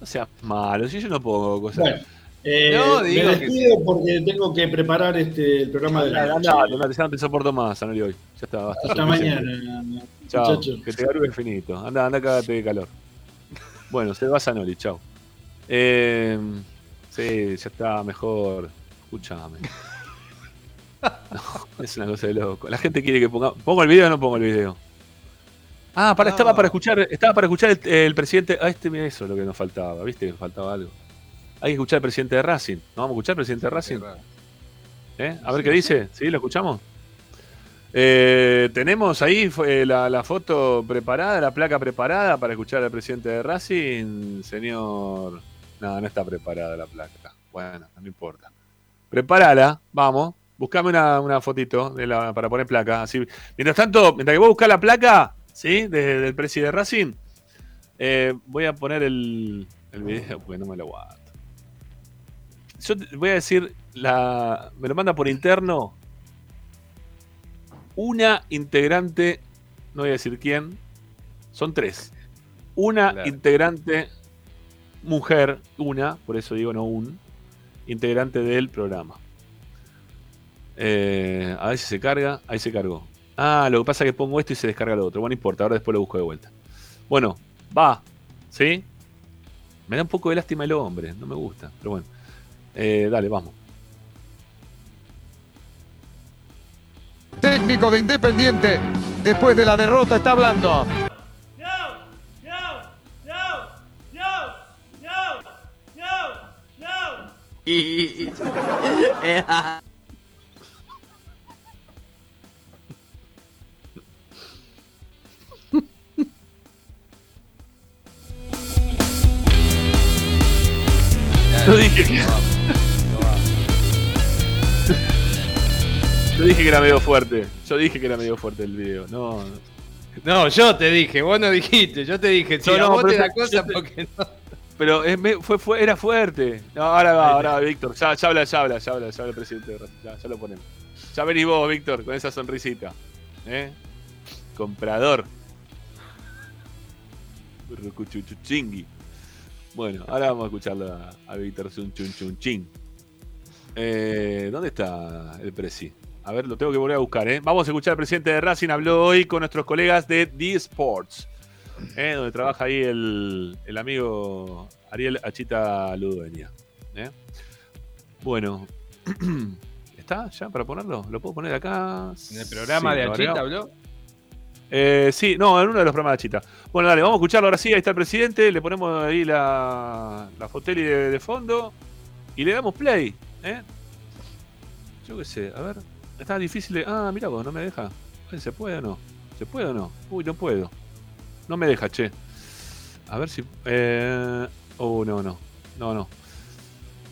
No seas malo, si yo no pongo cosas. Bueno, eh, No, digo me que despido porque tengo que preparar este, el programa de la noche. andá, ya no te soporto más, Zanoli, hoy. Ya está, basta. Hasta mañana, Chao, muchachos. que te garube finito. Anda, anda, cagate de calor. Bueno, se va Zanoli, chao. Eh, sí, ya está mejor. Escúchame. No, es una cosa de loco. La gente quiere que ponga. ¿Pongo el video o no pongo el video? Ah, para, estaba para escuchar, estaba para escuchar el, el presidente. Ah, este, mira, eso es lo que nos faltaba, ¿viste? Faltaba algo. Hay que escuchar al presidente de Racing. ¿No vamos a escuchar al presidente de Racing? ¿Eh? A ver qué dice. ¿Sí? ¿Lo escuchamos? Eh, tenemos ahí fue la, la foto preparada, la placa preparada para escuchar al presidente de Racing, señor. No, no está preparada la placa. Bueno, no importa. Prepárala, vamos. Buscame una, una fotito de la, para poner placa. Así. Mientras tanto, mientras que vos buscas la placa, ¿sí? De- del presidente de Racing, eh, voy a poner el, el video porque no me lo aguanto. Yo te- voy a decir, la, me lo manda por interno una integrante, no voy a decir quién, son tres. Una Claro. integrante mujer, una, por eso digo no un, integrante del programa. Eh, a ver si se carga, ahí se cargó. Ah, lo que pasa es que pongo esto y se descarga lo otro. Bueno, no importa, ahora después lo busco de vuelta. Bueno, va, ¿sí? Me da un poco de lástima el hombre, no me gusta, pero bueno. Eh, dale, vamos. Técnico de Independiente, después de la derrota, está hablando. Yo dije que. Yo dije que era medio fuerte. Yo dije que era medio fuerte el video. No. No, yo te dije, vos no dijiste, yo te dije, si No, vos pero te cosa te- porque no. Pero es fue, fue- era fuerte. No, ahora va, ahora va, Víctor. Ya, ya habla, ya habla, ya habla, ya habla el presidente. Ya, ya lo ponemos. Ya venís vos, Víctor, con esa sonrisita. ¿Eh? Comprador. Rucuchuchuchingui. Bueno, ahora vamos a escucharlo a, a Víctor Chun Chun Chin. Eh, ¿Dónde está el presi? A ver, lo tengo que volver a buscar, ¿eh? Vamos a escuchar al presidente de Racing. Habló hoy con nuestros colegas de D Sports, ¿eh? donde trabaja ahí el, el amigo Ariel Achita Ludueña. ¿eh? Bueno, ¿está ya para ponerlo? ¿Lo puedo poner acá? ¿En el programa Sí, de Achita habló? Eh, sí, no, en uno de los programas de Chita. Bueno, dale, vamos a escucharlo ahora sí. Ahí está el presidente. Le ponemos ahí la, la foteli de, fondo y le damos play. ¿eh? Yo qué sé, a ver. Está difícil de. Ah, mira vos, no me deja. Ay, ¿Se puede o no? ¿Se puede o no? Uy, no puedo. No me deja, che. A ver si. Eh... Oh, no, no. No, no.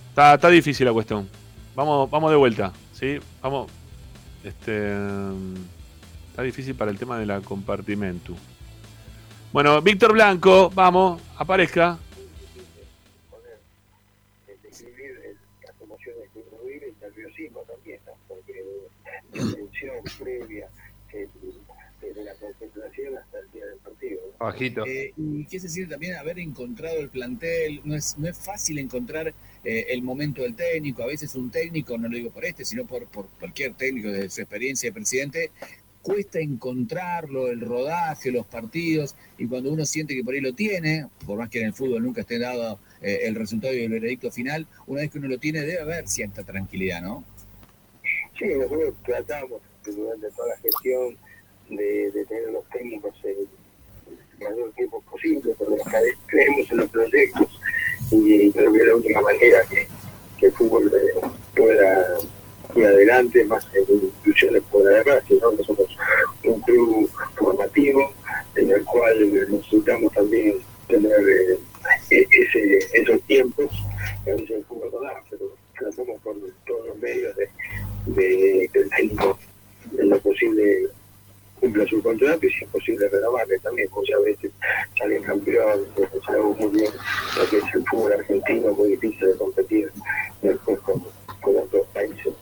Está, está difícil la cuestión. Vamos, vamos de vuelta. ¿Sí? Vamos. Este. Está difícil para el tema de la compartimentu. Bueno, Víctor Blanco, vamos, aparezca. describir las emociones que uno vive y el nerviosismo también, ¿no? porque la tensión previa desde la concentración hasta el día del partido. Bajito. Eh, y qué se siente también haber encontrado el plantel. No es, no es fácil encontrar eh, el momento del técnico. A veces un técnico, no lo digo por este, sino por, por cualquier técnico de su experiencia de presidente, cuesta encontrarlo, el rodaje, los partidos. Y cuando uno siente que por ahí lo tiene, por más que en el fútbol nunca esté dado eh, el resultado y el veredicto final, una vez que uno lo tiene, debe haber cierta tranquilidad, ¿no? Sí, nosotros tratamos durante toda la gestión de, de tener los técnicos el mayor tiempo posible, porque cre- creemos en los proyectos y creo que es la única manera que, el fútbol pueda ir adelante, más en instituciones por además, si no, nosotros somos un club formativo en el cual necesitamos también tener eh, e- ese, esos tiempos que a veces el fútbol no da, pero tratamos por todos los medios de, de que el técnico en lo posible cumpla su contrato y si es posible renovarle también, muchas veces salen campeones, sabemos muy bien lo que es el fútbol argentino, muy difícil de competir después con, con otros países.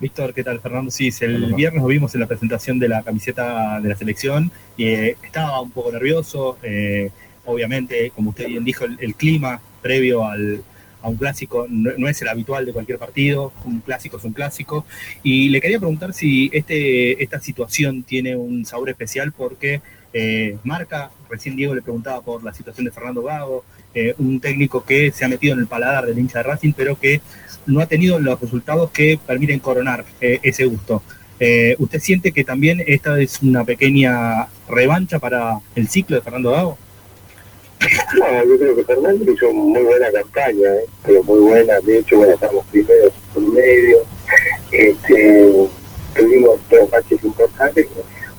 Víctor, ¿qué tal? Fernando Cis. El viernes lo vimos en la presentación de la camiseta de la selección eh, estaba un poco nervioso. eh, obviamente, como usted bien dijo, el, el clima previo al, a un clásico no, no es el habitual de cualquier partido. Un clásico es un clásico. Y le quería preguntar si este, esta situación tiene un sabor especial porque eh, marca, recién Diego le preguntaba por la situación de Fernando Gago, eh, un técnico que se ha metido en el paladar del hincha de Racing, pero que no ha tenido los resultados que permiten coronar eh, ese gusto. Eh, ¿Usted siente que también esta es una pequeña revancha para el ciclo de Fernando Gago? No, yo creo que Fernando hizo muy buena campaña, ¿eh? pero muy buena. De hecho, bueno, estamos primeros por medio. Este, tuvimos dos matches importantes,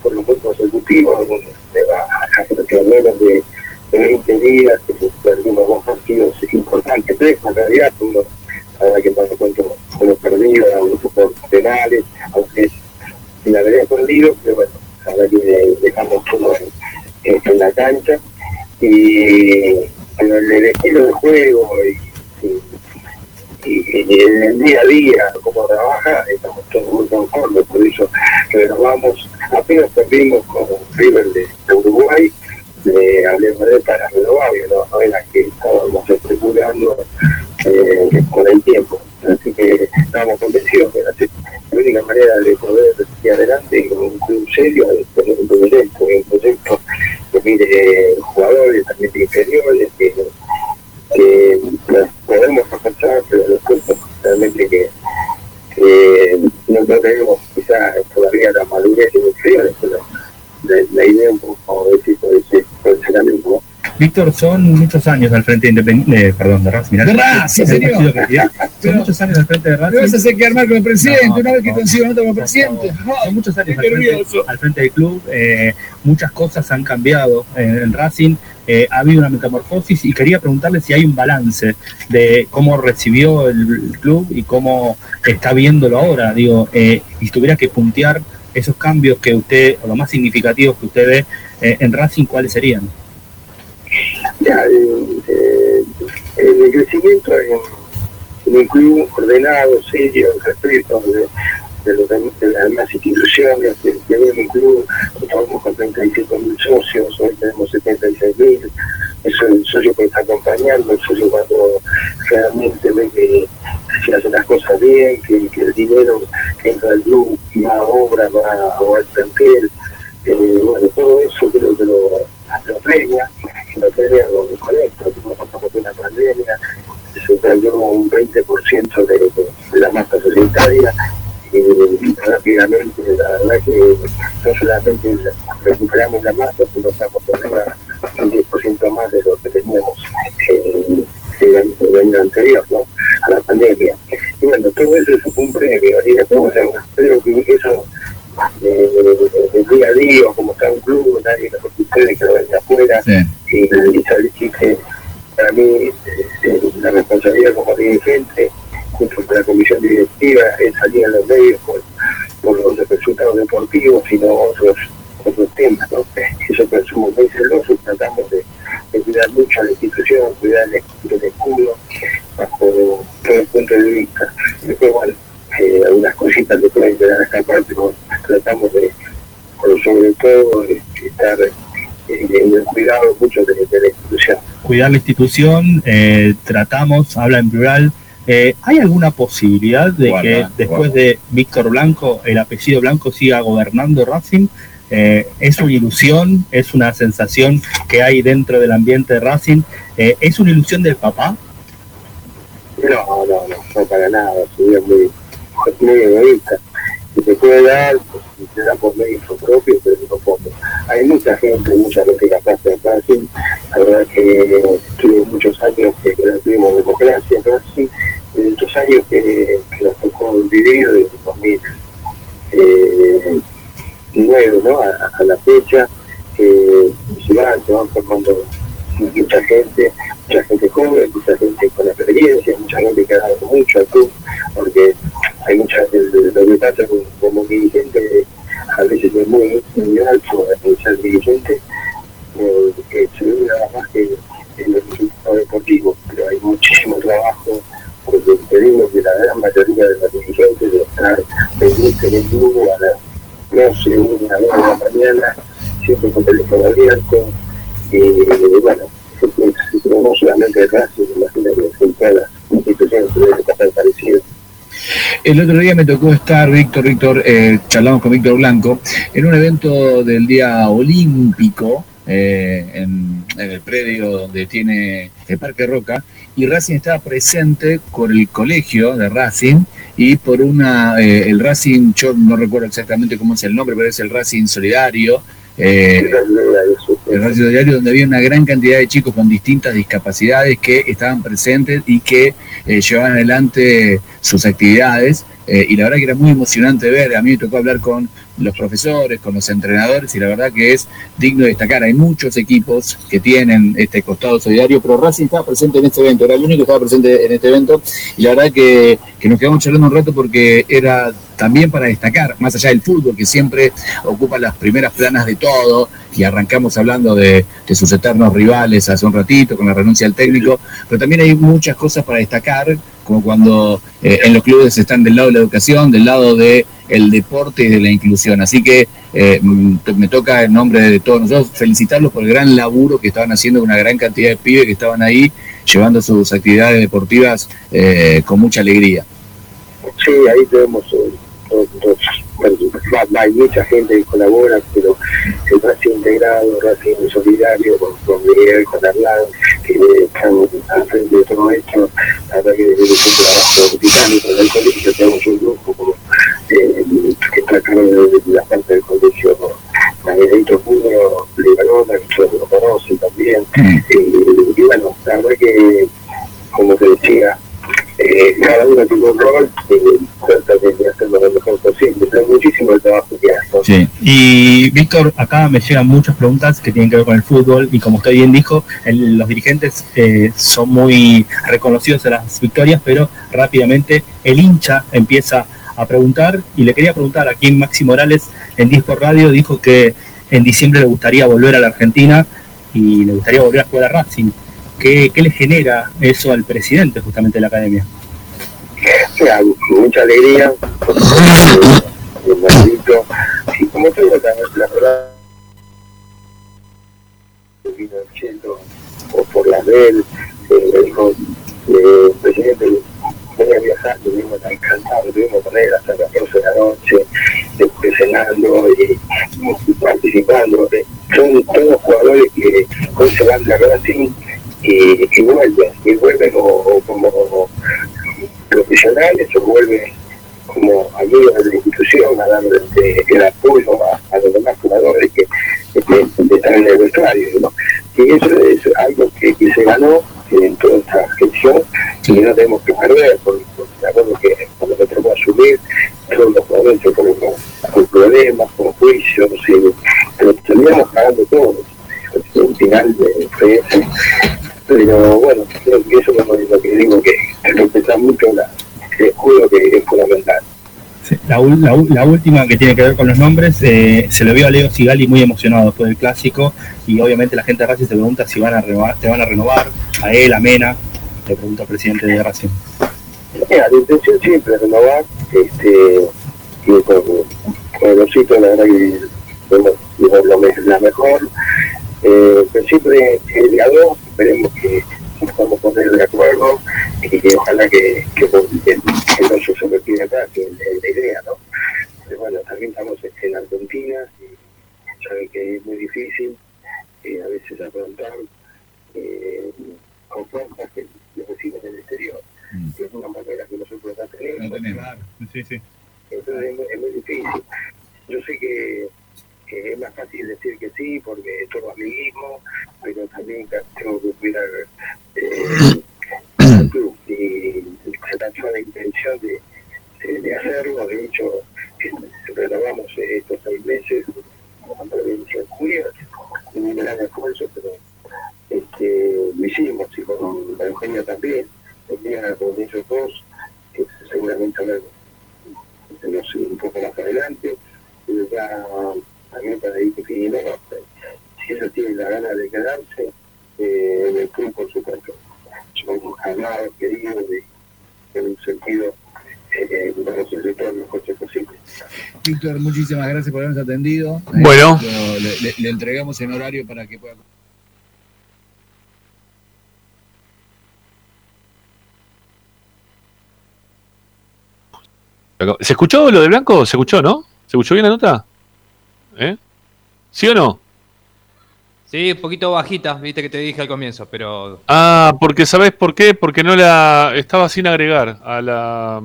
por lo menos consecutivos, a menos de, de 20 días, que perdimos dos partidos importantes, tres en realidad, uno, la verdad que cuando cuento uno perdido, uno por penales, aunque sin haber perdido, pero bueno, la verdad que dejamos todo en, en la cancha. Y pero el estilo de juego y, y, y- en el día a día, cómo trabaja, estamos todos muy conformes, por eso renovamos, apenas perdimos con River de, de Uruguay, le hablé con él para renovar, y no, no era que estábamos especulando eh, con el tiempo, así que estábamos convencidos que la única manera de poder ir adelante con un club serio es tener un proyecto, un proyecto que mire jugadores también inferiores, que, que pues, podemos alcanzar, pero después realmente que, que no, no tenemos quizá todavía la madurez inferiores, pero la, la idea un poco por ese, por ese ¿no? Víctor, son muchos años al frente de Independiente, perdón, de Racing. De Racing. Son muchos años al frente de Racing. Me vas a hacer quedar mal con el presidente, No, una vez que no, consigo nota como presidente. Son muchos años al frente, al frente del club. eh, muchas cosas han cambiado en, en Racing. eh, ha habido una metamorfosis y quería preguntarle si hay un balance de cómo recibió el, club y cómo está viéndolo ahora. Digo, eh, y tuviera que puntear esos cambios que usted, o los más significativos que usted ve eh, en Racing, ¿cuáles serían? Ya, el crecimiento en, un club ordenado, serio, respeto de, las demás instituciones, que en un club, estamos con 35 mil socios, hoy tenemos 76 mil, es el socio que está acompañando, el socio cuando realmente ve que se hacen las cosas bien, que, el dinero que entra al club va a obra, va, a al plantel, eh, bueno, todo eso creo que lo, lo premia, lo premia lo desconecta, pasamos una pandemia, se perdió un 20% de, de la masa societaria y rápidamente, la verdad que no solamente recuperamos la masa, sino estamos por un 10% más de lo que teníamos eh, el año anterior, ¿no? a la pandemia. Y bueno, todo eso es un premio, y después, espero que eso eh, el día a día, como está un club, nadie lo ustedes que lo ven de afuera, y, y, que para mí eh, la responsabilidad como dirigente junto con la comisión directiva, es salir en los medios por, los resultados deportivos, sino otros otros temas, ¿no? Eso que somos muy celosos, tratamos de, cuidar mucho a la institución, cuidar el, escudo, bajo todo el punto de vista. Después, bueno, eh, algunas cositas que pueden quedar escapar, pero tratamos de, sobre todo, de, estar eh, en el cuidado mucho de, la institución. Cuidar la institución, eh, tratamos, habla en plural, eh, ¿Hay alguna posibilidad de que después de Víctor Blanco, el apellido Blanco siga gobernando Racing? Eh, ¿Es una ilusión? ¿Es una sensación que hay dentro del ambiente de Racing? Eh, ¿Es una ilusión del papá? No, no, no, no para nada. Sería muy, muy egoísta. Si se puede dar, pues se da por medio propio, pero no poco. Hay mucha gente, mucha gente capaz de Racing. La verdad que tuve muchos años que, que no tuvimos democracia en Racing de estos años que, nos tocó vivir desde 2009 ¿no? a, la fecha, que se van, se van formando mucha gente, mucha gente joven, mucha gente con experiencia, mucha gente que ha dado mucho al club, porque hay mucha gente, lo que pasa como, como dirigente a veces es muy, muy alto ser dirigente, eh, que se ve nada más que en el resultado deportivo, pero hay muchísimo trabajo porque pedimos que la gran mayoría de los dirigentes de estar pendientes en el grupo a las 12, 1, 2 de la mañana, siempre con teléfono abierto, y bueno, no solamente que todas las instituciones pasar parecido. El otro día me tocó estar, Víctor, Víctor, eh, charlamos con Víctor Blanco, en un evento del Día Olímpico, eh, en, el predio donde tiene el Parque Roca, y Racing estaba presente con el colegio de Racing y por una, eh, el Racing, yo no recuerdo exactamente cómo es el nombre, pero es el Racing Solidario, eh, el Racing Solidario donde había una gran cantidad de chicos con distintas discapacidades que estaban presentes y que llevaban adelante sus actividades. y la verdad que era muy emocionante ver, a mí me tocó hablar con los profesores, con los entrenadores, y la verdad que es digno de destacar. Hay muchos equipos que tienen este costado solidario, pero Racing estaba presente en este evento, era el único que estaba presente en este evento, y la verdad que, que nos quedamos charlando un rato porque era también para destacar, más allá del fútbol, que siempre ocupa las primeras planas de todo, y arrancamos hablando de, sus eternos rivales hace un ratito, con la renuncia del técnico, pero también hay muchas cosas para destacar, como cuando eh, en los clubes están del lado de la educación, del lado de el deporte y de la inclusión. Así que eh, me toca en nombre de todos nosotros felicitarlos por el gran laburo que estaban haciendo una gran cantidad de pibes que estaban ahí llevando sus actividades deportivas eh, con mucha alegría. Sí, ahí tenemos hay mucha gente que colabora, pero el Racing Integrado, Racing Solidario, con, con Miguel, con Arlán, que están al frente de todo esto, la verdad que desde un trabajo titánico en colegio tenemos un grupo como, eh, de, la parte del colegio Margarito Julio Libanona, que ustedes lo conocen también, mm. y, bueno, la verdad que, como te decía, eh, cada uno tiene un rol y trata de hacerlo lo mejor posible. Es muchísimo el trabajo que hacen. Sí. Y Víctor, acá me llegan muchas preguntas que tienen que ver con el fútbol y como usted bien dijo, el- los dirigentes eh, son muy reconocidos en las victorias, pero rápidamente el hincha empieza a preguntar y le quería preguntar aquí en Maxi Morales en Disco Radio dijo que en diciembre le gustaría volver a la Argentina y le gustaría volver a jugar a Racing. ¿Qué, qué le genera eso al presidente justamente de la academia? Sea, mucha alegría, como te la, verdad, o por la eh, eh, presidente, a viajar, tuvimos tan cansados, tuvimos con él hasta las 12 de la noche, después cenando y, y participando. eh, Son todos jugadores que hoy se van de Racing y, y vuelven, y vuelven o- o como profesionales o vuelven como amigos de la institución a dar este, el apoyo a, a los demás jugadores que, están en el vestuario. ¿no? Y eso es algo que, que se ganó en toda esta gestión y no tenemos que perder, porque, porque me acuerdo que cuando me tocó asumir, todos los ponen con, con problemas, con juicios, y, pero terminamos pagando todos. El final de- fue ese. Pero bueno, creo que eso es lo, lo que digo, que respetar mucho la, el escudo que es fundamental. Sí, La, última que tiene que ver con los nombres, eh, se lo vio a Leo Sigali muy emocionado después del clásico y obviamente la gente de Racing se pregunta si van a renovar, te van a renovar, a él, a Mena, le pregunta al presidente de Racing. Mira, la intención siempre es renovar, este, y con, con los hitos, la verdad que bueno, lo la mejor. Eh, pero siempre el día 2, esperemos que nos podamos poner de acuerdo y que ojalá que, que, que, que no se que es la idea, ¿no? Pero bueno, también estamos en Argentina y saben que es muy difícil eh, a veces afrontar eh, ofertas que reciben en el exterior. Que es una manera que nosotros no tenemos. Sí, sí. Entonces es muy, es muy difícil. Yo sé que, que es más fácil decir que sí porque es todo amiguismo, pero también tengo que cuidar eh, el club. Y se tachó la intención de, de, de hacerlo. De hecho, renovamos estos seis meses con provincia de julio, un gran esfuerzo, pero este, lo hicimos y con la Eugenia también. El día con ellos dos, que seguramente sé, un poco más adelante, pero ya también para ir definiendo, si ellos tienen la gana de quedarse, eh, en el club, por supuesto, son amados, queridos, y en un sentido, eh, vamos a hacer todo lo mejor posible. Víctor, muchísimas gracias por habernos atendido. Eh, Bueno. le, le- le entregamos en horario para que pueda. ¿Se escuchó lo de Blanco? ¿Se escuchó, no? ¿Se escuchó bien la nota? ¿Eh? ¿Sí o no? Sí, un poquito bajita, viste que te dije al comienzo, pero Ah, porque ¿sabés por qué? Porque no la estaba sin agregar a la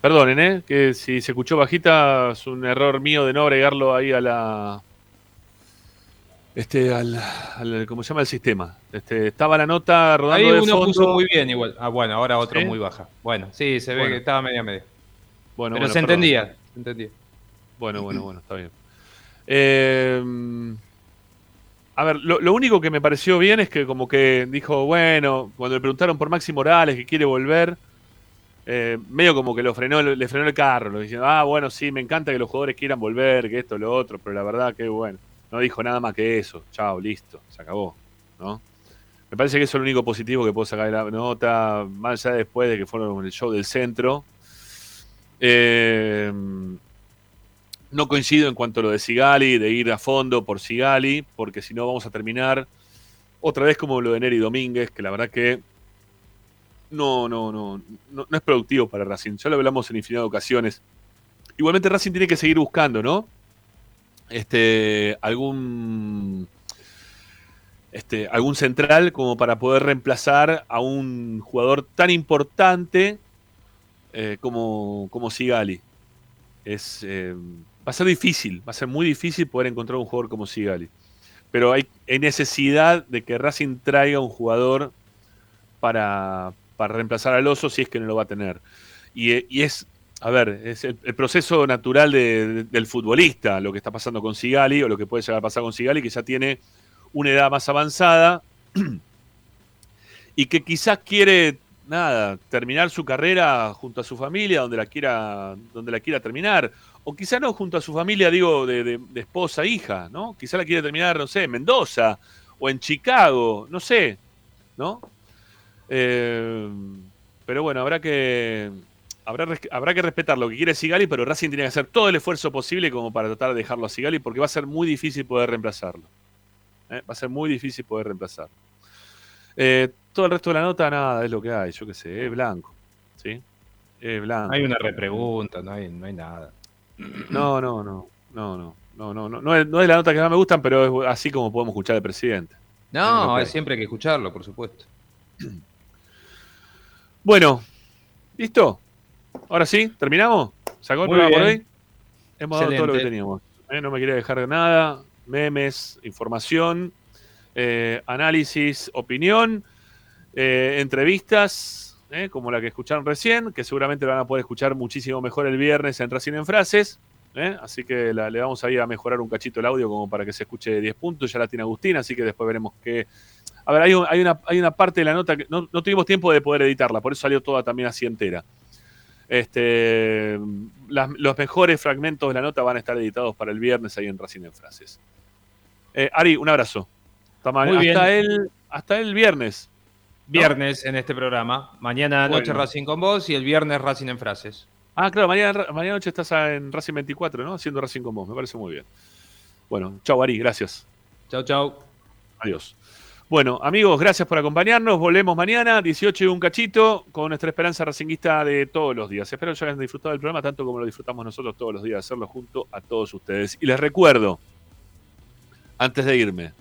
Perdonen, ¿eh? Que si se escuchó bajita es un error mío de no agregarlo ahí a la este al, al- ¿cómo se llama el sistema? Este estaba la nota rodando ahí de uno fondo. puso muy bien igual. Ah, bueno, ahora otro ¿Sí? muy baja. Bueno, sí, se ve Bueno. que estaba media media. Bueno, pero bueno, se perdón. entendía, se entendía. Bueno, bueno, bueno, está bien. Eh, a ver, lo, único que me pareció bien es que como que dijo, bueno, cuando le preguntaron por Maxi Morales que quiere volver, eh, medio como que lo frenó, le frenó el carro, diciendo, ah, bueno, sí, me encanta que los jugadores quieran volver, que esto, lo otro, pero la verdad que bueno, no dijo nada más que eso, chao, listo, se acabó, ¿no? Me parece que eso es lo único positivo que puedo sacar de la nota, más allá después de que fueron el show del centro. Eh, no coincido en cuanto a lo de Sigali, de ir a fondo por Sigali, porque si no vamos a terminar otra vez como lo de Neri Domínguez, que la verdad que no, no, no, no, no es productivo para Racing. Ya lo hablamos en infinidad de ocasiones. Igualmente Racing tiene que seguir buscando, ¿no? Este, algún, este, algún central como para poder reemplazar a un jugador tan importante eh, como, como Sigali. Es, eh, va a ser difícil, va a ser muy difícil poder encontrar un jugador como Sigali. Pero hay, necesidad de que Racing traiga un jugador para, para reemplazar al oso si es que no lo va a tener. Y, es a ver, es el, proceso natural de- de- del futbolista, lo que está pasando con Sigali o lo que puede llegar a pasar con Sigali, que ya tiene una edad más avanzada y que quizás quiere, nada, terminar su carrera junto a su familia, donde la quiera, donde la quiera terminar. O quizá no junto a su familia, digo, de, de- de esposa, hija, ¿no? Quizá la quiere terminar, no sé, en Mendoza o en Chicago, no sé, ¿no? Eh, pero bueno, habrá que, habrá, habrá que respetar lo que quiere Sigali, pero Racing tiene que hacer todo el esfuerzo posible como para tratar de dejarlo a Sigali, porque va a ser muy difícil poder reemplazarlo. ¿eh? Va a ser muy difícil poder reemplazarlo. Eh, todo el resto de la nota, nada, es lo que hay, yo qué sé, es blanco. ¿Sí? Es blanco. Hay una repregunta, no hay, no hay nada. No, no, no, no, no. No, no, no, no es, la nota que más me gustan, pero es así como podemos escuchar al presidente. No, siempre hay que escucharlo, por supuesto. Bueno, ¿listo? Ahora sí, ¿terminamos? ¿Sacó el Muy programa por hoy? Hemos dado todo lo que teníamos. Eh, no me quería dejar de nada. Memes, información, eh, análisis, opinión, eh, entrevistas ¿eh? como la que escucharon recién, que seguramente la van a poder escuchar muchísimo mejor el viernes en Racing en Frases. ¿eh? Así que la- le vamos a ir a mejorar un cachito el audio como para que se escuche 10 puntos. Ya la tiene Agustín, así que después veremos qué. A ver, hay, un- hay una, hay una parte de la nota que no, no tuvimos tiempo de poder editarla, por eso salió toda también así entera. Este, las- los mejores fragmentos de la nota van a estar editados para el viernes ahí en Racing en Frases. Eh, Ari, un abrazo. Hasta, bien. el, hasta el viernes. Viernes en este programa. Mañana noche Bueno. Racing con vos y el viernes Racing en frases. Ah, claro, mañana, mañana noche estás en Racing 24, ¿no? Haciendo Racing con vos, me parece muy bien. Bueno, chau Ari, gracias. Chau, chau. Adiós. Bueno, amigos, gracias por acompañarnos. Volvemos mañana, 18 y un cachito, con nuestra esperanza racinguista de todos los días. Espero que hayan disfrutado del programa tanto como lo disfrutamos nosotros todos los días, de hacerlo junto a todos ustedes. Y les recuerdo, antes de irme,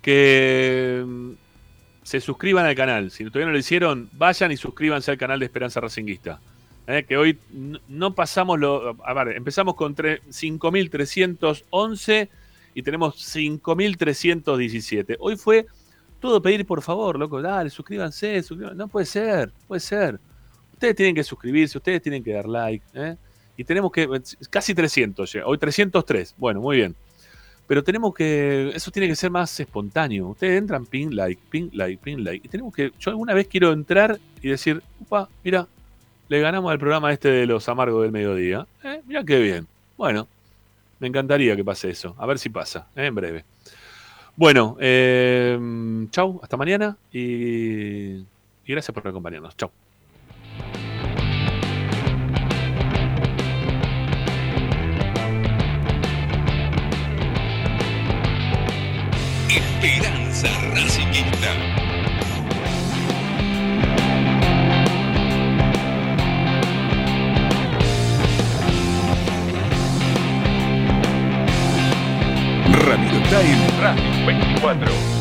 que mm, se suscriban al canal. Si todavía no lo hicieron, vayan y suscríbanse al canal de Esperanza Racinguista. Eh, que hoy no pasamos lo. A ver, empezamos con tre- 5.311 y tenemos 5.317. Hoy fue todo pedir por favor, loco. Dale, suscríbanse, suscríbanse. No puede ser, puede ser. Ustedes tienen que suscribirse, ustedes tienen que dar like. ¿eh? Y tenemos que. Casi 300 ya. Hoy 303. Bueno, muy bien. Pero tenemos que. Eso tiene que ser más espontáneo. Ustedes entran, ping, like, ping, like, ping, like. Y tenemos que. Yo alguna vez quiero entrar y decir, upa, mira, le ganamos al programa este de los amargos del mediodía. Eh, mira qué bien. Bueno, me encantaría que pase eso. A ver si pasa, eh, en breve. Bueno, eh, chau, hasta mañana y, y gracias por acompañarnos. Chau. Racingista. Radio Time Radio 24.